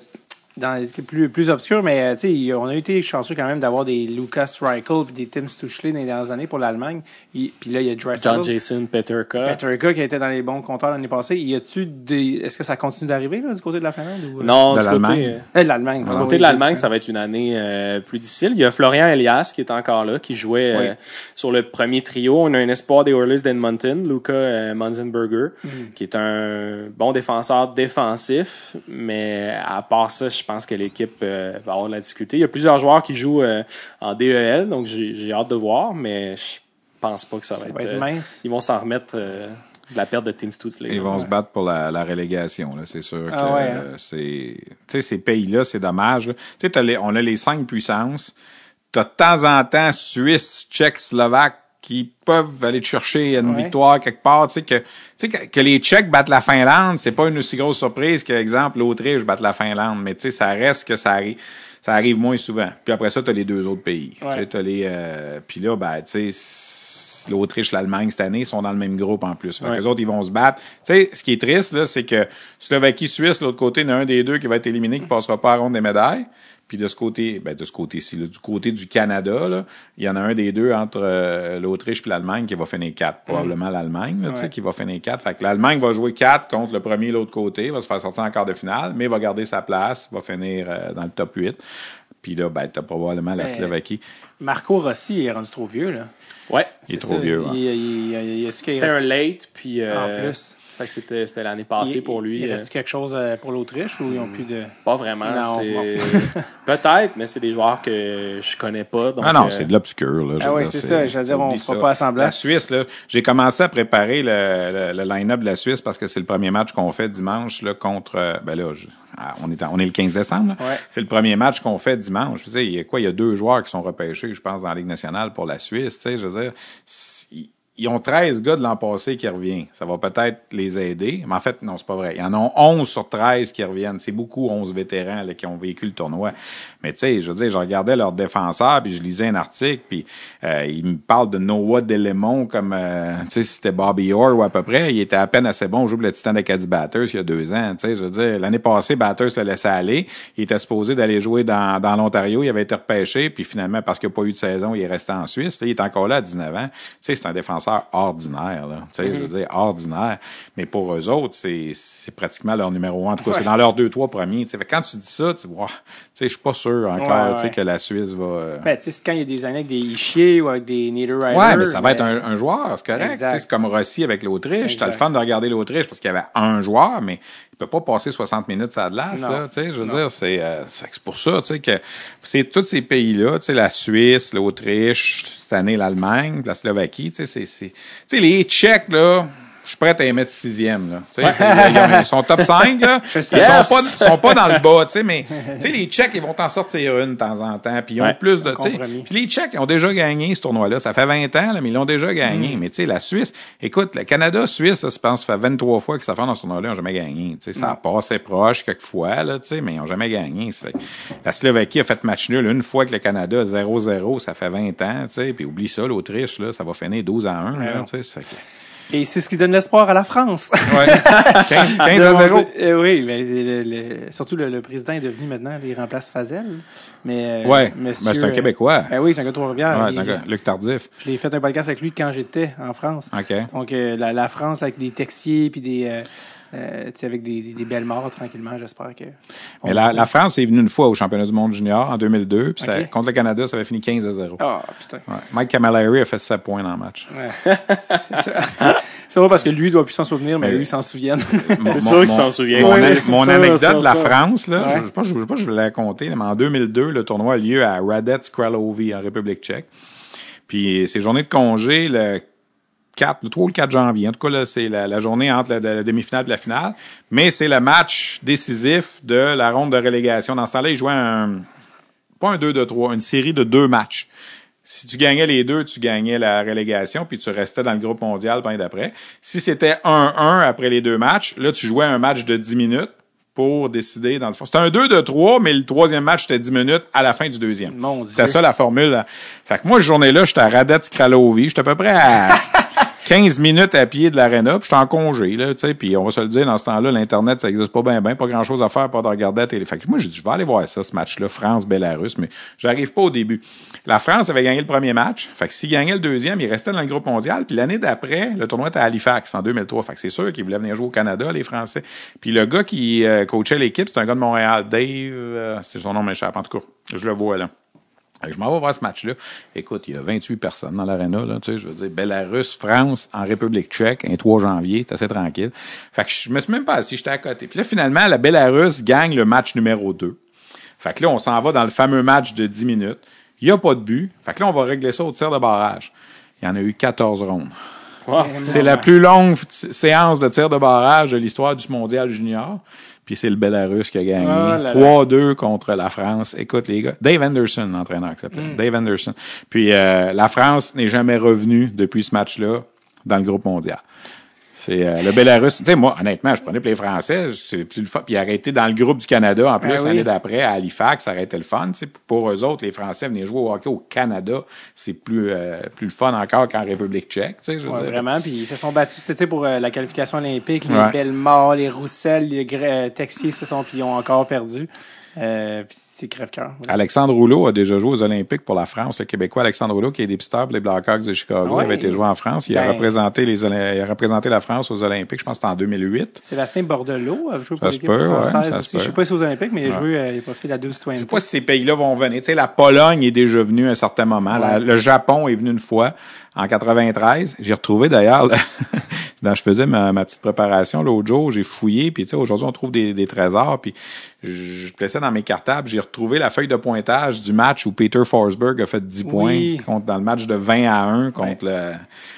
dans les équipes plus, plus obscures, mais euh, tu sais, on a été chanceux quand même d'avoir des Lucas Reichel et des Tim Stuchley dans les dernières années pour l'Allemagne. Puis là, il y a John. Jason Peterka. Peterka qui était dans les bons compteurs l'année passée. Y a-tu des. Est-ce que ça continue d'arriver là, du côté de la Finlande ou... euh? Non, De du l'Allemagne. côté, euh, de l'Allemagne. Du côté de l'Allemagne, ça va être une année euh, plus difficile. Il y a Florian Elias qui est encore là, qui jouait euh, sur le premier trio. On a un espoir des Oilers d'Edmonton, Luca euh, Munzenberger, Mm. qui est un bon défenseur défensif. Mais à part ça, je pense que l'équipe euh, va avoir de la difficulté. Il y a plusieurs joueurs qui jouent euh, en DEL, donc j'ai hâte de voir, mais je pense pas que ça va, Ça être... va être euh, mince. ils vont s'en remettre euh, de la perte de Team Stutzle. Ils vont se battre pour la, la relégation, c'est sûr. Ah que, ouais, hein. euh, c'est, tu sais, ces pays-là, c'est dommage. Tu t'as les- on a les cinq puissances. T'as de temps en temps Suisse, Tchèque, Slovaque qui peuvent aller te chercher une Ouais. victoire quelque part. Tu sais que, tu sais que, que les Tchèques battent la Finlande, c'est pas une aussi grosse surprise que, exemple, l'Autriche batte la Finlande. Mais tu sais, ça reste que ça arrive. Ça arrive moins souvent. Puis après ça, t'as les deux autres pays. Ouais. Tu sais, t'as les, euh, puis là, ben, tu sais, l'Autriche, l'Allemagne cette année sont dans le même groupe en plus. Fait que les autres, ils vont se battre. Tu sais, ce qui est triste, là, c'est que Slovaquie, Suisse, l'autre côté, il y en a un des deux qui va être éliminé, qui passera pas à la ronde des médailles. Puis de ce côté, ben de ce côté-ci, du côté du Canada, là, il y en a un des deux entre euh, l'Autriche et l'Allemagne qui va finir quatre. Probablement l'Allemagne, là, Ouais. qui va finir quatre. Fait que l'Allemagne va jouer quatre contre le premier l'autre côté, va se faire sortir en quart de finale, mais va garder sa place, va finir euh, dans le top 8. Puis là, ben, t'as probablement la Slovaquie. Marco Rossi il est rendu trop vieux, là. Ouais. Il est C'est trop ça. vieux, hein. Il, il, il- C'était un late, puis... euh, En plus. Fait que c'était c'était l'année passée il- pour lui. Il euh, reste quelque chose euh, pour l'Autriche ou ils ont plus de. Pas vraiment. Non, c'est <laughs> peut-être, mais c'est des joueurs que je connais pas. Donc, ah non, euh, c'est de l'obscur. Ah oui, c'est ça. Je veux dire, on fera ça. pas assemblant. La Suisse, là, j'ai commencé à préparer le, le, le line-up de la Suisse parce que c'est le premier match qu'on fait dimanche là, contre... Ben là, je- ah, on, est en- on est le 15 décembre. là. Ouais. C'est le premier match qu'on fait dimanche. Veux dire, il y a quoi? Il y a deux joueurs qui sont repêchés, je pense, dans la Ligue nationale pour la Suisse. Tu sais, je veux dire, si- ils ont 13 gars de l'an passé qui reviennent. Ça va peut-être les aider. Mais en fait, non, c'est pas vrai. Il y en a 11 sur 13 qui reviennent. C'est beaucoup 11 vétérans là, qui ont vécu le tournoi. Mais tu sais, je veux dire, je regardais leurs défenseurs, puis je lisais un article, puis euh, ils me parlent de Noah Delemon comme, euh, tu sais, c'était Bobby Orr ou à peu près. Il était à peine assez bon au jeu pour le Titan d'Acadie Batters il y a deux ans. Tu sais, je veux dire, l'année passée, Batters le laissait aller. Il était supposé d'aller jouer dans, dans l'Ontario. Il avait été repêché, puis finalement, parce qu'il n'a pas eu de saison, il est resté en Suisse. Là, il est encore là à 19 ans. Tu sais, c'est un défenseur ordinaire, là. Tu sais, je veux dire, ordinaire. Mais pour eux autres, c'est, c'est pratiquement leur numéro un. En tout cas, c'est dans leurs deux, trois premiers. Tu sais, Fait que quand tu dis ça, tu vois, tu sais, je suis pas sûr encore, Ouais, sais, ouais. que la Suisse va, euh, Ben, tu sais, c'est quand il y a des années avec des Ishier ou avec des Niederreiter. Ouais, mais ça va être un, un joueur, c'est correct. C'est comme Rossi avec l'Autriche. C'était le fun de regarder l'Autriche parce qu'il y avait un joueur, mais il peut pas passer 60 minutes à. Non. Là, tu sais, je veux dire, c'est euh, pour ça tu sais, que c'est tous ces pays-là, tu sais, la Suisse, l'Autriche, cette année l'Allemagne, la Slovaquie, tu sais, c'est- c'est... Tu sais, les Tchèques, là... Je suis prêt à les mettre sixième, là. Ils, ont- ils sont top 5, là. <laughs> Ils sont, pas, sont pas dans le bas, tu sais, mais, <laughs> tu sais, les Tchèques, ils vont t'en sortir une de temps en temps, puis ils ont Ouais, plus de, puis les Tchèques ils ont déjà gagné ce tournoi-là. Ça fait 20 ans, là, mais ils l'ont déjà Mm. gagné. Mais tu sais, la Suisse, écoute, le Canada, Suisse, ça, je pense, ça fait 23 fois que ça fait dans ce tournoi-là, ils n'ont jamais gagné. Tu sais, ça a passé proche quelques fois, là, tu sais, mais ils n'ont jamais gagné. Fait que la Slovaquie a fait match nul une fois avec le Canada 0-0, ça fait 20 ans, puis oublie ça, l'Autriche, là, ça va finir 12 à 1, là, ça fait que- Et c'est ce qui donne l'espoir à la France. Ouais. <laughs> 15, 15 à 0. Euh, oui, mais le- le- surtout le, le président est devenu maintenant, il remplace Fazel. Mais, euh, Ouais, monsieur, ben, c'est un euh, Québécois. Ben oui, c'est un gars de Trois-Rivières. Ouais, gars. Luc Tardif. Je l'ai fait un podcast avec lui quand j'étais en France. OK. Donc, euh, la, la France, avec des texiers, puis des. Euh, tu sais, avec des, des, des belles morts, tranquillement, j'espère que. Mais la, la France est venue une fois au championnat du monde junior en 2002. Puis ça- OK. contre le Canada, ça avait fini 15 à 0. Ah, putain. Ouais. Mike Camilleri a fait 7 points dans le match. Ouais. <laughs> c'est ça. C'est vrai parce que lui, il doit plus s'en souvenir, mais Mais- eux, ils s'en souviennent. <laughs> Mon- C'est sûr qu'il s'en souvient. Mon, anecdote de la ça. France, là, Ouais. je ne sais pas, je sais pas si je vais la compter, mais en 2002, le tournoi a lieu à Radec Kralovi en République tchèque. Puis c'est journée de congé le 4, le 3 ou le 4 janvier. En tout cas, là, c'est la, la journée entre la, la demi-finale et la finale. Mais c'est le match décisif de la ronde de relégation. Dans ce temps-là, ils jouaient un, pas un 2 de 3, une série de deux matchs. Si tu gagnais les deux, tu gagnais la relégation, puis tu restais dans le groupe mondial l'année d'après. Si c'était 1-1 après les deux matchs, là, tu jouais un match de 10 minutes pour décider dans le fond. C'était un 2 de 3, mais le troisième match, c'était 10 minutes à la fin du deuxième. C'était ça la formule. Fait que moi, cette journée-là, j'étais à Radec Kralovi. J'étais à peu près à <laughs> 15 minutes à pied de l'aréna, puis j'étais en congé, là, tu sais, puis on va se le dire, dans ce temps-là, l'Internet, ça existe pas bien, bien, pas grand-chose à faire, pas de regarder la télé. Fait que moi, j'ai dit, je vais aller voir ça, ce match-là, France-Bélarus, mais j'arrive pas au début. La France avait gagné le premier match, fait que s'il gagnait le deuxième, il restait dans le groupe mondial, puis l'année d'après, le tournoi était à Halifax, en 2003, fait que c'est sûr qu'ils voulaient venir jouer au Canada, les Français. Puis le gars qui euh, coachait l'équipe, c'est un gars de Montréal, Dave, euh, c'est son nom m'échappe, en tout cas, je le vois, là. Je m'en vais voir ce match-là. Écoute, il y a 28 personnes dans l'aréna, là, tu sais, je veux dire, Belarus, France, en République tchèque, un 3 janvier, c'est assez tranquille. Fait que je me suis même pas assis, j'étais à côté. Puis là, finalement, la Belarus gagne le match numéro 2. Fait que là, on s'en va dans le fameux match de 10 minutes. Il y a pas de but. Fait que là, on va régler ça au tir de barrage. Il y en a eu 14 rondes. Wow. C'est la plus longue séance de tir de barrage de l'histoire du mondial junior. Puis c'est le Belarus qui a gagné. Ah là là. 3-2 contre la France. Écoute, les gars. Dave Anderson, l'entraîneur qui s'appelait. Mm. Dave Anderson. Puis euh, la France n'est jamais revenue depuis ce match-là dans le groupe mondial. C'est euh, le Belarus. Tu sais, moi, honnêtement, je prenais pour les Français, c'est plus le fun. Puis arrêter dans le groupe du Canada, en plus, Ah oui. l'année d'après, à Halifax, ça aurait été le fun. Tu sais, pour eux autres, les Français venaient jouer au hockey au Canada. C'est plus, euh, plus le fun encore qu'en République tchèque. Tu sais, je veux Ouais, dire. vraiment. Puis ils se sont battus cet été pour euh, la qualification olympique. Les Ouais. Bellemare, les Roussel, les euh, Texier se sont puis ils ont encore perdu. Euh, c'est crève-cœur. Alexandre Rouleau a déjà joué aux Olympiques pour la France. Le Québécois Alexandre Rouleau, qui est dépisteur pour les Blackhawks de Chicago, Ouais. avait été joué en France. Il a Ben. représenté les il a représenté la France aux Olympiques. Je pense que en 2008. Sébastien Bordelot a joué pour l'équipe ouais, française aussi. peut. Je sais pas si c'est aux Olympiques, mais il a Ouais. joué, euh, il a profité de la double Je sais pas si ces pays-là vont venir. Tu sais, la Pologne est déjà venue à un certain moment. La- le Japon est venu une fois en 93. J'ai retrouvé d'ailleurs, <laughs> je faisais ma, ma petite préparation l'autre jour, j'ai fouillé, puis tu sais, aujourd'hui on trouve des, des trésors, puis je, je plaçais dans mes cartables, j'ai retrouvé la feuille de pointage du match où Peter Forsberg a fait 10 points Oui. contre dans le match de 20 à 1 contre le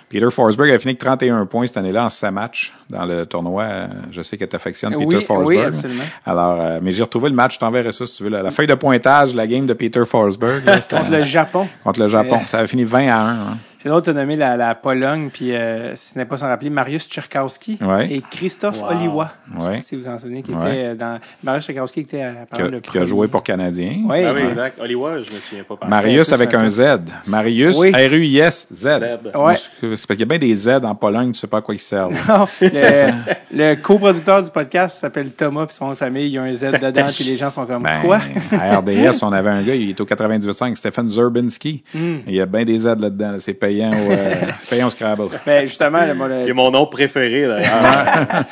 Peter Forsberg a fini avec 31 points cette année-là en 6 matchs dans le tournoi. Je sais que tu affectionnes Oui, Peter oui, Forsberg. absolument. Alors, euh, mais j'ai retrouvé le match, je t'enverrai ça si tu veux. La, la feuille de pointage la game de Peter Forsberg. là, <laughs> Contre le Japon. contre le Japon. Euh, Ça avait fini 20 à 1. hein. C'est l'autre, tu as nommé la, la Pologne, puis euh, si ce n'est pas sans rappeler, Marius Tcherkowski Ouais. et Christophe Wow. Oliwa. Je sais Ouais. pas si vous vous en souvenez, qui Ouais. était euh, dans... Marius Tcherkowski qui était à Qui a, qui a joué pour Canadien. Oui, Ah oui, ouais. exact. Oliwa, je me souviens pas. Marius avec un Z. Marius, Oui. R-U-I-S, Z. Z. Moi, Ouais. C'est parce qu'il y a bien des Z en Pologne, tu sais pas à quoi ils servent. <laughs> Non, le, le coproducteur du podcast s'appelle Thomas, puis son nom de famille, il y a un Z dedans, puis les gens sont comme Ben, quoi? à RDS, on avait un gars, il est au 98.5, Stephen Zerbinski. Hmm. Il y a bien des Z là-dedans. là. C'est payant au, euh, c'est <laughs> payant au Scrabble. Ben justement, le- moi, le- Qui est mon nom préféré, d'ailleurs.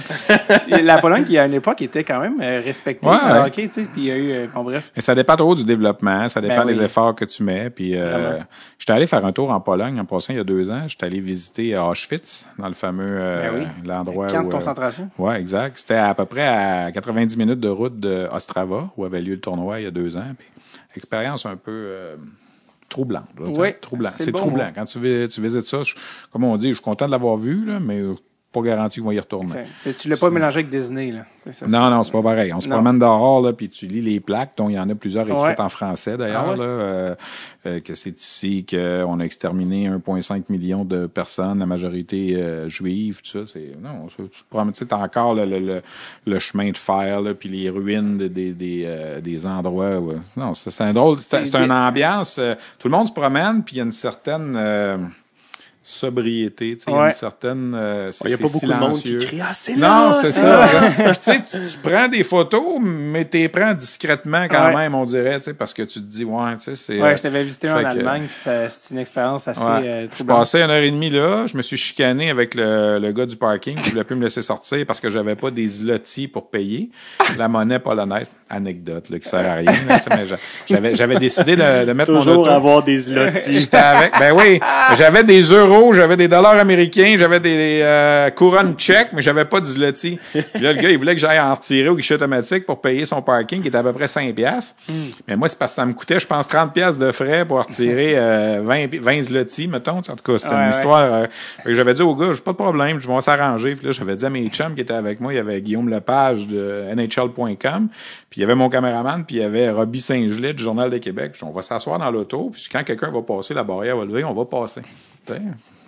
<laughs> la Pologne qui à une époque était quand même euh, respectée Ouais, hockey, tu sais, puis il y a eu, euh, bon bref. Mais ça dépend trop du développement, ça dépend Ben oui. des efforts que tu mets. Puis euh, j'étais allé faire un tour en Pologne en passant il y a deux ans. J'étais allé visiter Auschwitz, dans le fameux euh, Ben oui. l'endroit Camp où. de euh, concentration. ouais, exact. C'était à peu près à 90 minutes de route de Ostrava, où avait lieu le tournoi il y a deux ans. Puis, expérience un peu troublante. là, Oui, troublant. c'est bon, troublant. Quand tu, vis- tu visites ça, je- comme on dit, je suis content de l'avoir vu, là, mais pas garanti qu'on va y retourner. Tu l'as pas mélangé avec Disney, là. Ça, Non, non, c'est pas pareil. On se Non. promène dehors, là, puis tu lis les plaques, dont il y en a plusieurs écrites Ouais. en français, d'ailleurs, Ah ouais? là, euh, euh, que c'est ici qu'on a exterminé 1,5 million de personnes, la majorité euh, juive, tout ça. C'est, non, tu te promènes, tu sais, encore le, le, le, le chemin de fer, là, puis les ruines de- des, des, euh, des endroits. où- non, c'est, c'est un drôle, c'est, une des- ambiance. tout le monde se promène, puis il y a une certaine... sobriété. tu sais, Il y a Ouais. une certaine. euh, c'est- Il n'y a pas beaucoup de monde qui silencieux. crie Ah, c'est là! Non, c'est ça. tu sais, tu, tu prends des photos, mais tu les prends discrètement quand Ouais. même, on dirait, tu sais, parce que tu te dis, ouais, tu sais, c'est. Ouais, euh, je t'avais visité en que- Allemagne, puis ça- c'est une expérience assez Ouais. euh, Je troublante. passais une heure et demie là, je me suis chicané avec le, le gars du parking qui voulait plus me laisser sortir parce que j'avais pas des zlotys pour payer. La monnaie polonaise, anecdote là, qui sert à rien. j'avais j'avais décidé de, de mettre mon Toujours avoir des zlotys. J'étais avec. Ben oui, j'avais des euros, j'avais des dollars américains, j'avais des euh, couronnes tchèques, mais j'avais pas du zloty. Puis là, le gars, il voulait que j'aille en retirer au guichet automatique pour payer son parking, qui était à peu près 5 piastres. Mais moi, c'est parce que ça me coûtait, je pense, 30 piastres de frais pour retirer euh, 20, pi- 20 zloty, mettons. En tout cas, c'était Ouais, une ouais. histoire. euh, j'avais dit au gars, j'ai pas de problème, je vais s'arranger. Puis là, j'avais dit à mes chums qui étaient avec moi, il y avait Guillaume Lepage de NHL.com, puis il y avait mon caméraman, puis il y avait Robbie Saint-Gelais du Journal de Québec. Je on va s'asseoir dans l'auto, puis quand quelqu'un va passer, la barrière va lever, on va passer.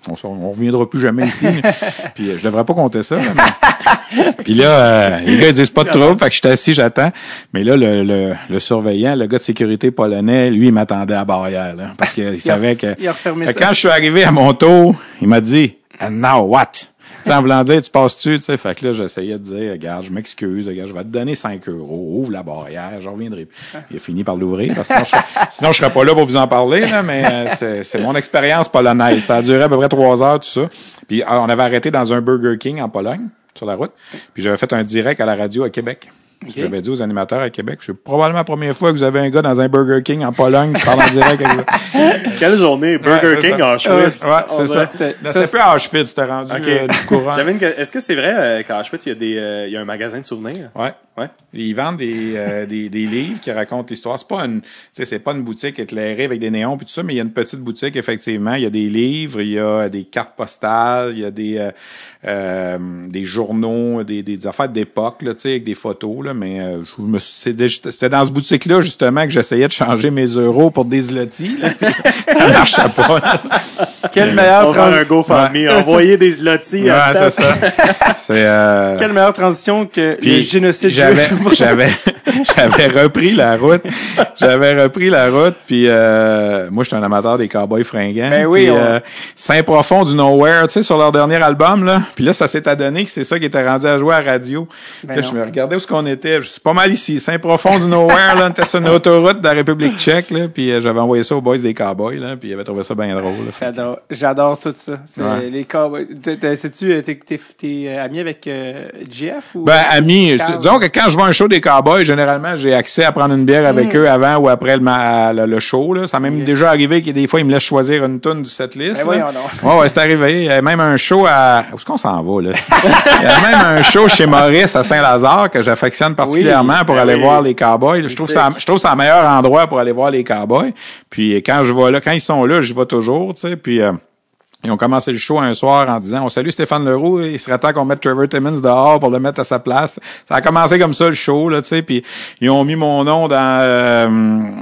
On, on reviendra plus jamais ici. <laughs> puis euh, je devrais pas compter ça. mais- <laughs> puis là, euh, les gars ils disent pas de trouble, fait que j'étais assis, j'attends. Mais là, le, le, le surveillant, le gars de sécurité polonais, lui, il m'attendait à la barrière, là, parce qu'il savait que. il a que ça. quand je suis arrivé à mon tour, il m'a dit, And now what? Voulant dire, tu passes-tu, tu sais? Fait que là, j'essayais de dire, regarde, je m'excuse, regarde, je vais te donner 5 euros, ouvre la barrière, je reviendrai. plus. Il a fini par l'ouvrir, parce que sinon, je serais, <laughs> sinon, je serais pas là pour vous en parler, là, mais euh, c'est, c'est mon expérience polonaise. Ça a duré à peu près trois heures, tout ça. Puis, euh, on avait arrêté dans un Burger King en Pologne, sur la route. Puis, j'avais fait un direct à la radio à Québec. Puis J'avais dit aux animateurs à Québec, c'est probablement la première fois que vous avez un gars dans un Burger King en Pologne qui parle en direct avec vous. Quelle journée? Burger Ouais, King ça. à Auschwitz. Ouais, c'est ça. Là, ça, C'était plus Auschwitz, c'était rendu OK. euh, du courant. <laughs> J'avais une Est-ce que c'est vrai euh, qu'à Auschwitz, il y, a des, euh, il y a un magasin de souvenirs? Ouais. Ouais. Ils vendent des, euh, des, des livres qui racontent l'histoire. C'est pas une, tu sais, c'est pas une boutique éclairée avec des néons puis tout ça, mais il y a une petite boutique effectivement. Il y a des livres, il y a des cartes postales, il y a des, euh, euh, des journaux, des, des affaires d'époque là, tu sais, avec des photos là. Mais euh, je me, c'était dans ce boutique là justement que j'essayais de changer mes euros pour des zlotys. Là, <laughs> ça marchait pas. là. Quel meilleur On va un GoFundMe. Ouais. Envoyer des zlotys Ouais, à c'est ça. <laughs> Euh, Quelle meilleure transition que le Puis génocide j'avais juif. j'avais <laughs> j'avais repris la route j'avais repris la route puis euh, moi j'étais un amateur des cowboys fringants Ben oui, on- euh, Saint profond du nowhere tu sais sur leur dernier album là puis là ça s'est adonné que c'est ça qui était rendu à jouer à la radio Ben là non. je me regardais où ce qu'on était je suis pas mal ici Saint profond du nowhere là on était sur une autoroute de la République tchèque là puis euh, j'avais envoyé ça aux boys des cowboys là puis ils avaient trouvé ça bien drôle J'adore, j'adore tout ça. C'est Ouais. les cowboys. Sais-tu, euh, t'es, t'es, t'es euh, ami avec euh, Jeff ou? Ben, ami, je- disons que quand je vois un show des Cowboys, généralement, j'ai accès à prendre une bière avec Mm. eux avant ou après le, ma- le, le show. Là. Ça m'est même déjà arrivé que des fois, ils me laissent choisir une tune du setlist. Ben là. donc. Ouais, ouais, c'est arrivé. Il y a même un show à... Où est-ce qu'on s'en va, là? <laughs> Il y a même un show chez Maurice à Saint-Lazare que j'affectionne particulièrement pour ben aller oui. voir les Cowboys. Je trouve ça, je trouve ça le meilleur endroit pour aller voir les Cowboys. Puis quand je vais là, quand ils sont là, je vais toujours, tu sais. Puis... euh, ils ont commencé le show un soir en disant On salue Stéphane Leroux, il serait temps qu'on mette Trevor Timmons dehors pour le mettre à sa place. Ça a commencé comme ça le show, là, tu sais, puis ils ont mis mon nom dans euh,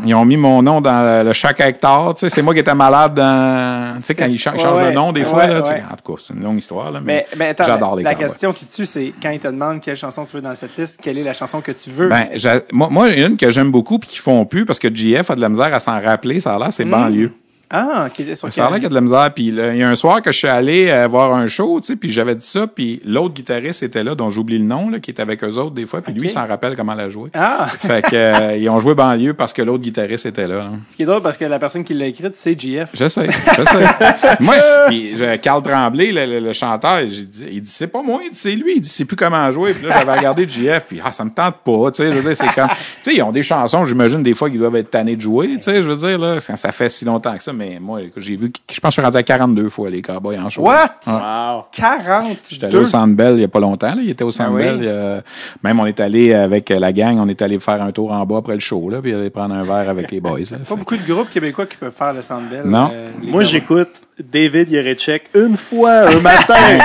ils ont mis mon nom dans le chaque hectare, tu sais, c'est moi qui étais malade dans tu sais quand ils cha- Ouais, changent ouais. le nom des Ouais, fois là, tu sais. ouais. en tout cas, c'est une longue histoire là, mais, Mais, j'adore les la question qui tue, c'est quand ils te demandent quelle chanson tu veux dans cette liste, quelle est la chanson que tu veux? Ben, moi, moi, une que j'aime beaucoup puis qu'ils font plus parce que JF a de la misère à s'en rappeler, ça a l'air, Hmm. c'est banlieue. Ah, sur Ça a l'air qu'il y a de la misère. Puis là, il y a un soir que je suis allé euh, voir un show, tu sais, puis j'avais dit ça, puis l'autre guitariste était là, dont j'oublie le nom, là, qui était avec eux autres des fois, puis lui, il s'en rappelle comment la jouer. Ah, <laughs> Fait que euh, ils ont joué banlieue parce que l'autre guitariste était là. là. ce qui est drôle parce que la personne qui l'a écrite, c'est JF. Je sais, je sais. <laughs> moi, puis je- Carl Tremblay, le, le- le chanteur, dit, il dit c'est pas moi, c'est lui, il dit c'est plus comment jouer. Puis là, j'avais regardé JF, puis ah ça me tente pas, tu sais, je veux dire c'est comme, tu sais ils ont des chansons, j'imagine des fois qu'ils doivent être tannés de jouer, tu sais, je veux dire là, ça fait si longtemps que ça, mais moi écoute, j'ai vu, je pense que je suis rendu à 42 fois les Cowboys en show. What? Ouais. Wow. 40. J'étais allé au Centre Bell il y a pas longtemps. Là. Il était au Centre Ah? Bell. même on est allé avec la gang, on est allé faire un tour en bas après le show, là, puis aller prendre un verre avec les boys. là. Pas beaucoup de groupes québécois qui peuvent faire le Sandbell. Non. euh, Moi, j'écoute David Yerechek une fois un matin. <laughs>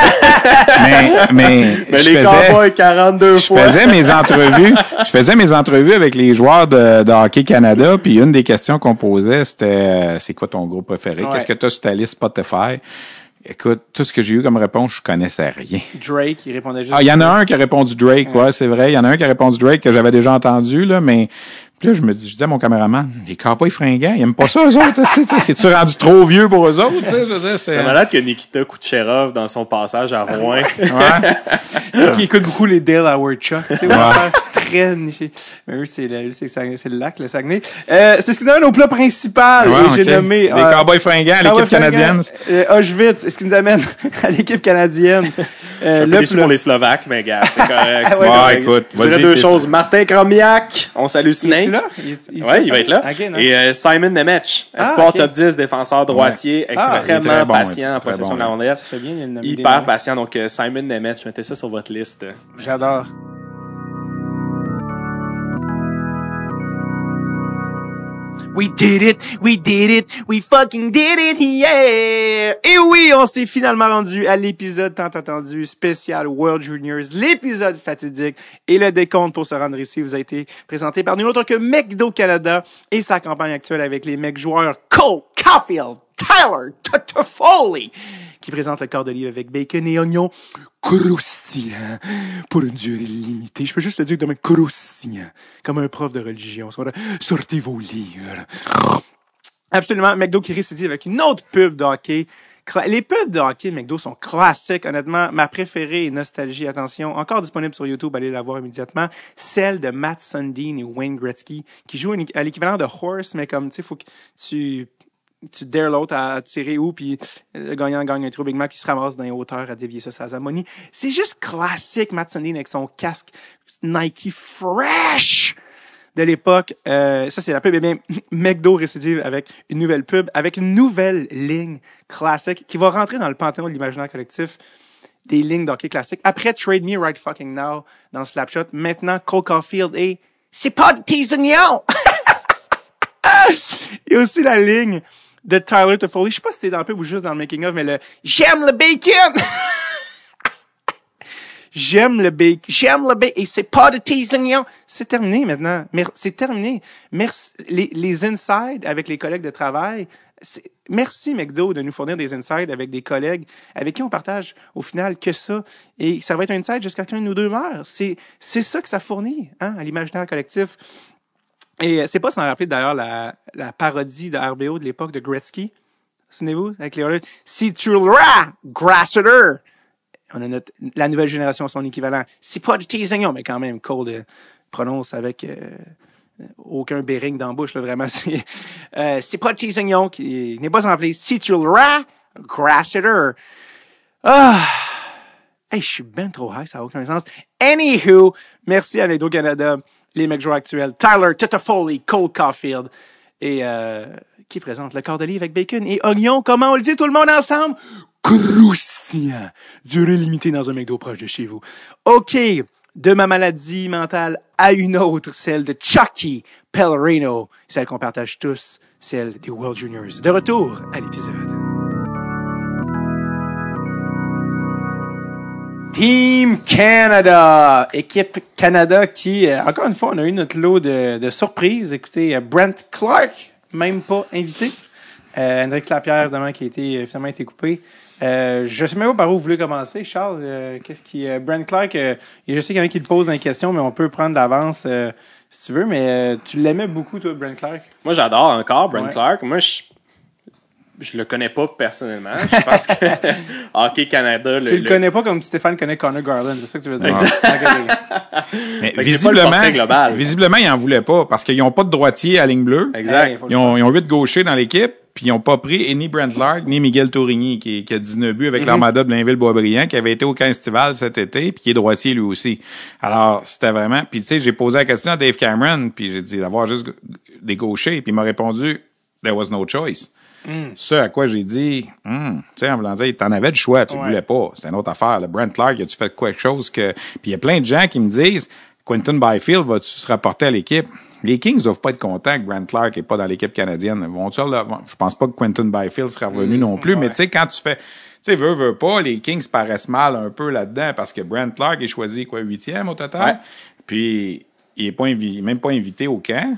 mais mais, Mais je les faisais, Cowboys 42 je fois. faisais mes entrevues. Je faisais mes entrevues avec les joueurs de, de Hockey Canada. Puis une des questions qu'on posait, c'était euh, c'est quoi ton groupe préféré? Ouais. Qu'est-ce que tu as sur ta liste Spotify? Écoute, tout ce que j'ai eu comme réponse, je connaissais rien. Drake, il répondait juste. Ah, il y en a un qui a répondu Drake, ouais, c'est vrai. Il y en a un qui a répondu Drake que j'avais déjà entendu, là, mais Puis là, je me dis, je dis à mon caméraman, les cowboys fringants, ils aiment pas ça, eux autres. tu sais, C'est-tu rendu trop vieux pour eux autres? tu sais, Je veux dire, C'est c'est... malade que Nikita Kucherov, dans son passage à Rouen, Ouais. <laughs> qui écoute beaucoup les Dale Howard Chuck. Tu sais, Ouais. Ouais. très niché. Mais eux, c'est le, c'est, c'est c'est le lac, le Saguenay. Euh, c'est ce que nous amène au plat principal. Ouais, j'ai nommé... Les euh, cowboys fringants, Ah l'équipe canadienne. Euh, Auschwitz, ce qui nous amène <laughs> à l'équipe canadienne? <laughs> Euh, le pour les Slovaques, mais gars, c'est <laughs> correct. c'est Ouais, correct. écoute, Je dirais deux choses. Martin Kromiak, on salue Il Snake. là? Il est- il est- Ouais, il va être là. Et euh, Simon Nemec, Ah, espoir ok. top 10, défenseur droitier, Ah, il extrêmement bon, patient en possession bon, de la rondelle. Il Hyper patient. Donc, euh, Simon Nemec, mettez ça sur votre liste. J'adore. We did it, we did it, we fucking did it, yeah! Et oui, on s'est finalement rendu à l'épisode tant attendu spécial World Juniors, l'épisode fatidique et le décompte pour se rendre ici vous a été présenté par nul autre que McDo Canada et sa campagne actuelle avec les mecs joueurs Cole Caulfield, Tyler Toffoli, qui présente le corps de livre avec bacon et oignons croustillant pour une durée limitée. Je peux juste le dire un croustillant, comme un prof de religion. Sortez vos livres. Absolument. McDo qui récidive avec une autre pub de hockey. Les pubs de hockey de McDo sont classiques, honnêtement. Ma préférée Nostalgie, attention, encore disponible sur YouTube, allez la voir immédiatement. Celle de Matt Sundin et Wayne Gretzky, qui jouent à l'équivalent de Horse, mais comme, tu sais, faut que tu tu dares l'autre à tirer où, puis le gagnant gagne un trou Big Mac, qui se ramasse dans les hauteurs à dévier ça, Zamoni. C'est juste classique, Matt avec son casque Nike fresh de l'époque. Euh, ça, c'est la pub. Eh bien, <laughs> McDo récidive avec une nouvelle pub, avec une nouvelle ligne classique qui va rentrer dans le panthéon de l'imaginaire collectif des lignes d'hockey classiques. Après Trade Me Right Fucking Now dans Slapshot, maintenant Cole Caulfield et C'est pas de tes oignons! Et aussi la ligne de Tyler Toffoli. Je sais pas si c'était dans le pub ou juste dans le making of, mais le J'aime le bacon! <laughs> J'aime le bacon. J'aime le bacon. Et c'est pas de tes oignons. C'est terminé maintenant. C'est terminé. Merci. Les, les insides avec les collègues de travail. Merci McDo de nous fournir des insides avec des collègues avec qui on partage au final que ça. Et ça va être un inside jusqu'à qu'un de nous deux meurt. C'est, c'est ça que ça fournit, hein, à l'imaginaire collectif. Et euh, c'est pas sans rappeler d'ailleurs la, la parodie de RBO de l'époque de Gretzky. Souvenez-vous, avec les Oilers. Si tu le ras, Grassiter! On a notre, la nouvelle génération, son équivalent. C'est pas de tes oignons, mais quand même, Cole euh, prononce avec euh, aucun bearing dans la bouche, là, vraiment. <laughs> C'est euh, pas de tes oignons qui n'est pas semblé. Si tu le ras, Grassiter! Ah! Hey, je suis ben trop high, ça n'a aucun sens. Anywho, merci avec Do Canada, les mecs joueurs actuels, Tyler Toffoli, Cole Caulfield, et euh, qui présente le corps de livre avec bacon et oignon. Comment on le dit tout le monde ensemble? Croustillant. Durée limitée dans un McDo proche de chez vous. OK. De ma maladie mentale à une autre, celle de Chucky Pellerino, celle qu'on partage tous, celle des World Juniors. De retour à l'épisode. Team Canada, équipe Canada qui, euh, encore une fois, on a eu notre lot de, de surprises. Écoutez, euh, Brent Clark, même pas invité. Euh, Hendrix Lapierre, évidemment, qui a été, euh, finalement été coupé. Euh, je sais même pas par où vous voulez commencer, Charles. Euh, Qu'est-ce qui, euh, Brent Clark, euh, je sais qu'il y en a qui le posent dans les questions, mais on peut prendre d'avance euh, si tu veux. Mais euh, tu l'aimais beaucoup, toi, Brent Clark? Moi, j'adore encore Brent Ouais. Clark. Moi, je, je le connais pas personnellement. Je pense que <laughs> Hockey Canada, le, tu le, le- connais pas comme Stéphane connaît Connor Garland, c'est ça que tu veux dire? Ok. <laughs> Mais pas le visiblement, global. visiblement, ils en voulaient pas parce qu'ils ont pas de droitier à ligne bleue. Exact. Hey, faut le Ils ont, ils ont huit gauchers dans l'équipe, puis ils ont pas pris ni Brent Clark, ni Miguel Tourigny, qui, qui a 19 buts Mhm. avec l'armada de Blainville-Boisbriand, qui avait été au camp estival cet été, puis qui est droitier lui aussi. Alors, c'était vraiment... Puis tu sais, j'ai posé la question à Dave Cameron, puis j'ai dit d'avoir juste des gauchers, puis il m'a répondu « There was no choice Mm. Ce à quoi j'ai dit, Hum, tu sais, en voulant dire, t'en avais le choix, tu Ouais. voulais pas. C'est une autre affaire. Le Brent Clark, as-tu fait quelque chose que... Puis il y a plein de gens qui me disent, Quentin Byfield, va-tu se rapporter à l'équipe? Les Kings doivent pas être contents que Brent Clark est pas dans l'équipe canadienne. Vont je pense pas que Quentin Byfield sera revenu non plus, mais tu sais, quand tu fais, tu sais, veux, veux pas, les Kings paraissent mal un peu là-dedans parce que Brent Clark est choisi, quoi, huitième au total? Ouais. Puis, il est pas invi- même pas invité au camp.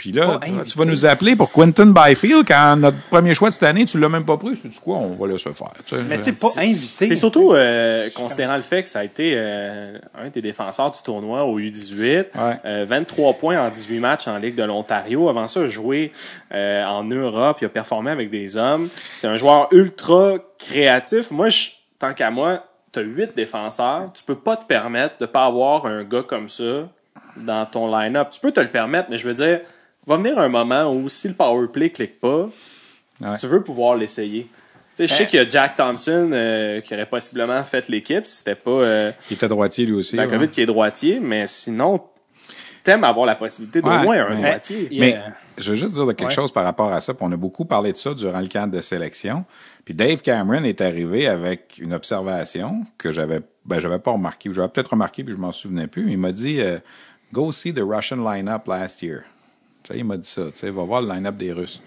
Puis là, Pas tu, vas- invité. tu vas nous appeler pour Quentin Byfield quand notre premier choix de cette année, tu l'as même pas pris. Tu dis quoi? On va laisser faire. tu sais. Mais tu sais, pas invité. C'est surtout euh, considérant le fait que ça a été euh, un des défenseurs du tournoi au U18. Ouais. Euh, 23 points en 18 matchs en Ligue de l'Ontario. Avant ça, joué euh, en Europe. Il a performé avec des hommes. C'est un joueur ultra créatif. Moi, je, tant qu'à moi, tu as 8 défenseurs. Tu peux pas te permettre de pas avoir un gars comme ça dans ton line-up. Tu peux te le permettre, mais je veux dire, va venir un moment où si le power play clique pas, Ouais. tu veux pouvoir l'essayer. Tu sais, je sais qu'il y a Jack Thompson euh, qui aurait possiblement fait l'équipe si c'était pas euh, Il était droitier lui aussi. la ouais. COVID qui est droitier, mais sinon, t'aimes avoir la possibilité d'au Ouais, moins un droitier. Mais a- je veux juste dire quelque Ouais. chose par rapport à ça. Puis on a beaucoup parlé de ça durant le camp de sélection. Puis Dave Cameron est arrivé avec une observation que j'avais ben j'avais pas remarqué ou j'avais peut-être remarqué puis je m'en souvenais plus. Il m'a dit euh, Go see the Russian lineup last year. Il m'a dit ça. Tu sais, va voir le line-up des Russes.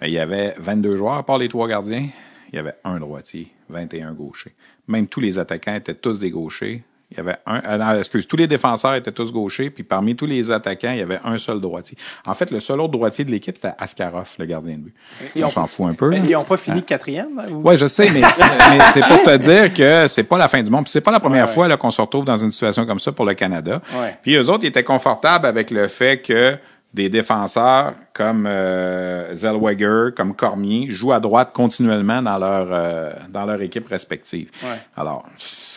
Mais il y avait 22 joueurs, à part les trois gardiens. Il y avait un droitier, 21 gauchers. Même tous les attaquants étaient tous des gauchers. Il y avait un, euh, non, excuse, tous les défenseurs étaient tous gauchers, puis parmi tous les attaquants, il y avait un seul droitier. En fait, le seul autre droitier de l'équipe, c'était Askarov, le gardien de but. On s'en fout un peu. Mais. Ils n'ont pas fini quatrième? là, ou- Ouais, je sais, mais, c'est pour te dire que c'est pas la fin du monde. Puis c'est pas la première Ouais, fois là qu'on se retrouve dans une situation comme ça pour le Canada. Ouais. Puis eux autres, ils étaient confortables avec le fait que des défenseurs comme euh, Zellweger, comme Cormier, jouent à droite continuellement dans leur euh, dans leur équipe respective. Ouais. Alors,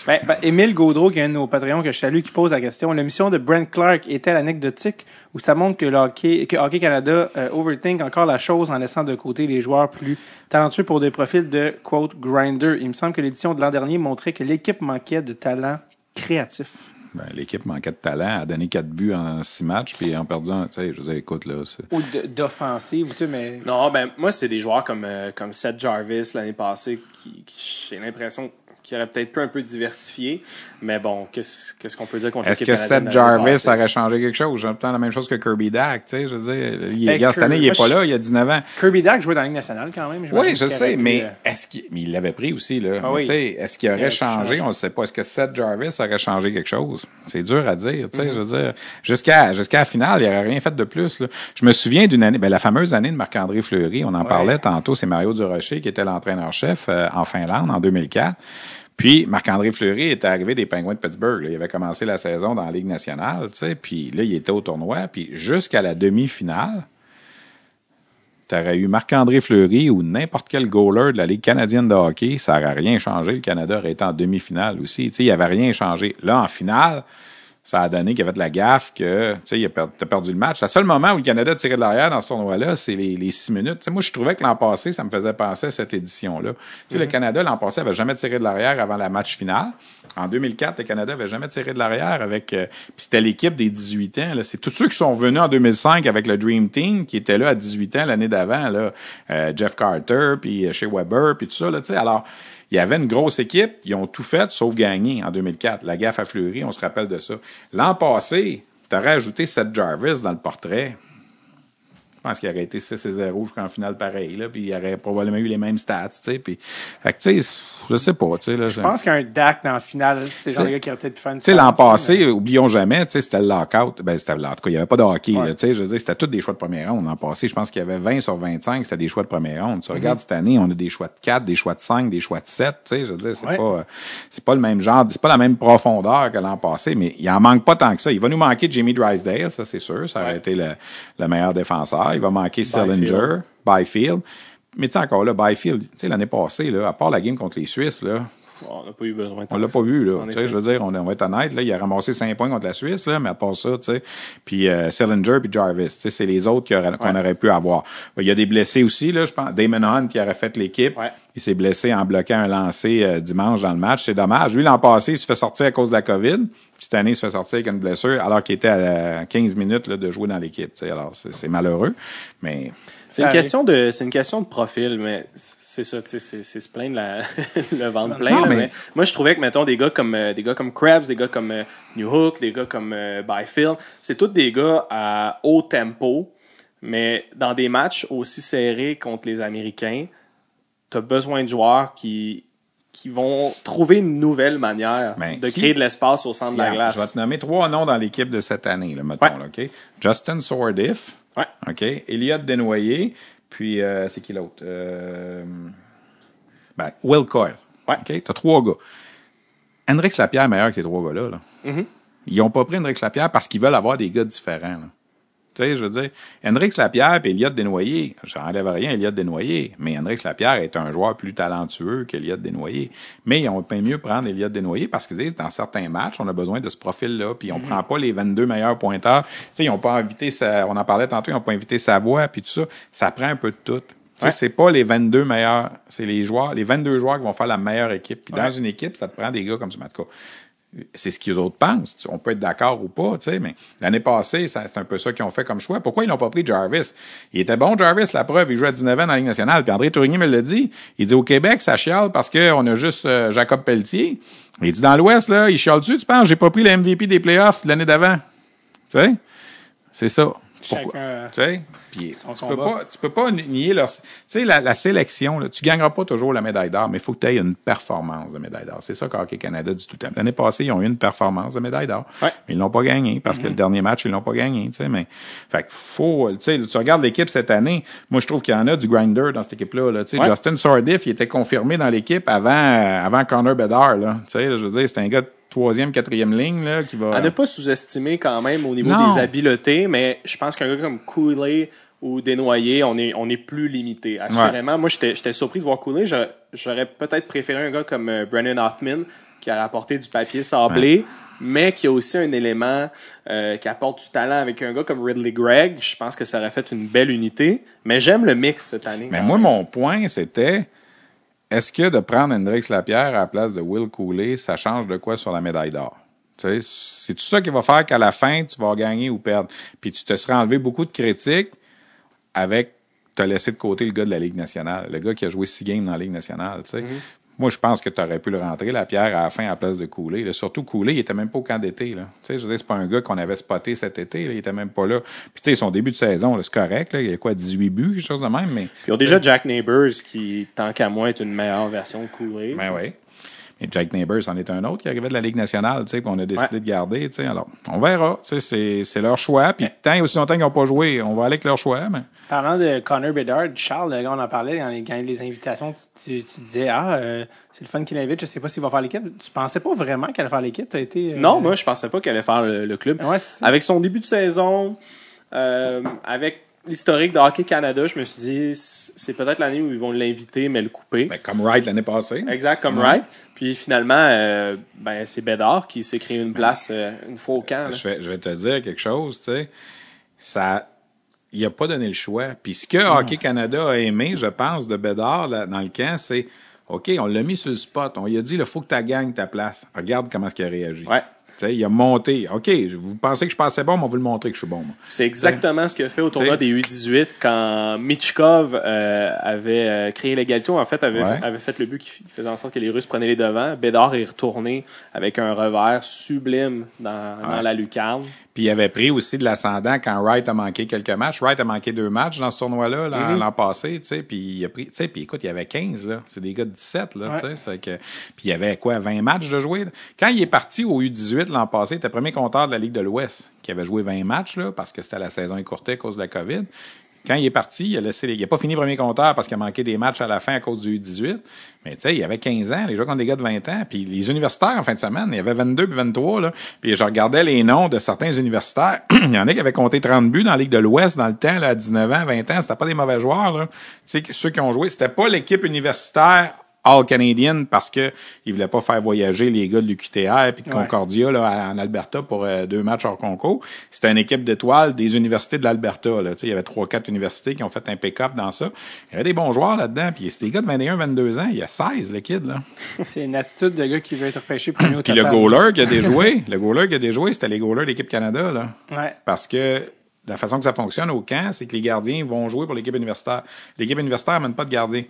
Ben, ben, Émile Gaudreau, qui est un de nos Patreons que je salue, qui pose la question. La mission de Brent Clark est-elle anecdotique ou ça montre que le hockey, que Hockey Canada euh, overthink encore la chose en laissant de côté les joueurs plus talentueux pour des profils de, quote, grinder? Il me semble que l'édition de l'an dernier montrait que l'équipe manquait de talent créatif. Ben, l'équipe manquait de talent, a donné quatre buts en six matchs, puis en perdant, tu sais, je veux dire, écoute là, c'est- Ou d'offensive, tu sais, mais... Non, ben moi, c'est des joueurs comme, euh, comme Seth Jarvis l'année passée qui, qui- j'ai l'impression qu'il aurait peut-être pu un peu diversifier. Mais bon, qu'est-ce qu'est-ce qu'on peut dire contre Est-ce que Seth Jarvis aurait changé quelque chose? J'entends la même chose que Kirby Dack, tu sais, je veux dire, il, Ben, regarde, cette année, il est Kirby- pas là, il a 19 ans. Kirby Dack jouait dans la Ligue nationale quand même. Oui, je sais, mais euh, est-ce qu'il mais il l'avait pris aussi, là. Ah oui. tu sais, Est-ce qu'il Il aurait changé? On ne sait pas. Est-ce que Seth Jarvis aurait changé quelque chose? C'est dur à dire, Mm-hmm. tu sais, je veux dire. Jusqu'à jusqu'à la finale, il n'aurait rien fait de plus. Là. Je me souviens d'une année, ben, la fameuse année de Marc-André Fleury, on en parlait tantôt, c'est Mario Durocher qui était l'entraîneur-chef euh, en Finlande en 2004. Puis Marc-André Fleury était arrivé des Penguins de Pittsburgh. là. Il avait commencé la saison dans la Ligue nationale, tu sais, puis là, il était au tournoi, puis jusqu'à la demi-finale, T'aurais eu Marc-André Fleury ou n'importe quel goaler de la Ligue canadienne de hockey, ça n'aurait rien changé. Le Canada aurait été en demi-finale aussi. Tu sais, il n'y avait rien changé. Là, en finale, ça a donné qu'il y avait de la gaffe, que tu sais, il a per- t'as perdu le match. Le seul moment où le Canada a tiré de l'arrière dans ce tournoi-là, c'est les, les six minutes. Tu sais, moi, je trouvais que l'an passé, ça me faisait penser à cette édition-là. Tu sais, le Canada, l'an passé, avait jamais tiré de l'arrière avant la match finale. En 2004, le Canada avait jamais tiré de l'arrière avec... euh, puis c'était l'équipe des 18 ans. C'est tous ceux qui sont venus en 2005 avec le Dream Team, qui étaient là à 18 ans l'année d'avant. là. Euh, Jeff Carter, puis euh, Shea Weber, puis tout ça. Là, tu sais. Alors, il y avait une grosse équipe. Ils ont tout fait, sauf gagner en 2004. La gaffe a fleuri, on se rappelle de ça. L'an passé, tu aurais ajouté Seth Jarvis dans le portrait. Je pense qu'il aurait été 6 et 0 jusqu'en finale pareil, là, puis il aurait probablement eu les mêmes stats, tu sais, puis, fait que, tu sais, je sais pas, tu sais, là. Je pense qu'un Dak dans la finale, c'est le genre de gars qui aurait peut-être pu faire une Tu sais, l'an passé, oublions jamais, tu sais, c'était le lockout. Ben, c'était le en tout cas, il y avait pas de hockey, Ouais. là, tu sais, je veux dire, c'était tous des choix de première ronde. L'an passé, je pense qu'il y avait 20 sur 25, c'était des choix de première ronde. Tu Mhm. regardes cette année, on a des choix de 4, des choix de 5, des choix de 7, tu sais, je veux dire, c'est Ouais. pas, c'est pas le même genre, c'est pas la même profondeur que l'an passé, mais il en manque pas tant que ça. Il va nous manquer Jimmy Drysdale, ça, c'est sûr. Ça aurait Ouais. été le, le meilleur défenseur. Il va manquer Byfield. Sillinger, Byfield. Mais tu sais, encore là, Byfield, tu sais, l'année passée, là, à part la game contre les Suisses, là, On n'a pas eu besoin de on l'a pas vu, là. Je veux dire, on, on va être honnête, là. Il a ramassé 5 points contre la Suisse, là, mais à part ça, tu sais. Puis, euh, Sillinger puis Jarvis, tu sais, c'est les autres qu'on Ouais. aurait pu avoir. Il y a des blessés aussi, là, je pense. Damon Hunt qui aurait fait l'équipe. Ouais. Il s'est blessé en bloquant un lancer euh, dimanche dans le match. C'est dommage. Lui, l'an passé, il se fait sortir à cause de la COVID. Cette année, il se fait sortir avec une blessure alors qu'il était à 15 minutes là, de jouer dans l'équipe. Alors, c'est malheureux. Mais C'est une question de c'est une question de profil, mais c'est ça, tu sais, c'est c'est se plaindre la, <laughs> le ventre plein. Non, là, mais- mais... moi je trouvais que mettons des gars comme euh, des gars comme Krabs, des gars comme euh, New Hook, des gars comme euh, Byfield, c'est tous des gars à haut tempo, mais dans des matchs aussi serrés contre les Américains, tu as besoin de joueurs qui qui vont trouver une nouvelle manière Ben, de qui- créer de l'espace au centre de la Regarde, Je vais glace. te nommer trois noms dans l'équipe de cette année, là, mettons, Ouais. là, OK? Justin Sordiff, Ouais. OK? Elliott Desnoyers, puis euh, c'est qui l'autre? Euh, ben, Will Coyle. Ouais. OK? T'as trois gars. Hendrix Lapierre est meilleur que ces trois gars-là. Là. Mm-hmm. Ils ont pas pris Hendrix Lapierre parce qu'ils veulent avoir des gars différents. Là. Tu sais, je veux dire, Hendrix Lapierre et Elliott Desnoyers, j'enlève rien à Elliott Desnoyers, mais Hendrix Lapierre est un joueur plus talentueux qu'Elliott Desnoyers. Mais ils ont pas mieux prendre Elliott Desnoyers parce que dans certains matchs, on a besoin de ce profil-là, puis on prend pas les 22 meilleurs pointeurs. Tu sais, ils ont pas invité sa, on en parlait tantôt, ils ont pas invité sa voix, puis tout ça. Ça prend un peu de tout. Tu sais, Ouais. c'est pas les 22 meilleurs, c'est les joueurs, les 22 joueurs qui vont faire la meilleure équipe. Puis dans une équipe, ça te prend des gars comme cas c'est ce qu'ils autres pensent. On peut être d'accord ou pas, tu sais, mais l'année passée, c'est un peu ça qu'ils ont fait comme choix. Pourquoi ils n'ont pas pris Jarvis? Il était bon, Jarvis, la preuve, il jouait à 19 ans dans la Ligue nationale. Puis André Tourigny me l'a dit. Il dit au Québec, ça chiale parce qu'on a juste euh, Jacob Pelletier. Il dit dans l'Ouest, là, il chiale dessus. Tu penses, j'ai pas pris le MVP des playoffs l'année d'avant. Tu sais? C'est ça. Chacun- Tu sais? Puis Son tu peux pas, tu peux pas nier leur, tu sais, la, la sélection, là, tu gagneras pas toujours la médaille d'or, mais il faut que tu aies une performance de médaille d'or. C'est ça qu'Hockey Canada dit tout le temps. L'année passée, ils ont eu une performance de médaille d'or. Ouais. Mais ils l'ont pas gagné parce que le dernier match, ils l'ont pas gagné, tu sais, mais, fait que faut, tu sais, tu regardes l'équipe cette année. Moi, je trouve qu'il y en a du grinder dans cette équipe-là, là. Tu sais, Ouais. Justin Sardif, il était confirmé dans l'équipe avant, euh, avant Connor Bedard, là. Tu sais, je veux dire, c'est un gars troisième, quatrième ligne, là, qui va. À ne pas sous-estimer quand même au niveau Non. des habiletés, mais je pense qu'un gars comme Cooley ou Desnoyers, on est, on est plus limité. Assurément, moi, j'étais surpris de voir Cooley. J'aurais peut-être préféré un gars comme euh, Brennan Hoffman, qui a rapporté du papier sablé, mais qui a aussi un élément euh, qui apporte du talent avec un gars comme Ridley Gregg. Je pense que ça aurait fait une belle unité. Mais j'aime le mix cette année. Mais moi, même. mon point, c'était est-ce que de prendre Hendrix Lapierre à la place de Will Cooley, ça change de quoi sur la médaille d'or? C'est tout ça qui va faire qu'à la fin, tu vas gagner ou perdre. Puis tu te seras enlevé beaucoup de critiques avec t'as laissé de côté le gars de la Ligue nationale, le gars qui a joué six games dans la Ligue nationale. sais. Moi, je pense que tu aurais pu le rentrer, la pierre, à la fin, à la place de Cooley. Là, surtout Cooley, il était même pas au camp d'été. Là. Tu sais, je veux dire, c'est pas un gars qu'on avait spoté cet été. Là, il était même pas là. Puis tu sais, son début de saison, c'est correct. Là, il y a quoi, 18 buts, quelque chose de même, mais. Ils ont déjà Jack Neighbors qui, tant qu'à moi, est une meilleure version de Cooley. Ben oui. Et Jack Neighbors en est un autre qui arrivait de la Ligue nationale, tu sais, qu'on a décidé Ouais. de garder, tu sais. Alors, on verra, tu sais, c'est, c'est leur choix. Puis tant et aussi longtemps qu'ils n'ont pas joué, on va aller avec leur choix, mais. Parlant de Connor Bedard, Charles, le gars, on en parlait quand il gagnait les invitations. Tu, tu- tu disais, ah, euh, c'est le fun qu'il invite, je sais pas s'il va faire l'équipe. Tu pensais pas vraiment qu'elle allait faire l'équipe? T'as été. euh, Non, moi, je pensais pas qu'elle allait faire le, le club. Ouais. Avec son début de saison, euh, avec l'historique de Hockey Canada, je me suis dit, c'est peut-être l'année où ils vont l'inviter, mais le couper. Ben, comme Wright l'année passée. Exact, comme. Wright. Puis finalement, euh, ben, c'est Bédard qui s'est créé une place euh, une fois au camp. Je vais, je vais te dire quelque chose, tu sais. Ça, il a pas donné le choix. Puis ce que Hockey Canada a aimé, je pense, de Bédard là, dans le camp, c'est OK, on l'a mis sur le spot. On lui a dit, il faut que tu gagnes ta place. Regarde comment est-ce qu'il a réagi. Ouais. Il a monté. OK, vous pensez que je passais bon, mais on va vous le montrer que je suis bon. C'est exactement ce qu'il a fait au tournoi des U18 quand Michkov euh, avait euh, créé l'égalité, en fait avait, Ouais. avait fait le but qui faisait en sorte que les Russes prenaient les devants. Bédard est retourné avec un revers sublime dans, la lucarne. Puis il avait pris aussi de l'ascendant quand Wright a manqué quelques matchs. Wright a manqué deux matchs dans ce tournoi-là l'an Mhm. l'an passé, tu sais. Puis il a pris, tu sais, puis écoute, il y avait 15 là. C'est des gars de 17 là, Ouais. tu sais. c'est que- Puis il y avait quoi, 20 matchs de jouer. là. Quand il est parti au U18 l'an passé, il était premier compteur de la Ligue de l'Ouest, qui avait joué 20 matchs là, parce que c'était la saison écourtée à cause de la COVID. Quand il est parti, il a laissé les... il a pas fini premier compteur parce qu'il a manqué des matchs à la fin à cause du U18. Mais tu sais, il avait 15 ans, les joueurs contre des gars de 20 ans, puis les universitaires en fin de semaine, il y avait 22 puis 23 là. Puis je regardais les noms de certains universitaires, <clears throat> il y en a qui avaient compté 30 buts dans la Ligue de l'Ouest dans le temps là, à 19 ans, 20 ans, c'était pas des mauvais joueurs là. Tu sais ceux qui ont joué, c'était pas l'équipe universitaire all canadienne parce que ils voulaient pas faire voyager les gars de l'UQTR puis de. Concordia là, en Alberta pour euh, deux matchs hors concours. C'était une équipe d'étoiles des universités de l'Alberta. Là. Tu sais, Il y avait trois, quatre universités qui ont fait un pick-up dans ça. Il y avait des bons joueurs là-dedans. Puis c'était des gars de 21, 22 ans. Il y a 16, le kid. Là. <laughs> C'est une attitude de gars qui veut être repêché premier au Puis le goaler qui a <laughs> déjoué, le goaler qui a déjoué, c'était les goalers de l'équipe Canada. Là. Ouais. Parce que la façon que ça fonctionne au camp, c'est que les gardiens vont jouer pour l'équipe universitaire. L'équipe universitaire mène pas de gardien.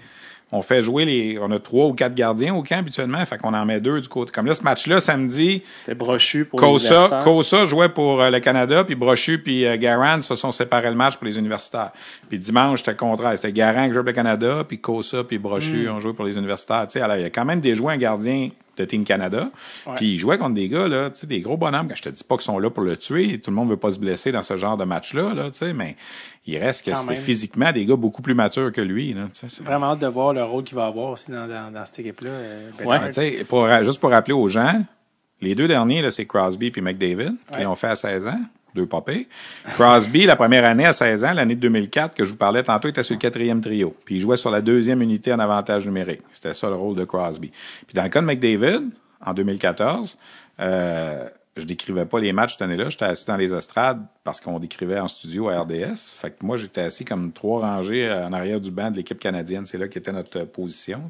On fait jouer les, on a trois ou quatre gardiens au camp habituellement, fait qu'on en met deux du côté. Comme là, ce match-là, samedi, C'était brochu pour universitaires. Kosa jouait pour euh, le Canada, puis Brochu puis euh, Garand se sont séparés le match pour les universitaires. Puis dimanche, c'était le contraire. C'était Garand qui jouait pour le Canada, puis Kosa puis Brochu ont joué pour les universitaires. Tu sais, alors, il y a quand même des joueurs gardiens de Team Canada. Puis il jouait contre des gars, là, tu sais, des gros bonhommes. Je te dis pas qu'ils sont là pour le tuer. Tout le monde veut pas se blesser dans ce genre de match-là, là, tu sais, mais il reste que Quand c'était physiquement des gars beaucoup plus matures que lui, là, Vraiment hâte de voir le rôle qu'il va avoir aussi dans, dans, dans cette équipe-là. euh. Ouais. Mais tu sais, pour, juste pour rappeler aux gens, les deux derniers, là, c'est Crosby puis McDavid, qui Ouais. l'ont fait à 16 ans. Deux papés. Crosby, la première année à 16 ans, l'année de 2004, que je vous parlais tantôt, était sur le quatrième trio. Puis il jouait sur la deuxième unité en avantage numérique. C'était ça le rôle de Crosby. Puis dans le cas de McDavid, en 2014, euh, je décrivais pas les matchs cette année-là. J'étais assis dans les estrades parce qu'on décrivait en studio à RDS. Fait que moi, j'étais assis comme trois rangées en arrière du banc de l'équipe canadienne. C'est là qu'était notre position.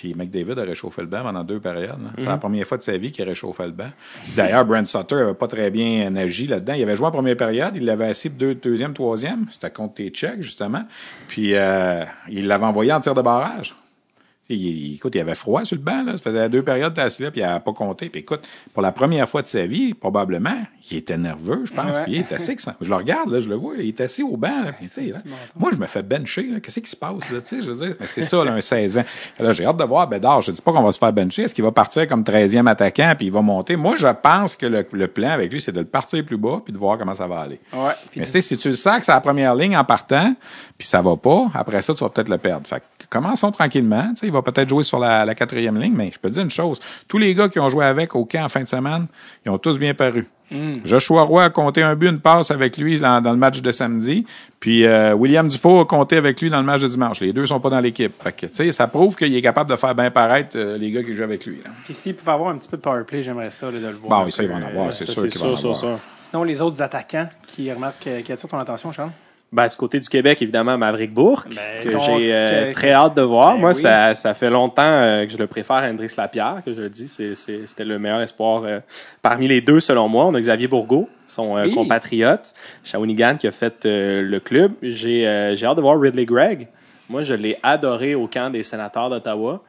Puis McDavid a réchauffé le banc pendant deux périodes. C'est la première fois de sa vie qu'il réchauffait le banc. D'ailleurs, Brent Sutter avait pas très bien agi là-dedans. Il avait joué en première période, il l'avait assis deux, deuxième, troisième. C'était contre tes Tchèques, justement. Puis euh, il l'avait envoyé en tir de barrage. Il, écoute, il avait froid sur le banc, là. Ça faisait deux périodes assis là, puis il n'avait pas compté. Puis écoute, pour la première fois de sa vie, probablement, il était nerveux, je pense. Puis il est assis. que ça- Je le regarde, là, je le vois, il est assis au banc, là. Sais, là, moi, je me fais bencher. Qu'est-ce qui se passe, là? Je veux dire, mais c'est ça, là, un 16 ans. Là, j'ai hâte de voir Bédard. Je dis pas qu'on va se faire bencher. Est-ce qu'il va partir comme 13e attaquant, puis il va monter? Moi, je pense que le, le plan avec lui, c'est de le partir plus bas, puis de voir comment ça va aller. Ouais. Mais tu sais, si tu le sens que c'est la première ligne en partant, puis ça va pas, après ça, tu vas peut-être le perdre. Fait que commençons tranquillement. Il va peut-être jouer sur la, la quatrième ligne, mais je peux te dire une chose. Tous les gars qui ont joué avec au camp en fin de semaine, ils ont tous bien paru. Joshua Roy a compté un but, une passe avec lui dans, dans le match de samedi. Puis euh, William Dufault a compté avec lui dans le match de dimanche. Les deux sont pas dans l'équipe. Fait que, tu sais, ça prouve qu'il est capable de faire bien paraître euh, les gars qui jouent avec lui. là. Puis s'il pouvait avoir un petit peu de power play, j'aimerais ça là, de le voir. Bon, ça, il va en avoir, Euh, c'est sûr c'est qu'il va en avoir. sûr. Sinon, les autres attaquants qui remarquent, euh, qui attirent ton attention, Charles? Ben, du côté du Québec, évidemment, Maverick Bourque, Ben, que j'ai euh, que- très hâte de voir. Ben Moi, oui. ça, ça fait longtemps euh, que je le préfère à Hendrix Lapierre, que je le dis. C'est, c'est- c'était le meilleur espoir euh, parmi les deux, selon moi. On a Xavier Bourgault, son euh, Oui. compatriote, Shawinigan, qui a fait euh, le club. J'ai, euh, j'ai hâte de voir Ridley Gregg. Moi, je l'ai adoré au camp des sénateurs d'Ottawa.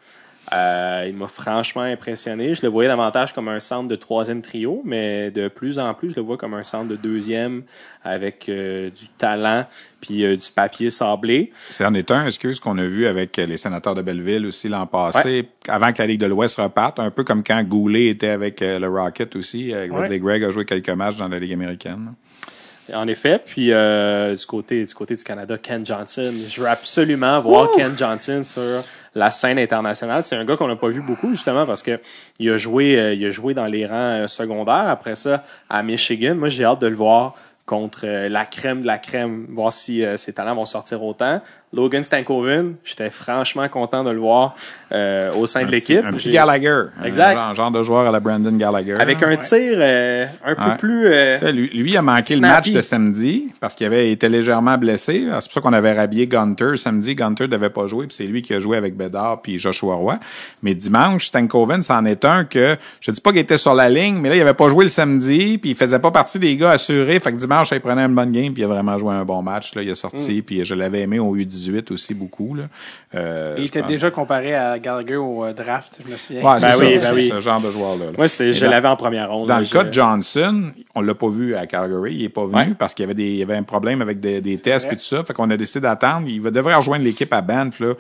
Euh, il m'a franchement impressionné. Je le voyais davantage comme un centre de troisième trio, mais de plus en plus, je le vois comme un centre de deuxième avec euh, du talent puis euh, du papier sablé. C'est en est un, excuse, qu'on a vu avec les sénateurs de Belleville aussi l'an passé, avant que la Ligue de l'Ouest reparte, un peu comme quand Goulet était avec le Rocket aussi. Ouais. Ridley Gregg a joué quelques matchs dans la Ligue américaine. En effet, puis euh, du côté du côté du Canada, Ken Johnson, je veux absolument voir Ken Johnson sur la scène internationale. C'est un gars qu'on n'a pas vu beaucoup justement parce que il a joué euh, il a joué dans les rangs euh, secondaires. Après ça, à Michigan, moi j'ai hâte de le voir contre euh, la crème de la crème, voir si ses talents vont sortir autant. Logan Stankoven, j'étais franchement content de le voir euh, au sein Un de l'équipe. Un petit Gallagher. Exact. Un genre, de joueur à la Brandon Gallagher. Avec un tir euh, un peu plus euh, Lui, lui a manqué Snappy. le match de samedi parce qu'il avait été légèrement blessé. C'est pour ça qu'on avait rhabillé Gunter samedi. Gunter devait pas jouer, puis c'est lui qui a joué avec Bédard puis Joshua Roy. Mais dimanche, Stankoven, c'en est un que je dis pas qu'il était sur la ligne, mais là, il avait pas joué le samedi, puis il faisait pas partie des gars assurés. Fait que dimanche, il prenait une bonne game, puis il a vraiment joué un bon match. Là, il a sorti, Mm. puis je l'avais aimé au U18 aussi beaucoup. Là. Euh, il était pense- déjà comparé à Gallagher au euh, draft, je me souviens. Ouais, Ben ça, oui, ben oui. ce genre de joueur-là. là. Moi, je dans- l'avais en première ronde. Dans là, le je- cas de Johnson, on l'a pas vu à Calgary, il est pas venu Ouais. parce qu'il y avait des, il y avait un problème avec des, des tests et tout ça. Fait qu'on a décidé d'attendre. Il va devrait rejoindre l'équipe à Banff, là.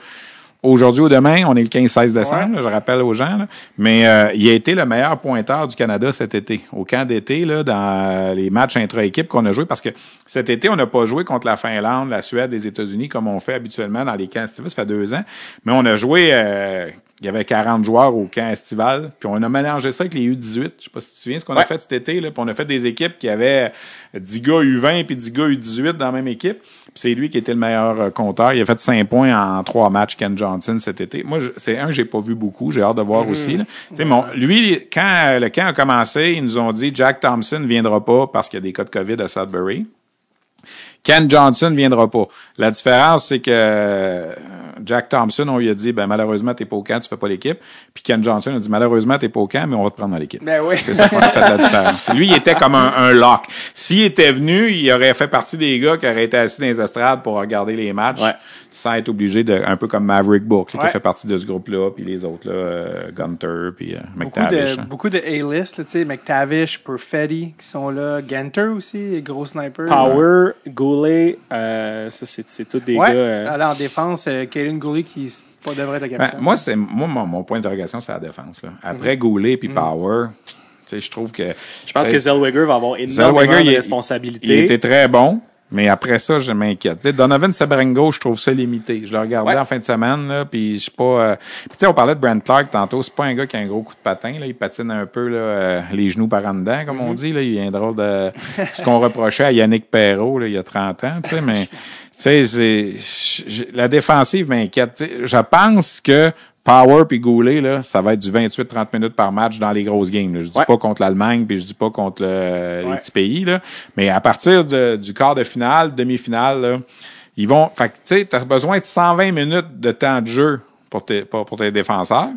Aujourd'hui ou demain, on est le 15-16 décembre, je rappelle aux gens. là. Mais euh, il a été le meilleur pointeur du Canada cet été. Au camp d'été, là, dans les matchs intra-équipe qu'on a joué, parce que cet été, on n'a pas joué contre la Finlande, la Suède, les États-Unis, comme on fait habituellement dans les camps estivaux. Ça fait deux ans. Mais on a joué euh, il y avait 40 joueurs au camp estival, puis on a mélangé ça avec les U18. Je sais pas si tu te souviens ce qu'on a fait cet été, là, puis on a fait des équipes qui avaient 10 gars U20 puis 10 gars U18 dans la même équipe. Puis c'est lui qui était le meilleur euh, compteur. Il a fait 5 points en trois matchs, Ken Johnson, cet été. Moi, c'est un que j'ai pas vu beaucoup. J'ai hâte de voir aussi. là. Mon, lui, quand le camp a commencé, ils nous ont dit Jack Thompson ne viendra pas parce qu'il y a des cas de COVID à Sudbury. Ken Johnson viendra pas. La différence, c'est que euh, Jack Thompson, on lui a dit, ben malheureusement, t'es pas au camp, tu fais pas l'équipe. Puis Ken Johnson a dit, malheureusement, t'es pas au camp, mais on va te prendre dans l'équipe. Ben oui. C'est ça qu'on a fait la différence. Lui, il était comme un, un lock. S'il était venu, il aurait fait partie des gars qui auraient été assis dans les estrades pour regarder les matchs Ouais. sans être obligé de, un peu comme Maverick Book, qui Ouais. fait partie de ce groupe-là, puis les autres, là, euh, Gunter, puis euh, Beaucoup McTavish. de, beaucoup de A-list, là, tu sais, McTavish, Perfetti qui sont là, Ganter aussi, gros sniper. Power, Goulet, euh, ça c'est tous des Ouais. gars. euh, Alors, en défense, euh, Kaylin Goulet qui pas devrait être le Ben, capitaine. moi, c'est moi mon, mon point d'interrogation, c'est la défense. Là. Après Goulet puis Power, tu sais, je trouve que je pense que Zellweger va avoir énormément Zellweger, de il- responsabilités. il était très bon. Mais après ça, je m'inquiète. Donovan Sabrango, je trouve ça limité. Je le regardais Ouais. en fin de semaine, là, puis je suis pas. euh, tu sais, on parlait de Brent Clark tantôt. C'est pas un gars qui a un gros coup de patin. Là, il patine un peu là, euh, les genoux par en dedans, comme on dit. Là, il un drôle de <laughs> ce qu'on reprochait à Yannick Perrault là, il y a 30 ans. Tu sais, mais tu sais, la défensive m'inquiète. Je pense que Power puis Goulet, là, ça va être du 28-30 minutes par match dans les grosses games. là. Je dis Ouais. pas contre l'Allemagne, puis je dis pas contre le- les petits pays, là. Mais à partir de- du quart de finale, demi-finale, ils vont. Fait que, tu sais, t'as besoin de 120 minutes de temps de jeu pour tes, pour, pour tes défenseurs.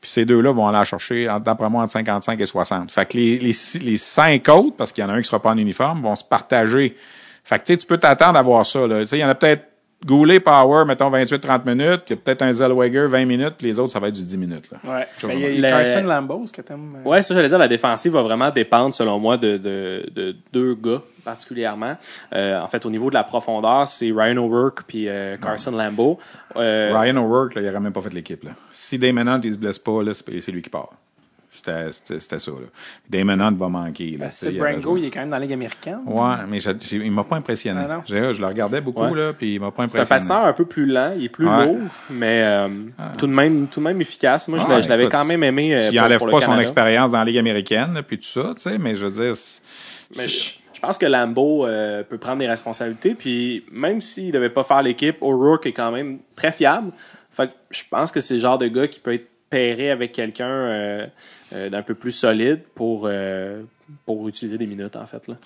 Puis ces deux-là vont aller en chercher, d'après moi, entre 55 et 60. Fait que les, les, les cinq autres, parce qu'il y en a un qui sera pas en uniforme, vont se partager. Fait que, tu sais, tu peux t'attendre à voir ça, là. Tu sais, il y en a peut-être Goulet, Power, mettons 28-30 minutes. Il y a peut-être un Zellweger 20 minutes, puis les autres, ça va être du 10 minutes, là. Ouais. Ben, il y a, Carson Lambeau, ce que t'aimes. euh, Ouais, ça j'allais dire, la défensive va vraiment dépendre, selon moi, de, de, de deux gars particulièrement. Euh, en fait, au niveau de la profondeur, c'est Ryan O'Rourke puis euh, Carson Lambeau. Euh, Ryan O'Rourke, là, il aurait même pas fait l'équipe. Là. Si Damon Hunt, il se blesse pas, là, c'est lui qui part. C'était- ça. Là. Damon Hunt va manquer. Là, Ben, Brango, il est quand même dans la Ligue américaine. Ouais, mais j'ai- j'ai- il m'a pas impressionné. Ah Je le regardais beaucoup, Ouais. là, puis il m'a pas c'est un impressionné. patineur un peu plus lent, il est plus Ouais. lourd, mais euh, tout de même tout de même efficace. Moi, je Ah, je l'avais quand même aimé. euh, Il pour- enlève pour le pas son expérience dans la Ligue américaine, puis tout ça, tu sais, mais je veux dire... c'est- Mais je, je pense que Lambeau euh, peut prendre des responsabilités. Puis même s'il devait pas faire l'équipe, O'Rourke est quand même très fiable. Fait que je pense que c'est le genre de gars qui peut être pairé avec quelqu'un euh, euh, d'un peu plus solide pour, euh, pour utiliser des minutes, en fait. Là.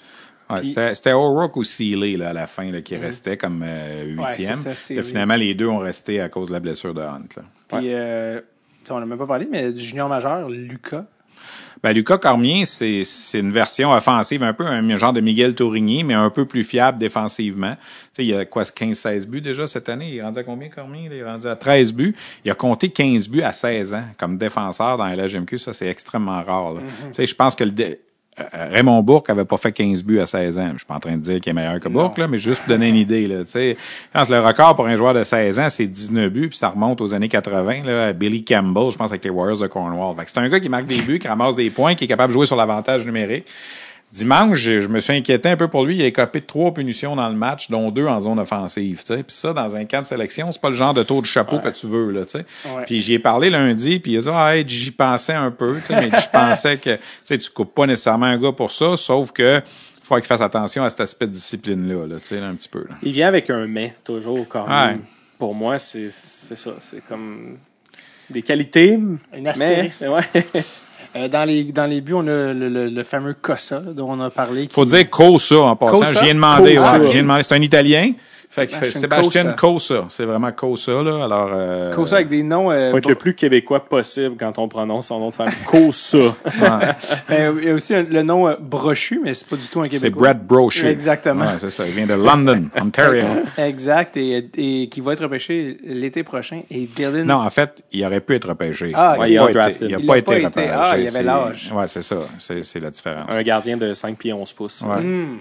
Ouais, Puis- c'était O'Rourke ou Sealy là, à la fin là, qui restait comme euh, Ouais, huitième. finalement, les deux ont resté à cause de la blessure de Hunt. Là. Puis, euh, on n'a même pas parlé, mais du junior majeur, Lucas. Ben, Lucas Cormier, c'est c'est une version offensive, un peu un genre de Miguel Tourigny, mais un peu plus fiable défensivement. Tu sais, il y a quoi, 15-16 buts déjà cette année? Il est rendu à combien, Cormier? Il est rendu à 13 buts. Il a compté 15 buts à 16 ans comme défenseur dans la LHMQ. Ça, c'est extrêmement rare. là. Tu sais, je pense que le Raymond Bourque avait pas fait 15 buts à 16 ans. Je suis pas en train de dire qu'il est meilleur que Bourque, là, mais juste pour donner une idée. Là, tu sais. je pense que le record pour un joueur de 16 ans, c'est 19 buts, puis ça remonte aux années 80. Là, à Billy Campbell, je pense, avec les Warriors de Cornwall. C'est un gars qui marque des buts, qui ramasse des points, qui est capable de jouer sur l'avantage numérique. Dimanche, je, me suis inquiété un peu pour lui. Il a écopé de trois punitions dans le match, dont deux en zone offensive. tu sais. Puis ça, dans un camp de sélection, c'est pas le genre de tour de chapeau que tu veux. Là, tu sais. Ouais. Puis j'y ai parlé lundi, puis il a dit ah, hey, j'y pensais un peu, tu sais, mais je pensais que tu sais, tu coupes pas nécessairement un gars pour ça, sauf que faut qu'il fasse attention à cet aspect de discipline-là, là, tu sais, là, un petit peu. Là. Il vient avec un mais, toujours, quand Ouais. même. Pour moi, c'est c'est ça. C'est comme des qualités, Une mais... astérisque. Ouais. Euh, dans, les, dans les buts, on a le, le, le fameux Cossa dont on a parlé. qui- Faut dire Cosa en passant. Cosa? J'y ai demandé, ouais, demandé. C'est un Italien. Fait que Sébastien Cosa. C'est vraiment Cosa, là. Alors, euh, Cossa avec des noms. euh, Faut être bon- le plus québécois possible quand on prononce son nom de famille. Kosa. ouais. Euh, il y a aussi un- le nom euh, brochu, mais c'est pas du tout un c'est Québécois. Brad Brochu. Exactement. Ouais, c'est ça. Il vient de London, <laughs> Ontario. Exact, et, et qui va être repêché l'été prochain. Et Dylan. Non, en fait, il aurait pu être repêché. Ah, il il a été, il a Il pas a été pas été. repêché. Ah, il avait C'est- l'âge. Ouais, c'est ça. C'est c'est la différence. Un gardien de 5 pieds 11 pouces. Ouais. Hmm.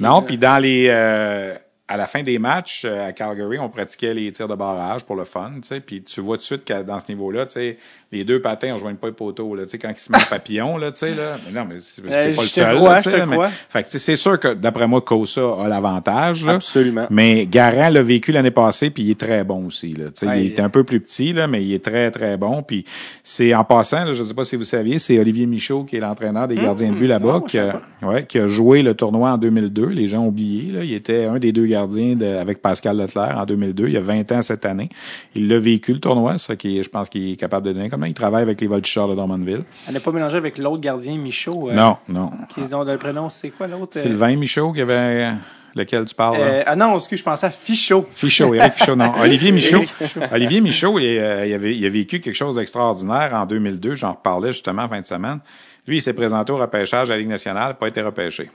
Non, puis dans les euh, à la fin des matchs euh, à Calgary, on pratiquait les tirs de barrage pour le fun, tu sais, puis tu vois tout de suite que dans ce niveau-là, tu sais, les deux patins on rejoignent pas les poteaux là, tu sais quand ils se mettent <laughs> papillon là, tu sais là, mais non mais c'est Euh, pas le seul, crois, là, tu je sais, te là, mais- crois. fait que c'est sûr que d'après moi Kosa a l'avantage là. Absolument. Mais Garant l'a vécu l'année passée, puis il est très bon aussi. Là. Tu sais, Ouais, il est un peu plus petit, là, mais il est très, très bon. Puis c'est en passant, là, je ne sais pas si vous saviez, c'est Olivier Michaud qui est l'entraîneur des gardiens de but là-bas, non, qui, a, ouais, qui a joué le tournoi en 2002. Les gens ont oublié. Là. Il était un des deux gardiens de, avec Pascal Leclerc en 2002. Il y a 20 ans cette année. Il l'a vécu le tournoi, ça qui, je pense qu'il est capable de donner. Il travaille avec les Voltigeurs de Drummondville? Elle n'est pas mélangée avec l'autre gardien, Michaud. euh, non, non. Qui, dont le prénom, c'est quoi l'autre? euh, Sylvain Michaud, qui avait, lequel tu parles? euh, ah non, excuse, je pensais à Fichot. Fichot, Eric <laughs> Fichot, non. Olivier Michaud. Olivier Michaud, il, il avait, il a vécu quelque chose d'extraordinaire en 2002. J'en reparlais justement en fin de semaine. Lui, il s'est présenté au repêchage à la Ligue nationale, pas été repêché.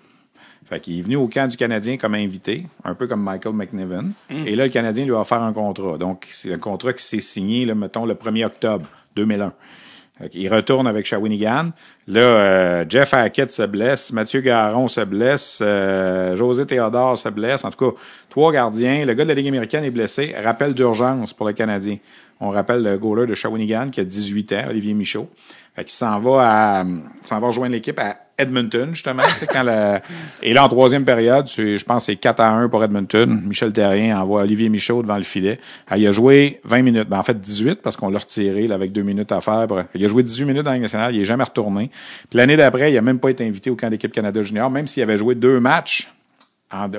Fait qu'il est venu au camp du Canadien comme invité, un peu comme Michael McNiven. Et là, le Canadien lui a offert un contrat. Donc, c'est un contrat qui s'est signé, là, mettons, le 1er octobre 2001. Il retourne avec Shawinigan. Là, euh, Jeff Hackett se blesse, Mathieu Garon se blesse, euh, José Théodore se blesse. En tout cas, trois gardiens. Le gars de la Ligue américaine est blessé. Rappel d'urgence pour le Canadien. On rappelle le goaler de Shawinigan qui a 18 ans, Olivier Michaud. Fait qu'il s'en va à, s'en va rejoindre l'équipe à Edmonton, justement. quand la... Et là, en troisième période, je pense que c'est 4 à 1 pour Edmonton. Michel Terrien envoie Olivier Michaud devant le filet. Ah, il a joué 20 minutes. Ben, en fait, 18 parce qu'on l'a retiré là, avec deux minutes à faire. Il a joué 18 minutes dans la nationale. Il est jamais retourné. Puis l'année d'après, il a même pas été invité au camp d'équipe Canada Junior, même s'il avait joué deux matchs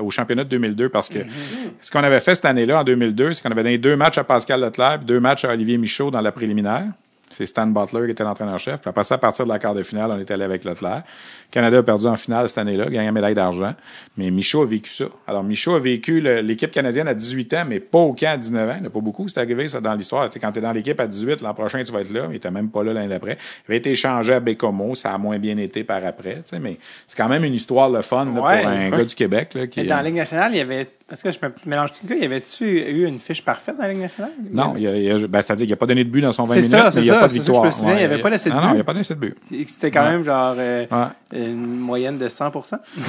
au championnat de 2002 parce que mm-hmm. ce qu'on avait fait cette année-là en 2002, c'est qu'on avait donné deux matchs à Pascal Leclerc, deux matchs à Olivier Michaud dans la préliminaire. C'est Stan Butler qui était l'entraîneur-chef. Puis après ça, à partir de la quart de finale, on était allé avec Leclerc. Canada a perdu en finale cette année-là, gagné une médaille d'argent. Mais Michaud a vécu ça. Alors, Michaud a vécu l'équipe canadienne à 18 ans, mais pas au camp à 19 ans. Il n'a pas beaucoup. C'est arrivé, ça, dans l'histoire. Tu sais, quand tu es dans l'équipe à 18, l'an prochain, tu vas être là, mais tu même pas là l'année d'après. Il avait été échangé à Bécomo. Ça a moins bien été par après. Tu sais, mais c'est quand même une histoire le fun pour un gars du Québec. Là, qui, dans la Ligue nationale, il y avait est-ce que je me mélange tout le cas? Y avait-tu eu une fiche parfaite dans la Ligue nationale? Non, il y a, ben, c'est-à-dire qu'il n'a pas donné de but dans son 20 minutes, mais il n'y a pas de victoire. je me souviens, il n'y avait pas laissé de but. Non, il n'y a pas laissé de but. C'était quand même genre euh, une moyenne de 100 ouais,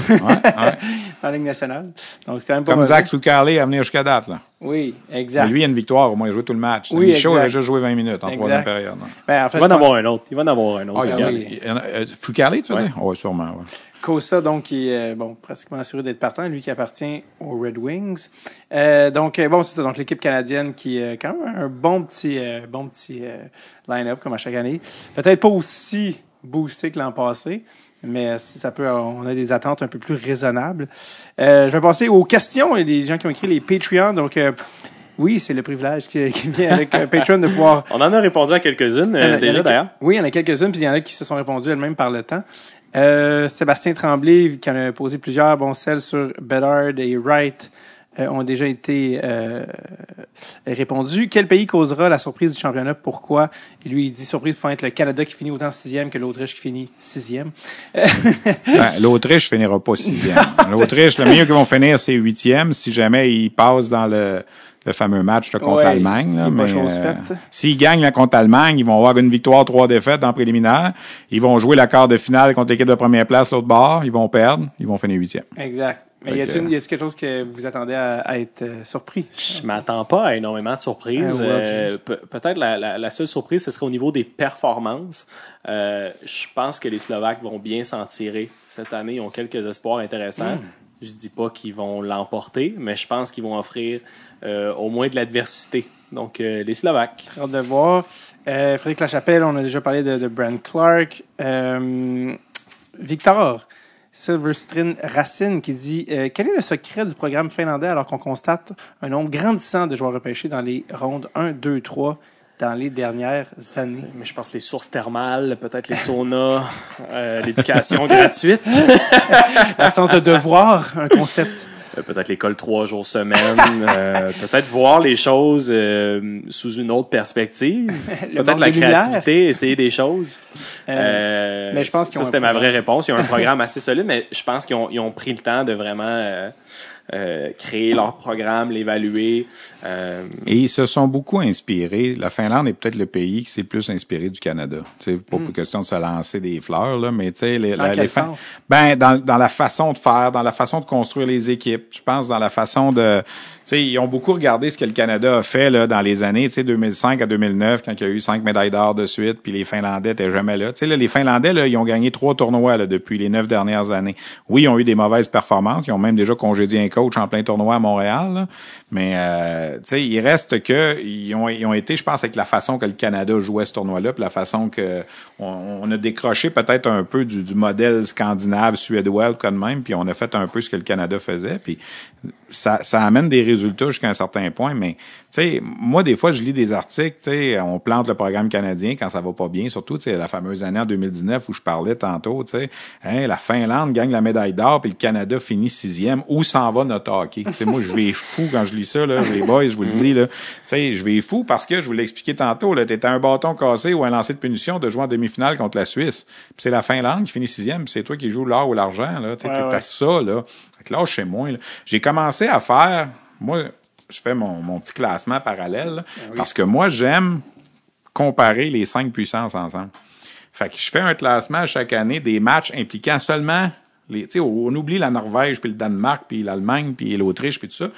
<laughs> dans la Ligue nationale. Donc, c'est quand même pas Comme Zach Foucalé à venir jusqu'à date, là. Oui, exact. Mais lui, il a une victoire, au moins, il a joué tout le match. Oui, Michaud a déjà joué 20 minutes en troisième période. Ben, en fait, il va en avoir un autre. Il va en avoir un autre. Ah, oui. Euh, Foucalé, tu veux dire? Oui, sûrement, Kosa, donc, qui est bon, pratiquement assuré d'être partant, lui qui appartient aux Red Wings. Euh, donc, euh, bon, c'est ça. Donc, l'équipe canadienne qui est quand même un bon petit, euh, bon petit euh, line-up, comme à chaque année. Peut-être pas aussi boosté que l'an passé, mais si ça peut, on a des attentes un peu plus raisonnables. je vais passer aux questions et les gens qui ont écrit les Patreons. Donc, oui, c'est le privilège qui, qui vient avec Patreon de pouvoir. <laughs> On en a répondu à quelques-unes déjà d'ailleurs. Oui, il y en a quelques-unes, puis il y en a qui se sont répondues elles-mêmes par le temps. Euh, Sébastien Tremblay, qui en a posé plusieurs, bon, celles sur Bedard et Wright euh, ont déjà été euh, répondues. Quel pays causera la surprise du championnat? Pourquoi? Et lui, il dit surprise pour être le Canada qui finit autant sixième que l'Autriche qui finit sixième. <laughs> ben, L'Autriche finira pas sixième. <laughs> L'Autriche, le mieux qu'ils vont finir, c'est huitième si jamais ils passent dans le le fameux match contre l'Allemagne. Euh, s'ils gagnent contre l'Allemagne, ils vont avoir une victoire, trois défaites en préliminaire. Ils vont jouer la quart de finale contre l'équipe de première place, l'autre bord. Ils vont perdre. Ils vont finir huitième. Exact. Mais y a-t-il quelque chose que vous attendez à, être euh, surpris? Je m'attends pas à énormément de surprises. Euh, peut-être la, seule surprise, ce serait au niveau des performances. je pense que les Slovaques vont bien s'en tirer cette année. Ils ont quelques espoirs intéressants. Hmm. Je dis pas qu'ils vont l'emporter, mais je pense qu'ils vont offrir euh, au moins de l'adversité. Donc, euh, les Slovaques. Très de voir. Euh, Frédéric Lachapelle, on a déjà parlé de, de Clark. Victor Silverstrin Racine qui dit Quel est le secret du programme finlandais alors qu'on constate un nombre grandissant de joueurs repêchés dans les rondes 1, 2, 3 dans les dernières années. Mais je pense les sources thermales, peut-être les saunas, <laughs> euh, l'éducation gratuite. <laughs> L'absence de devoir, un concept. Euh, peut-être l'école trois jours semaine, euh, peut-être voir les choses sous une autre perspective, <laughs> peut-être la créativité, essayer des choses. mais je pense ça c'était ma vraie réponse. Il y a un programme assez solide, mais je pense qu'ils ont, ont, pris le temps de vraiment euh, créer leur programme, l'évaluer. Euh... Et ils se sont beaucoup inspirés. La Finlande est peut-être le pays qui s'est plus inspiré du Canada. C'est pas mm. question de se lancer des fleurs là, mais tu sais les, la, les ben dans, dans la façon de faire, dans la façon de construire les équipes. Je pense dans la façon de ils ont beaucoup regardé ce que le Canada a fait là, dans les années 2005 à 2009, quand il y a eu cinq médailles d'or de suite, puis les Finlandais étaient jamais là. Là, les Finlandais, là, ils ont gagné trois tournois là, depuis les neuf dernières années. Oui, ils ont eu des mauvaises performances. Ils ont même déjà congédié un coach en plein tournoi à Montréal. Mais euh, il reste que ils ont, ils ont été, je pense, avec la façon que le Canada jouait ce tournoi-là, puis la façon que on, a décroché peut-être un peu du, du modèle scandinave, suédois, quand même, puis on a fait un peu ce que le Canada faisait. Ça, ça amène des résultats jusqu'à un certain point, mais moi, des fois, je lis des articles, on plante le programme canadien quand ça va pas bien, surtout, la fameuse année en 2019 où je parlais tantôt, hein, la Finlande gagne la médaille d'or, puis le Canada finit sixième. Où s'en va notre hockey? Tu sais, moi, je vais fou quand je lis ça, là, les boys, je vous le dis, là. Je vais fou parce que, je vous l'ai expliqué tantôt, là, t'étais un bâton cassé ou un lancer de punition de jouer en demi-finale contre la Suisse. Puis c'est la Finlande qui finit sixième, c'est toi qui joues l'or ou l'argent, là. Tu sais, t'as ça, là. là, chez moi, J'ai commencé à faire, moi, je fais mon, mon petit classement parallèle. Ben parce que moi, j'aime comparer les cinq puissances ensemble. Fait que je fais un classement chaque année des matchs impliquant seulement les, tu sais, on oublie la Norvège, puis le Danemark, puis l'Allemagne, puis l'Autriche, puis tout ça.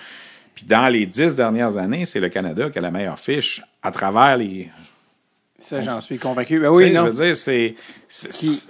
Puis dans les dix dernières années, c'est le Canada qui a la meilleure fiche à travers les. Ça, j'en suis convaincu. Ben oui, non. Je veux dire, c'est,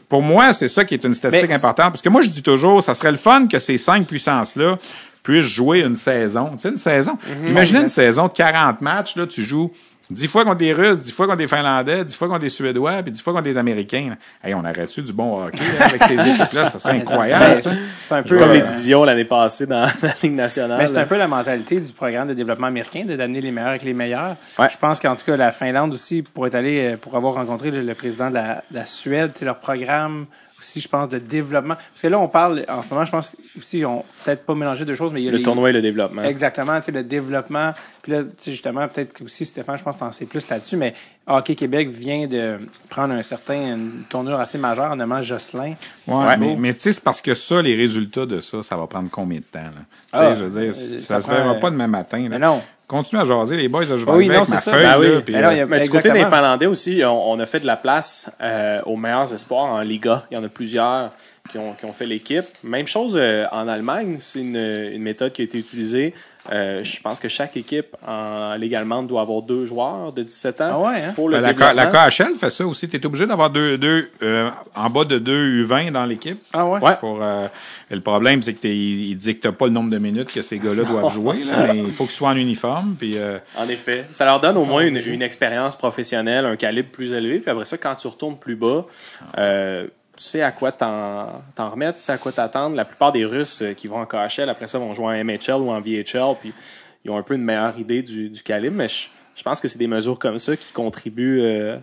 pour moi, c'est ça qui est une statistique Mais- importante. Parce que moi, je dis toujours, ça serait le fun que ces cinq puissances-là puissent jouer une saison. Tu sais, une saison. Imaginez une saison de 40 matchs, là, tu joues 10 fois contre des Russes, 10 fois contre des Finlandais, 10 fois contre des Suédois, puis 10 fois contre des Américains. Hey, on arrête-tu du bon hockey là, avec ces <laughs> équipes-là? Ça serait incroyable. Ben, tu sais. c'est un peu. Comme euh, les divisions l'année passée dans <laughs> la Ligue nationale. Mais c'est là. un peu la mentalité du programme de développement américain, de d'amener les meilleurs avec les meilleurs. Ouais. Je pense qu'en tout cas, la Finlande aussi, pour être allé, euh, pour avoir rencontré le, le président de la, de la Suède, c'est leur programme aussi, je pense, de développement. Parce que là, on parle, en ce moment, je pense aussi, on peut-être pas mélanger deux choses, mais il y a le les- tournoi et le développement. Exactement, tu sais, le développement. Puis là, tu sais, justement, peut-être que aussi, Stéphane, je pense que t'en sais plus là-dessus, mais Hockey Québec vient de prendre un certain, une tournure assez majeure en nommant Jocelyn. Ouais, mais, mais tu sais, c'est parce que ça, les résultats de ça, ça va prendre combien de temps? Là? Tu Ah, sais, je veux dire, euh, ça, ça se verra prend- pas demain matin. Là. Mais non. Continue à jaser, les boys. je vais Oui, arriver non, c'est ça. feuille. Ben oui. là, puis, là, euh, a- Mais du côté des Finlandais aussi, on, on a fait de la place euh, aux meilleurs espoirs en Liga. Il y en a plusieurs qui ont, qui ont fait l'équipe. Même chose euh, en Allemagne, c'est une, une méthode qui a été utilisée. Euh, je pense que chaque équipe en Ligue allemande doit avoir deux joueurs de 17 ans Ah ouais, hein? pour le Ben, la, K- développement. la KHL fait ça aussi. Tu es obligé d'avoir deux, deux euh, en bas de deux U20 dans l'équipe. Ah ouais? Ouais. Pour, euh, le problème, c'est que t'es- il dicte pas le nombre de minutes que ces gars-là doivent jouer, là, mais il faut qu'ils soient en uniforme. Puis, euh, En effet. Ça leur donne au moins une, une expérience professionnelle, un calibre plus élevé. Puis après ça, quand tu retournes plus bas, euh, tu sais à quoi t'en t'en remettre, tu sais à quoi t'attendre. La plupart des Russes euh, qui vont en KHL, après ça, vont jouer en MHL ou en VHL. Puis ils ont un peu une meilleure idée du, du calibre. Mais je, je pense que c'est des mesures comme ça qui contribuent euh,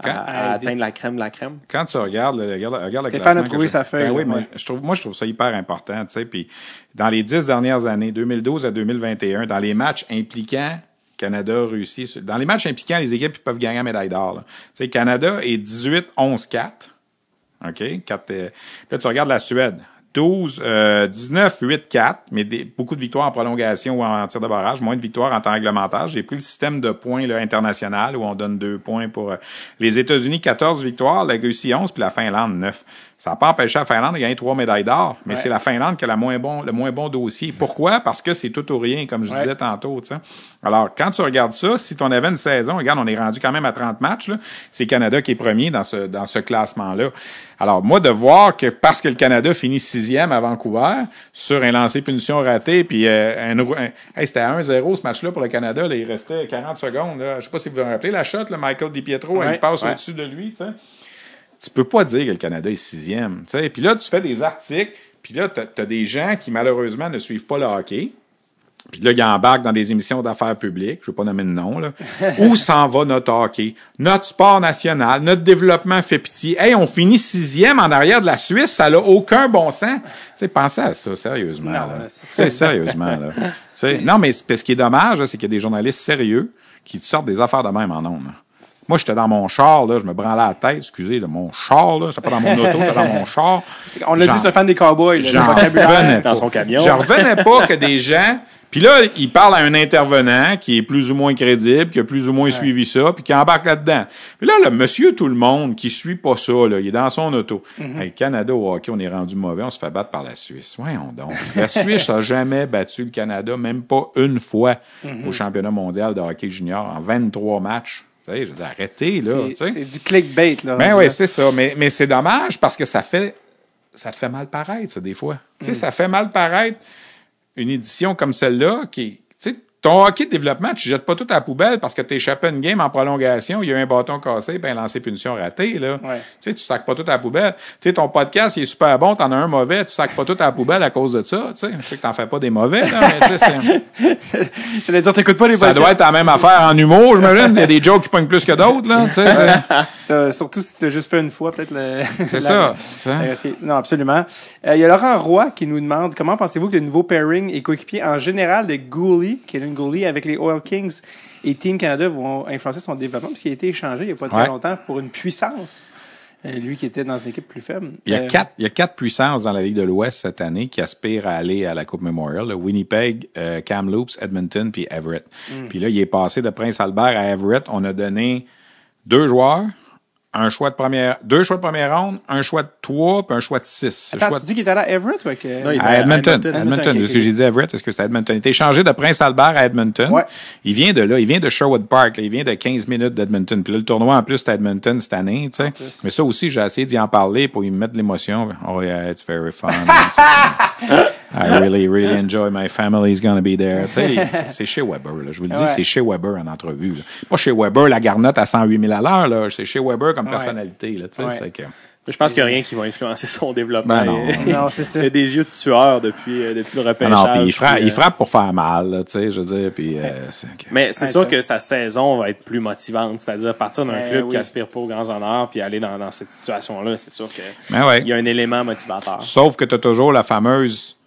à, atteindre la crème de la crème. quand tu regardes, le- regarde, regarde le Stéphane a classement trouvé je- sa feuille, Ben oui, mais je trouve, moi, je trouve ça hyper important. Tu sais, puis dans les dix dernières années, 2012 à 2021, dans les matchs impliquant Canada, Russie, dans les matchs impliquant les équipes qui peuvent gagner la médaille d'or, tu sais, Canada est 18-11-4. OK? Euh, là, tu regardes la Suède. 12, euh, 19, 8, 4, mais des- beaucoup de victoires en prolongation ou en tir de barrage, moins de victoires en temps réglementaire. J'ai pris le système de points là, international où on donne deux points pour euh, les États-Unis, 14 victoires, la Russie 11, puis la Finlande 9. Ça n'a pas empêché la Finlande de gagner trois médailles d'or, mais Ouais. c'est la Finlande qui a la moins bon, le moins bon dossier. Pourquoi? Parce que c'est tout ou rien, comme je Ouais. disais tantôt. Alors, quand tu regardes ça, si tu avais une saison, regarde, on est rendu quand même à 30 matchs, c'est Canada qui est premier dans ce, dans ce classement-là. Alors, moi, de voir que parce que le Canada finit sixième à Vancouver, sur un lancer punition raté, puis euh, un, un- hey, c'était à 1-0 ce match-là pour le Canada, là, il restait 40 secondes. Là. Je sais pas si vous vous rappelez la shot, là, Michael DiPietro, Ouais, il passe au-dessus de lui, tu sais tu peux pas dire que le Canada est sixième. tu sais. Puis là, tu fais des articles, puis là, tu as, des gens qui, malheureusement, ne suivent pas le hockey. Puis là, ils embarquent dans des émissions d'affaires publiques, je ne vais pas nommer de nom, là. <laughs> Où s'en va notre hockey? Notre sport national, notre développement fait pitié. Hey, on finit sixième en arrière de la Suisse, ça n'a aucun bon sens. Tu sais, pensez à ça, sérieusement. Non, c'est- sérieusement, là. <laughs> Non, mais ce qui est dommage, c'est qu'il y a des journalistes sérieux qui te sortent des affaires de même en ondes. Moi, j'étais dans mon char, là, je me branlais la tête, excusez, de mon char, là. J'étais pas dans mon auto, j'étais dans mon char. On l'a dit, c'est un fan des Cowboys. là, J'en revenais Dans pas. son camion. J'en revenais pas que des gens. Puis là, il parle à un intervenant qui est plus ou moins crédible, qui a plus ou moins suivi ça, puis qui embarque là-dedans. Puis là, le monsieur tout le monde qui suit pas ça, là, il est dans son auto. Mhm. Hey, Canada au hockey, on est rendu mauvais, on se fait battre par la Suisse. Voyons donc. La Suisse a jamais battu le Canada, même pas une fois Mhm. au championnat mondial de hockey junior en 23 matchs. Je arrêtez, là. C'est- du clickbait, là. Ben oui, c'est ça. Mais, mais c'est dommage parce que ça fait ça te fait mal paraître, ça, des fois. Tu sais, ça fait mal paraître une édition comme celle-là qui. Ton hockey de développement, tu jettes pas tout à la poubelle parce que tu échappé une game en prolongation, il y a eu un bâton cassé, ben lancer punition raté, là. Ouais. Tu sais, tu sacs pas tout à la poubelle. Tu sais, ton podcast, il est super bon, t'en as un mauvais, tu sacs pas tout à la poubelle à cause de ça, tu sais. Je sais que t'en fais pas des mauvais, là, mais tu sais, c'est- <laughs> J'allais dire, t'écoutes pas les ça podcasts. doit être la même affaire en humour, j'imagine. Il y a des jokes qui pognent plus que d'autres, là, tu sais. <laughs> surtout si tu l'as juste fait une fois, peut-être le. C'est <laughs> ça. Euh, Non, absolument. Euh, Il y a Laurent Roy qui nous demande comment pensez-vous que le nouveau pairing et coéquipier en général de Gooley, Kevin Avec les Oil Kings et Team Canada vont influencer son développement, parce qu'il a été échangé il n'y a pas très Ouais. longtemps pour une puissance. Euh, lui qui était dans une équipe plus faible. Il y a Euh, quatre, il y a quatre puissances dans la Ligue de l'Ouest cette année qui aspirent à aller à la Coupe Memorial. là. Winnipeg, euh, Kamloops, Edmonton puis Everett. Mm. Puis là, il est passé de Prince Albert à Everett. On a donné deux joueurs, un choix de première, deux choix de première ronde, un choix de trois, puis un choix de six. Attends, choix tu dis qu'il était allé à Everett ou euh, Non, il à Edmonton. Edmonton. Edmonton. ok, Est-ce que ok. j'ai dit Everett? Est-ce que c'était Edmonton? Il était échangé de Prince Albert à Edmonton. Ouais. Il vient de là. Il vient de Sherwood Park. là. Il vient de 15 minutes d'Edmonton. Puis là, le tournoi, en plus, c'était à Edmonton cette année, tu sais. Mais ça aussi, j'ai essayé d'y en parler pour y mettre de l'émotion. Oh yeah, it's very fun. <laughs> I really, really enjoy my family's gonna be there. Tu sais, c'est- chez Weber, là. Je vous le dis, Ouais. c'est chez Weber en entrevue, là. Pas chez Weber, la garnotte à 108 000 à l'heure, là. C'est chez Weber comme Ouais. personnalité, là. Tu sais, Ouais. c'est que... Je pense qu'il n'y a rien qui va influencer son développement. Ben non. Non, c'est ça. Il a des yeux de tueur depuis, euh, depuis le Ah repêchage. non, puis il frappe, puis, il euh, frappe pour faire mal, là, tu sais, je veux dire, puis euh, c'est que- Mais c'est Ouais, sûr que sa saison va être plus motivante, c'est-à-dire partir d'un Ben club qui aspire pas aux grands honneurs puis aller dans, dans cette situation-là, c'est sûr que Mais ouais. il y a un élément motivateur. Sauf que tu as toujours la fameuse.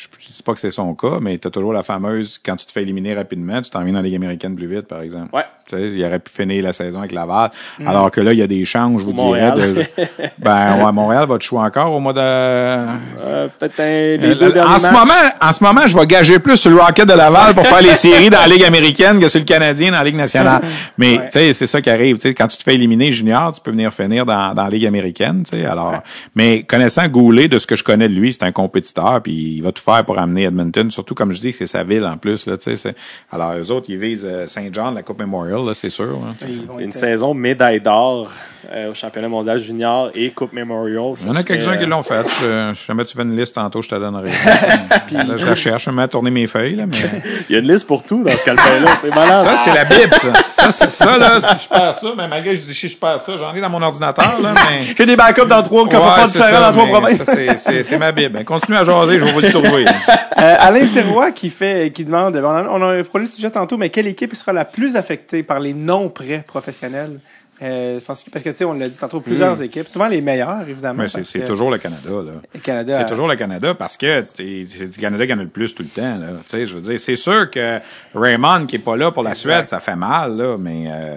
Je, je dis pas que c'est son cas, mais tu as toujours la fameuse quand tu te fais éliminer rapidement, tu t'en viens dans la Ligue américaine plus vite, par exemple. Ouais. Tu sais, il aurait pu finir la saison avec Laval. Alors que là, il y a des chances, je vous Ou dirais. De, <laughs> ben, ouais, Montréal va te jouer encore au mois de. Euh, Peut-être un- les Euh, deux derniers en ce moment, en ce moment, je vais gager plus sur le Rocket de Laval pour faire les <laughs> séries dans la Ligue américaine que sur le Canadien dans la Ligue nationale. <laughs> Mais Ouais. tu sais, c'est ça qui arrive. Tu sais, quand tu te fais éliminer junior, tu peux venir finir dans, dans la Ligue américaine. Tu sais, alors, mais connaissant Goulet, de ce que je connais de lui, c'est un compétiteur, puis il va tout faire pour amener Edmonton. Surtout comme je dis, que c'est sa ville en plus. Là, tu sais, c'est- alors eux autres, ils visent euh, Saint John, la Coupe Memorial, c'est sûr. là. Vont Une saison médaille d'or euh, au championnat mondial junior et Coupe Memorial. Il y en a quelques-uns qui l'ont fait. Je, si jamais tu veux une liste tantôt, je te donnerai. <laughs> là, je la cherche, je me mets à tourner mes feuilles, là, mais. <laughs> Il y a une liste pour tout dans ce calepin-là. C'est malade. Ça, c'est la Bible, ça. Ça, c'est <laughs> ça, là, si je perds ça, mais malgré que je dis si je perds ça, j'en ai dans mon ordinateur, là, mais. J'ai des backups dans trois, Ouais, ça, dans trois provinces. ça, c'est- ma Bible. Continue à jaser, je vais vous le <laughs> Euh, Alain Serrois qui fait, qui demande, on a, on a frôlé le sujet tantôt, mais quelle équipe sera la plus affectée par les non prêts professionnels? Euh, parce que tu sais, on l'a dit tantôt, plusieurs équipes, souvent les meilleures, évidemment. Mais c'est toujours le Canada, là. le Canada. C'est toujours le Canada parce que c'est du Canada qui en a le plus tout le temps. Là. Tu sais, je veux dire, c'est sûr que Raymond qui est pas là pour la Suède, ça fait mal, là, mais euh,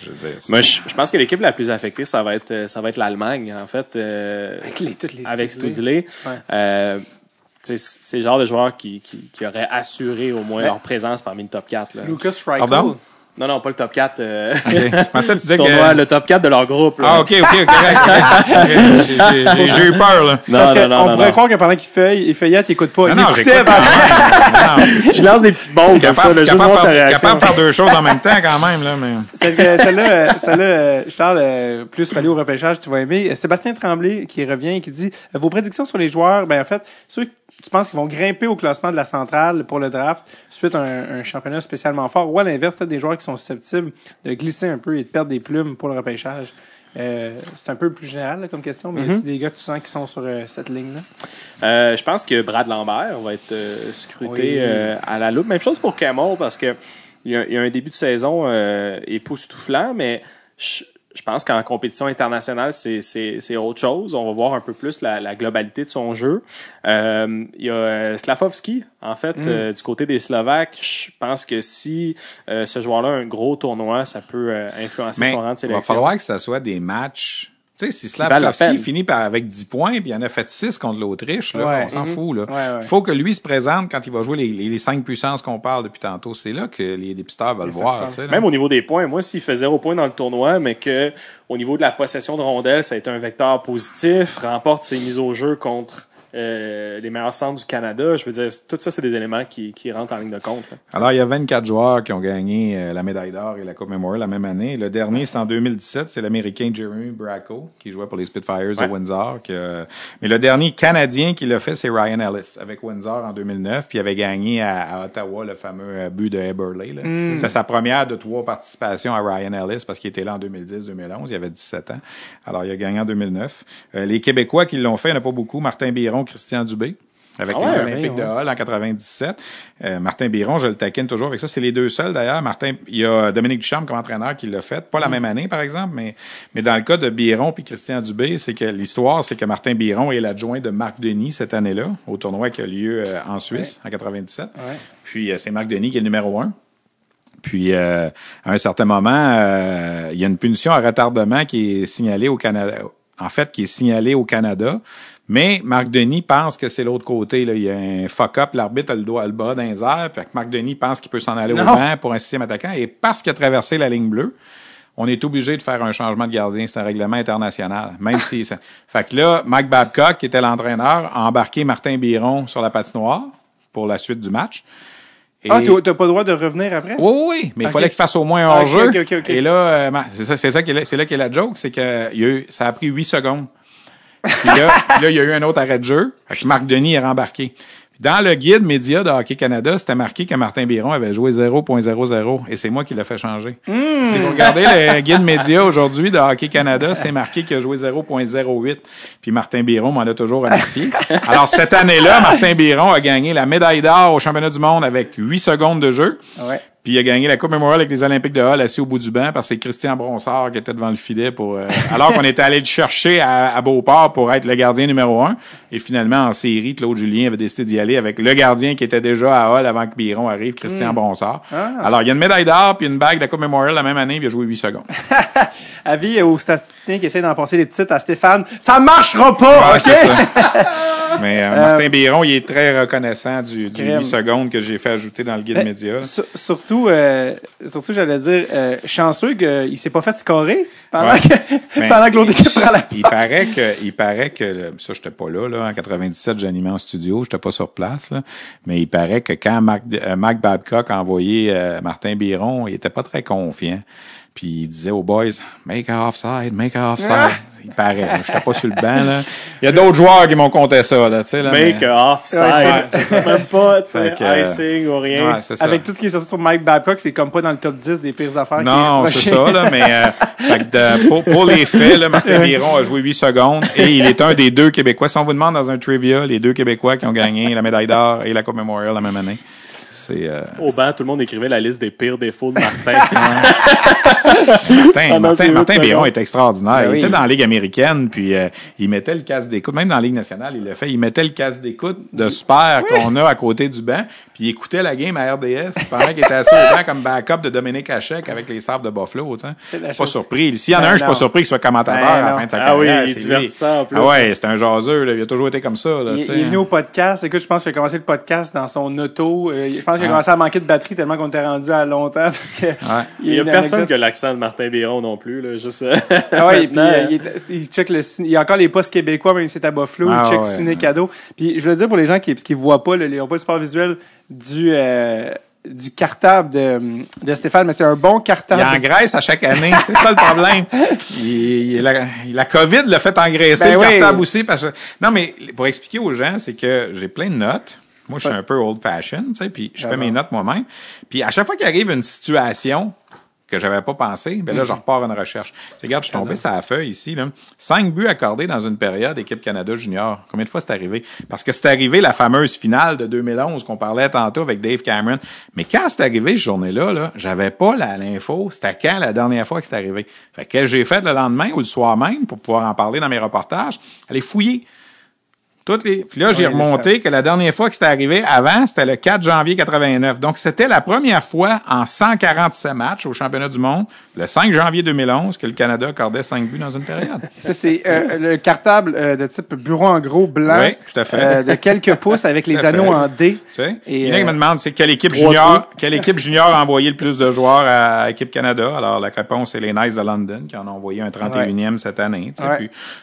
je veux dire. Moi, je, je pense que l'équipe la plus affectée, ça va être, ça va être l'Allemagne, en fait. euh, Avec les- toutes les avec. Ouais. Tu sais, c'est le genre de joueurs qui, qui, qui auraient assuré au moins Ouais. leur présence parmi le top 4. Là. Lucas. Pardon? Non, non, pas le top 4. Euh, Ok. Je pensais que tu <laughs> disais que. le top 4 de leur groupe. Là. Ah, ok, ok, correct. <laughs> J'ai- j'ai- J'ai eu peur, là. Non, Parce non, qu'on non, non, pourrait non. croire que pendant qu'il feuille, il feuillette, il écoute pas. Non, il non, écoutait, ben- <laughs> Je lance des petites bombes comme ça, capable, là, juste voir sa de faire- réaction. capable de faire deux choses en même temps, quand même, là, mais. Celle- Celle-là, euh, celle-là, euh, Charles, euh, plus relié au repêchage, tu vas aimer. Euh, Sébastien Tremblay qui revient et qui dit Vos prédictions sur les joueurs, ben en fait, ceux tu penses qu'ils vont grimper au classement de la centrale pour le draft suite à un, un championnat spécialement fort, ou à l'inverse, des joueurs qui sont susceptibles de glisser un peu et de perdre des plumes pour le repêchage? Euh, c'est un peu plus général là, comme question, mais Mm-hmm. c'est des gars que tu sens qui sont sur euh, cette ligne-là? Euh, je pense que Brad Lambert va être euh, scruté Oui. euh, à la loupe. Même chose pour Camel parce que il y, a, il y a un début de saison époustouflant, mais je, je pense qu'en compétition internationale, c'est, c'est, c'est autre chose. On va voir un peu plus la, la globalité de son jeu. Euh, il y a euh, Slavovski, en fait, euh, du côté des Slovaques. Je pense que si euh, ce joueur-là a un gros tournoi, ça peut euh, influencer Mais son rang de il va sélection. falloir que ça soit des matchs. Tu sais, si Slavkovski finit par avec 10 points, puis il en a fait 6 contre l'Autriche, là, Ouais. on s'en Mhm. fout. Là. Ouais, ouais. faut que lui se présente quand il va jouer les, les, les cinq puissances qu'on parle depuis tantôt. C'est là que les dépisteurs veulent voir. Même au niveau des points, moi, s'il fait zéro point dans le tournoi, mais que au niveau de la possession de rondelles, ça a été un vecteur positif, remporte ses mises au jeu contre euh, les meilleurs centres du Canada, je veux dire, tout ça, c'est des éléments qui, qui rentrent en ligne de compte. là. Alors, il y a 24 joueurs qui ont gagné euh, la médaille d'or et la Coupe Memorial la même année. Le dernier, c'est en 2017. C'est l'Américain Jeremy Bracco, qui jouait pour les Spitfires Ouais. de Windsor. que- Mais le dernier Canadien qui l'a fait, c'est Ryan Ellis, avec Windsor en 2009. Puis il avait gagné à, à Ottawa le fameux euh, but de Eberle. là. C'est sa première de trois participations à Ryan Ellis, parce qu'il était là en 2010-2011. Il avait 17 ans. Alors, il a gagné en 2009. Euh, les Québécois qui l'ont fait, il n'y en a pas beaucoup. Martin Biron, Christian Dubé avec Ah les Olympiques ouais. de Hall en 97. Euh, Martin Biron, je le taquine toujours avec ça. C'est les deux seuls d'ailleurs. Martin, il y a Dominique Duchamp comme entraîneur qui l'a fait. Pas la même année, par exemple, mais, mais dans le cas de Biron puis Christian Dubé, c'est que l'histoire, c'est que Martin Biron est l'adjoint de Marc Denis cette année-là, au tournoi qui a lieu euh, en Suisse en 97. Ouais. Puis euh, c'est Marc Denis qui est le numéro un. Puis euh, à un certain moment, euh, il y a une punition à retardement qui est signalée au Canada. En fait, qui est signalée au Canada. Mais Marc Denis pense que c'est l'autre côté. Là. Il y a un fuck-up, l'arbitre a le doigt, le bras dans les airs. Puis que Marc Denis pense qu'il peut s'en aller au banc pour un sixième attaquant. Et parce qu'il a traversé la ligne bleue, on est obligé de faire un changement de gardien. C'est un règlement international. Même si ça... <laughs> Fait que là, Mike Babcock, qui était l'entraîneur, a embarqué Martin Biron sur la patinoire pour la suite du match. Et- Ah, tu t'as pas le droit de revenir après? oui, oui, oui, mais il fallait qu'il fasse au moins un Ah, ok, hors-jeu. ok, ok, ok. Et là, euh, c'est ça, c'est ça qui est, la- c'est là qu'est la joke, c'est que il y a eu, ça a pris huit secondes. Puis là, puis <laughs> là, il y a eu un autre arrêt de jeu. Que Marc Denis est rembarqué. Puis Dans le guide média de Hockey Canada, c'était marqué que Martin Biron avait joué 0.00 et c'est moi qui l'ai fait changer. Hmm. Si vous regardez le guide média aujourd'hui de Hockey Canada, c'est marqué qu'il a joué 0.08. Puis Martin Biron m'en a toujours remercié. Alors cette année-là, Martin Biron a gagné la médaille d'or au championnat du monde avec 8 secondes de jeu. Ouais. Puis il a gagné la Coupe Memorial avec les Olympiques de Hall assis au bout du banc parce que c'est Christian Bronsard qui était devant le filet pour euh, <laughs> alors qu'on était allé le chercher à, à Beauport pour être le gardien numéro un. Et finalement, en série, Claude Julien avait décidé d'y aller avec le gardien qui était déjà à Hall avant que Biron arrive, Christian Bronsard. Alors, il y a une médaille d'or puis une bague de la Coupe Memorial la même année, puis il a joué 8 secondes. <laughs> Avis aux statisticiens qui essaient d'en passer des petites à Stéphane. Ça marchera pas, Ouais, OK? ça. <laughs> Mais euh, Martin Biron, il est très reconnaissant du, du Crème. 8 secondes que j'ai fait ajouter dans le guide Ben, média. Sur- surtout, euh, surtout, j'allais dire, euh, chanceux qu'il s'est pas fait scorer pendant Ouais. que, <laughs> Ben, pendant que l'autre équipe prend la Il paraît que, il paraît que, ça, j'étais pas là, là, en 97, j'animais en studio, j'étais pas sur place, là, mais il paraît que quand Mac, euh, Mac Babcock a envoyé euh, Martin Biron, il était pas très confiant. Puis il disait aux boys, make a offside, make a offside. Ah! Il paraît, là, j'étais pas sur le banc, là. Il y a d'autres joueurs qui m'ont compté ça, là, tu sais, là. Make mais- a offside. Ouais, c'est même pas, que, euh, icing ou rien. Ouais, c'est ça. Avec tout ce qui est sorti sur Mike Babcock, c'est comme pas dans le top 10 des pires affaires. Non, c'est ça, là, mais euh, fait que de- pour, pour les faits, là, Martin <laughs> Biron a joué 8 secondes et il est un des deux Québécois. Si on vous demande dans un trivia, les deux Québécois qui ont gagné la médaille d'or et la Coupe Memorial la même année, c'est euh, Au banc, tout le monde écrivait la liste des pires défauts de Martin. <laughs> Martin. Pendant Martin, Martin secondes. est extraordinaire. Ben il oui. était dans la Ligue américaine, puis euh, il mettait le casque d'écoute. Même dans la Ligue nationale, il l'a fait. Il mettait le casque d'écoute de super qu'on a à côté du banc, puis il écoutait la game à RDS pendant qu'il était assis au banc comme backup de Dominique Hachek avec les Sabres de Buffalo. tu sais. C'est la Pas chose- surpris. S'il y en a Ben un, je suis pas surpris qu'il soit commentateur Ben à la fin de sa Ah oui, carrière. il est c'est divertissant, en plus. Ah ouais, c'est un jaseux. Là. Il a toujours été comme ça. Là, Il, tu sais. il est venu au podcast. Écoute, je pense qu'il a commencé le podcast dans son auto. Euh, je pense a Ah. commencé à manquer de batterie tellement qu'on était rendu à longtemps parce que Il y a personne anecdote- qui a l'accent de Martin Biron non plus, là. Juste, euh, Ah ouais, et <laughs> puis maintenant, euh, il, il check le il y a encore les postes québécois même si c'est à Buffalo, Ah il check ouais. ciné cadeau. Puis je veux dire pour les gens qui qu'ils voient pas le, ils ont pas le support visuel du euh, du cartable de, de Stéphane, mais c'est un bon Il cartable. engraisse à chaque année. C'est ça le problème. Il- il- la, la COVID l'a fait engraisser Ben le oui. cartable aussi. Parce que, non, mais pour expliquer aux gens, c'est que j'ai plein de notes. Moi, je suis un peu old-fashioned, tu sais, puis je fais Ah mes notes moi-même. Puis à chaque fois qu'il arrive une situation que j'avais pas pensé, ben là, je repars une recherche. Tu sais, Regarde, je suis tombé sur la feuille ici, là. Cinq buts accordés dans une période équipe Canada junior. Combien de fois c'est arrivé? Parce que c'est arrivé la fameuse finale de 2011 qu'on parlait tantôt avec Dave Cameron. Mais quand c'est arrivé, cette journée-là, là, j'avais pas l'info. C'était quand la dernière fois que c'est arrivé? Fait que j'ai fait le lendemain ou le soir même pour pouvoir en parler dans mes reportages? Aller fouiller. Toutes les... Puis là, j'ai remonté que la dernière fois que c'était arrivé, avant, c'était le 4 janvier 89. Donc, c'était la première fois en 147 matchs au championnat du monde, le 5 janvier 2011, que le Canada accordait 5 buts dans une période. <laughs> Ça c'est euh, le cartable euh, de type bureau en gros blanc Oui, tout à fait. euh, de quelques pouces avec <laughs> les anneaux en D. Tu sais? Et, Il y en a qui me demande c'est quelle équipe junior, quelle équipe junior a envoyé le plus de joueurs à Équipe Canada? Alors, la réponse, c'est les Knights de London, qui en ont envoyé un 31e cette année. tu sais. Ouais.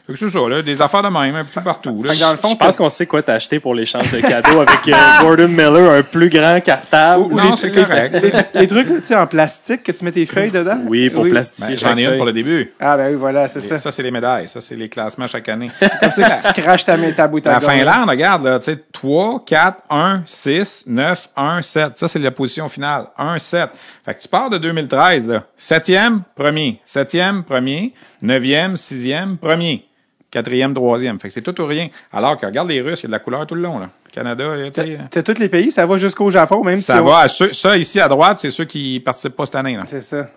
Puis, c'est ça, là, des affaires de même, un peu partout. Là. Fait que dans le fond, Je pense qu'on sait quoi t'as acheté pour l'échange de cadeaux avec euh, <laughs> Gordon Miller, un plus grand cartable. ou Non, les- c'est les- correct. Les, les trucs là, tu sais, en plastique que tu mets tes feuilles dedans? Oui, pour plastifier Ben, J'en ai une pour le début. Ah ben oui, voilà, c'est ça. Ça, c'est les médailles. Ça, c'est les classements chaque année. <laughs> Comme ça, si tu craches ta, ta boîte à La. Finlande, regarde, là, tu sais, 3, 4, 1, 6, 9, 1, 7. Ça, c'est la position finale. 1, 7. Fait que tu pars de 2013, là. Septième, premier. Septième, premier. Neuvième, sixième, premier. Quatrième, troisième. Fait que c'est tout ou rien. Alors que, regarde les Russes, il y a de la couleur tout le long, là. Canada, tu sais. T'as tous les pays, ça va jusqu'au Japon, même Ça si on- va à ceux, ça, ici, à droite, c'est ceux qui participent pas cette année, là. C'est ça.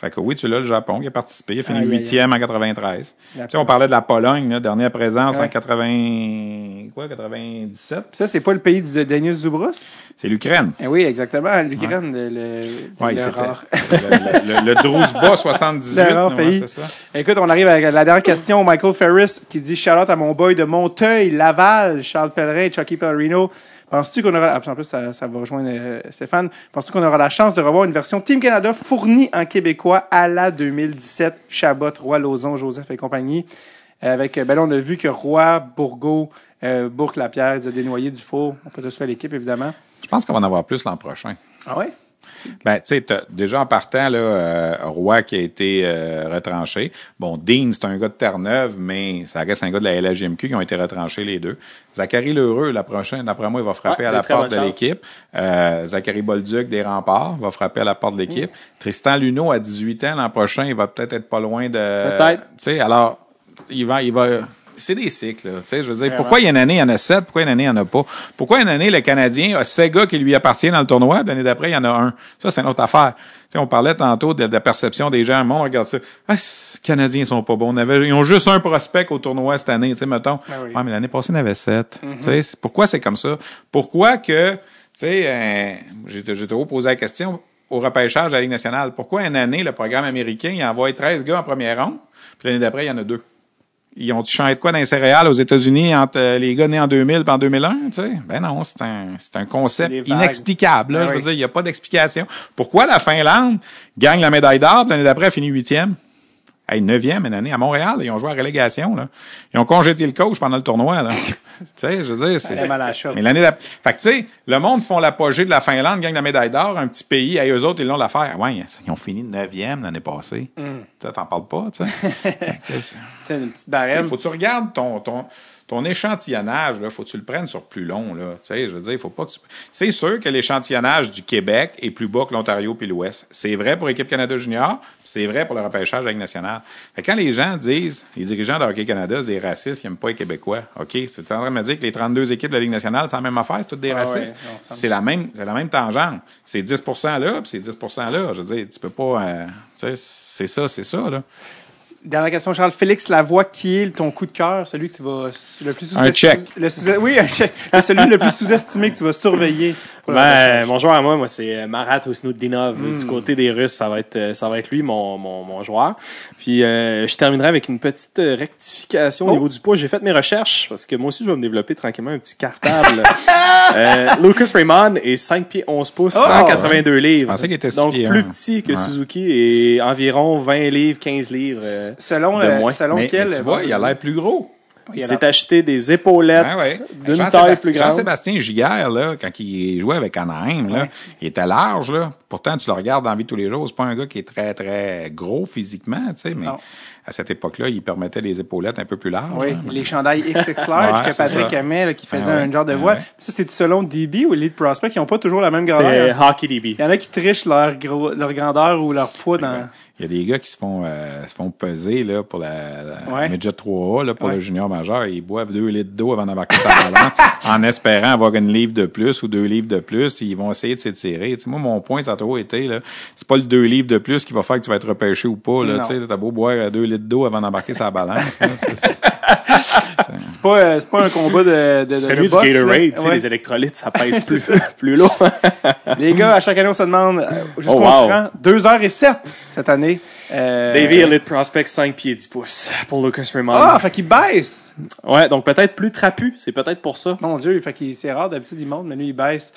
Fait que oui, tu l'as, le Japon qui a participé. Il a fini huitième en 93. La Tu sais, on parlait de la Pologne, là, dernière présence en Ouais. 80, quoi, 97. Ça, c'est pas le pays de Denis Zubrus? C'est l'Ukraine. Eh oui, exactement. L'Ukraine, le, le, rare. <laughs> le, le, Druzhba 78. Le rare pays. ça. Écoute, on arrive à la dernière question. Michael Ferris qui dit Charlotte à mon boy de Monteuil, Laval, Charles Pellerin, Chucky Pellerino. Penses-tu qu'on aura, en plus, ça, ça va rejoindre euh, Stéphane, penses-tu qu'on aura la chance de revoir une version Team Canada fournie en québécois à la 2017, Chabot, Roy, Lozon, Joseph et compagnie? Avec, ben là, on a vu que Roy, Bourgault, euh, Bourque-Lapierre, Desnoyers, Dufour, on peut tous faire l'équipe, évidemment. Je pense qu'on va en avoir plus l'an prochain. Ah ouais? Ben, tu sais, déjà en partant, là, euh, Roy qui a été euh, retranché. Bon, Dean, c'est un gars de Terre-Neuve, mais ça reste un gars de la LHJMQ qui ont été retranchés les deux. Zachary Lheureux, la prochaine, d'après moi, il va frapper Ouais, à la porte de l'équipe. Euh, Zachary Bolduc des Remparts va frapper à la porte de l'équipe. Tristan Luneau, à 18 ans, l'an prochain, il va peut-être être pas loin de... Peut-être. Tu sais, alors, il va... Il va c'est des cycles, là. Tu sais, je veux dire, Vraiment. pourquoi il y a une année, il y en a sept, pourquoi une année, il n'y en a pas? Pourquoi une année, le Canadien a six gars qui lui appartiennent dans le tournoi, puis l'année d'après, il y en a un? Ça, c'est une autre affaire. Tu sais, on parlait tantôt de, de la perception des gens. Monde regarde ça. Ah, les Canadiens sont pas bons. On avait, ils ont juste un prospect au tournoi cette année, tu sais, mettons. Ben oui. Ah, mais l'année passée, il y en avait sept. Tu sais, c'est- pourquoi c'est comme ça? Pourquoi que, tu sais, euh, j'ai j'ai trop posé la question au repêchage de la Ligue nationale. Pourquoi une année, le programme américain, il envoie 13 gars en première ronde, puis l'année d'après, il y en a deux? Ils ont changé de quoi dans les céréales aux États-Unis entre euh, les gars nés en 2000 et en 2001, tu sais? Ben non, c'est un, c'est un concept inexplicable, là. Ben je veux dire, il n'y a pas d'explication. Pourquoi la Finlande gagne la médaille d'or, l'année d'après, elle finit huitième? Hey, neuvième une année à Montréal, ils ont joué à relégation, là. Ils ont congédié le coach pendant le tournoi, là. <laughs> tu sais, je veux dire, c'est. La. Mais l'année d'après. Fait que, tu sais, le monde font l'apogée de la Finlande, gagne la médaille d'or, un petit pays, et eux autres, ils l'ont l'affaire. Ouais, ils ont fini neuvième l'année passée. Mm. Tu t'en parles pas, tu sais. <laughs> Une petite barème. faut que tu regardes ton, ton, ton échantillonnage, là, faut que tu le prennes sur plus long, là. Tu sais, je veux dire, faut pas que tu... C'est sûr que l'échantillonnage du Québec est plus bas que l'Ontario puis l'Ouest. C'est vrai pour l'équipe Canada Junior, c'est vrai pour le repêchage avec national. Fait quand les gens disent, les dirigeants de Hockey Canada, c'est des racistes, ils n'aiment pas les Québécois. OK? C'est en train de me dire que les 32 équipes de la Ligue nationale, c'est la même affaire, c'est toutes des Ah ouais, racistes? me- c'est la même, c'est la même tangente. C'est 10% là, puis c'est 10% là. Je veux dire, tu peux pas, euh, tu sais, c'est ça, c'est ça, là. Dernière question, Charles. Félix Lavoie, qui est ton coup de cœur, celui que tu vas le plus Un check. Le sous- oui, un check. celui le plus sous-estimé que tu vas surveiller? Ben, mon joueur à moi, moi, c'est euh, Marat Osnudinov. Hmm. Du côté des Russes, ça va être, euh, ça va être lui, mon, mon, mon joueur. Puis, euh, je terminerai avec une petite euh, rectification Oh. au niveau du poids. J'ai fait mes recherches parce que moi aussi, je vais me développer tranquillement un petit cartable. <laughs> euh, Lucas Raymond est 5 pieds 11 pouces, Oh! 182 livres. pensais qu'il était six Donc, pieds plus petit que Ouais. Suzuki et environ 20 livres, 15 livres. euh, selon, de moins. selon Mais, quel. mais tu vois, il a l'air plus gros. Il s'est acheté des épaulettes ouais. d'une Jean-Sébastien- taille plus grande. Jean-Sébastien Giguère, là, quand il jouait avec Anaheim, là, il était large, là. Pourtant, tu le regardes dans la vie de tous les jours. C'est pas un gars qui est très, très gros physiquement, tu sais, mais Non. à cette époque-là, il permettait des épaulettes un peu plus larges. Oui, là. les chandails <laughs> XXL large Ouais, que Patrick aimait, là, qui faisait Ah ouais. un genre de voile. ouais. Ça, c'est selon DB ou Elite Prospect, ils n'ont pas toujours la même C'est grandeur. Hockey DB. Il y en a qui trichent leur, gros, leur grandeur ou leur poids dans. Il y a des gars qui se font, euh, se font peser, là, pour la, la Ouais. Midget 3A, là, pour Ouais. le junior majeur. Ils boivent deux litres d'eau avant d'embarquer sa balance, <laughs> en espérant avoir une livre de plus ou deux livres de plus. Ils vont essayer de s'étirer. Tu sais, moi, mon point, ça a trop été, là, c'est pas le deux livres de plus qui va faire que tu vas être repêché ou pas, là. Tu sais, t'as beau boire euh, deux litres d'eau avant d'embarquer sa balance. là, c'est- <laughs> C'est pas, euh, c'est pas un combat de, de, de du boxe, là. Gatorade, tu sais, Ouais. les électrolytes, ça pèse <laughs> plus, plus lourd. Les gars, à chaque année, on se demande euh, jusqu'où Oh, on wow. se rend? 2 heures et 7 cette année. Euh, Davy Elite Prospect 5 pieds 10 pouces pour Lucas Raymond. Ah, fait qu'il baisse. Ouais, donc peut-être plus trapu, c'est peut-être pour ça. Mon Dieu, fait qu'il c'est rare d'habitude il monte, mais lui il baisse.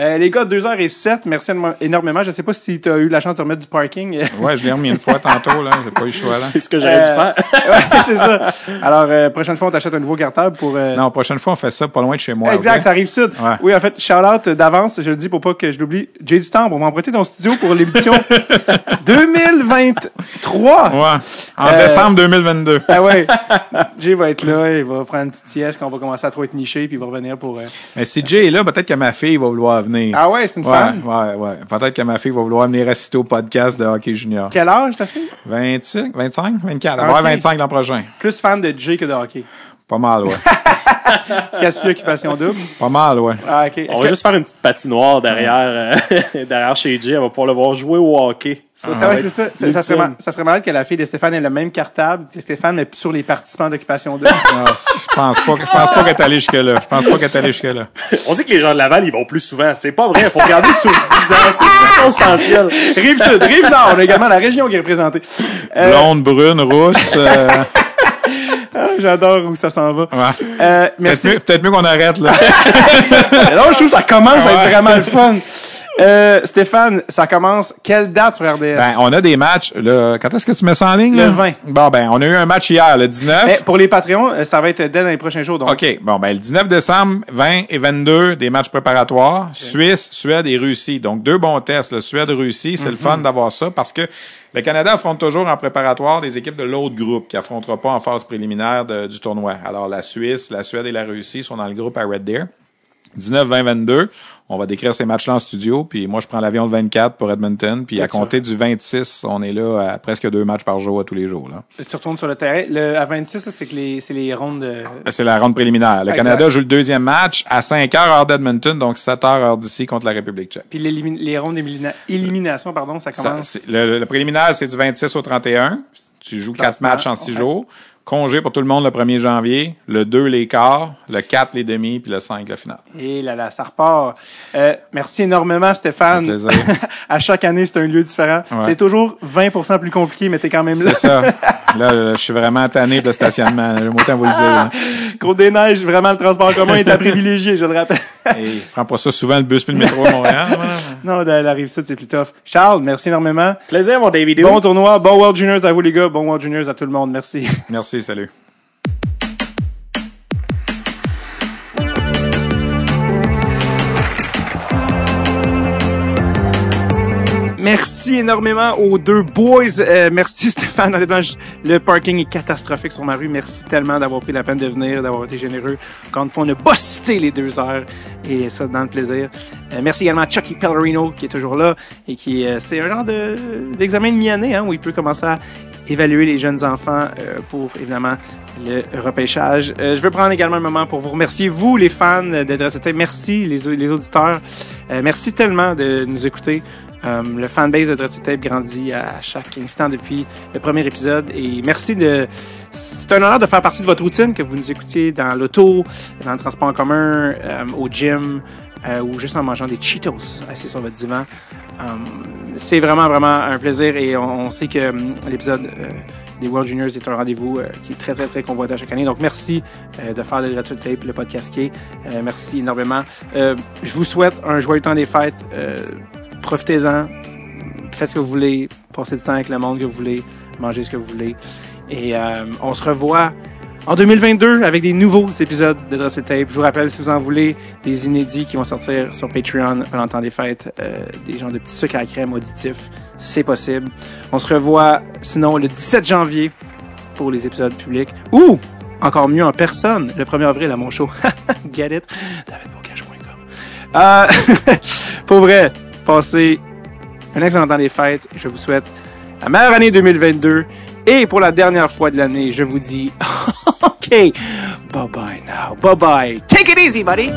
Euh, les gars, 2 heures et 7 merci énormément. Je sais pas si tu as eu la chance de remettre du parking. <laughs> Ouais, je l'ai remis une fois tantôt, là. J'ai pas eu le choix, là. C'est ce que j'aurais dû Euh, faire. <laughs> ouais, c'est ça. Alors, euh, prochaine fois, on t'achète un nouveau cartable pour. euh, Non, prochaine fois, on fait ça pas loin de chez moi. exact, ça arrive sud. Ouais. Oui, en fait, shout out d'avance, je le dis pour pas que je l'oublie. Jay du temps, on va emprunter ton studio pour l'émission <laughs> 2023. Ouais. En Euh, décembre 2022. Ah ouais. Jay va être là, il va prendre une petite sieste, qu'on va commencer à trop être niché, puis il va revenir pour. euh, Mais si Jay est là, peut-être que ma fille va vouloir venir. Ah ouais, c'est une Ouais, femme? ouais, ouais. Peut-être que ma fille va vouloir venir assister au podcast de hockey junior. Quel âge ta fille? 25, 25, 24. Ah, Elle va avoir ok. 25 l'an prochain. Plus fan de Jay que de hockey. Pas mal, ouais. <laughs> Est-ce qu'elle suit occupation double? Pas mal, ouais. Ah, On va que- juste faire une petite patinoire derrière, euh, <laughs> derrière chez Jay. On va pouvoir le voir jouer au hockey. Ça, Ah ouais, ça. Ça, ça serait, ça malade que la fille de Stéphane ait le même cartable que Stéphane, mais sur les participants d'occupation double. <laughs> Ah, je pense pas, je pense pas qu'elle est allée jusque-là. Je pense pas qu'elle est allée jusque-là. On dit que les gens de Laval, ils vont plus souvent. C'est pas vrai. Faut regarder sur 10 ans. C'est circonstanciel. rive sud, rive nord. On a également la région qui est représentée. Euh, Blonde, brune, rousse, euh, Ah, J'adore où ça s'en va. Ouais. Euh, Peut-être merci. mieux, peut-être mieux qu'on arrête, là. <laughs> Mais là, je trouve que ça commence à être vraiment le fun. Euh, Stéphane, ça commence. Quelle date sur RDS? ben, on a des matchs, là. Quand est-ce que tu mets ça en ligne, Le là? 20. Bon, ben, on a eu un match hier, le 19. Mais pour les Patreons, euh, ça va être dès dans les prochains jours. Donc, OK. Bon, ben, le 19 décembre, 20 et 22, des matchs préparatoires. Suisse, Suède et Russie. Donc, deux bons tests, le Suède-Russie. C'est le Mhm. fun d'avoir ça parce que le Canada affronte toujours en préparatoire des équipes de l'autre groupe qui affrontera pas en phase préliminaire de- du tournoi. Alors, la Suisse, la Suède et la Russie sont dans le groupe à Red Deer. 19, 20, 22. On va décrire ces matchs-là en studio. Puis moi, je prends l'avion le 24 pour Edmonton. Puis à compter du 26, on est là à presque deux matchs par jour à tous les jours. Là. tu retournes sur le terrain. Le, à 26, là, c'est que les, c'est les rondes de... C'est la ronde préliminaire. Le Exact. Canada joue le deuxième match à 5 heures heure d'Edmonton, donc 7 heures heure d'ici contre la République tchèque. Puis les rondes d'élimina- élimination, pardon, ça commence. le, le préliminaire, c'est du 26 au 31. Tu joues quatre matchs en six jours. Congé pour tout le monde le 1er janvier. Le 2, les quarts. Le 4, les demi. Puis le 5, le final. Et là, là, ça repart. Euh, merci énormément, Stéphane. <laughs> À chaque année, c'est un lieu différent. Ouais. C'est toujours 20% plus compliqué, mais t'es quand même là. C'est ça. Là, là, je suis vraiment tanné pour le stationnement. J'aime autant vous le dire. hein. <laughs> Côte des Neiges, vraiment, le transport en commun est à <laughs> privilégier, je le rappelle. Et je prends pas ça souvent, le bus puis le métro à Montréal. non, de la rive sud, c'est plus tough. Charles, merci énormément. Plaisir, mon David. Bon tournoi, bon World Juniors à vous, les gars. Bon World Juniors à tout le monde. Merci. Merci, salut. Merci énormément aux deux boys. Euh, merci <laughs> Stéphane. Honnêtement, le parking est catastrophique sur ma rue. Merci tellement d'avoir pris la peine de venir, d'avoir été généreux. Fois, on a bossé les deux heures et ça dans le plaisir. Euh, merci également à Chucky Pellerino qui est toujours là et qui euh, c'est un genre de d'examen de mi-année hein, où il peut commencer à évaluer les jeunes enfants euh, pour évidemment le repêchage. Euh, je veux prendre également un moment pour vous remercier, vous les fans de Dress Tape. Merci les, les auditeurs. Euh, merci tellement de nous écouter. Euh, le fanbase de Dress Tape grandit à chaque instant depuis le premier épisode et merci de c'est un honneur de faire partie de votre routine que vous nous écoutiez dans l'auto, dans le transport en commun, euh, au gym euh, ou juste en mangeant des Cheetos assis sur votre divan. C'est vraiment, vraiment un plaisir et on, sait que l'épisode des World Juniors est un rendez-vous qui est très, très, très convoité à chaque année. Donc, merci de faire de Gratuit Tape, le podcast qui est. Merci énormément. Je vous souhaite un joyeux temps des fêtes. Profitez-en. Faites ce que vous voulez. Passez du temps avec le monde que vous voulez. Mangez ce que vous voulez. Et euh, on se revoit en 2022 avec des nouveaux épisodes de Dressed Tape. Je vous rappelle, si vous en voulez, des inédits qui vont sortir sur Patreon pendant le des fêtes, euh, des gens de petits sucres à la crème auditifs, c'est possible. On se revoit sinon le 17 janvier pour les épisodes publics ou encore mieux en personne le 1er avril à mon show. <laughs> Get it? davidbocage.com. Euh, <laughs> pour vrai, passez un excellent temps des fêtes. Je vous souhaite la meilleure année 2022. Et pour la dernière fois de l'année, je vous dis, <laughs> OK, bye bye now. Bye bye. Take it easy, buddy.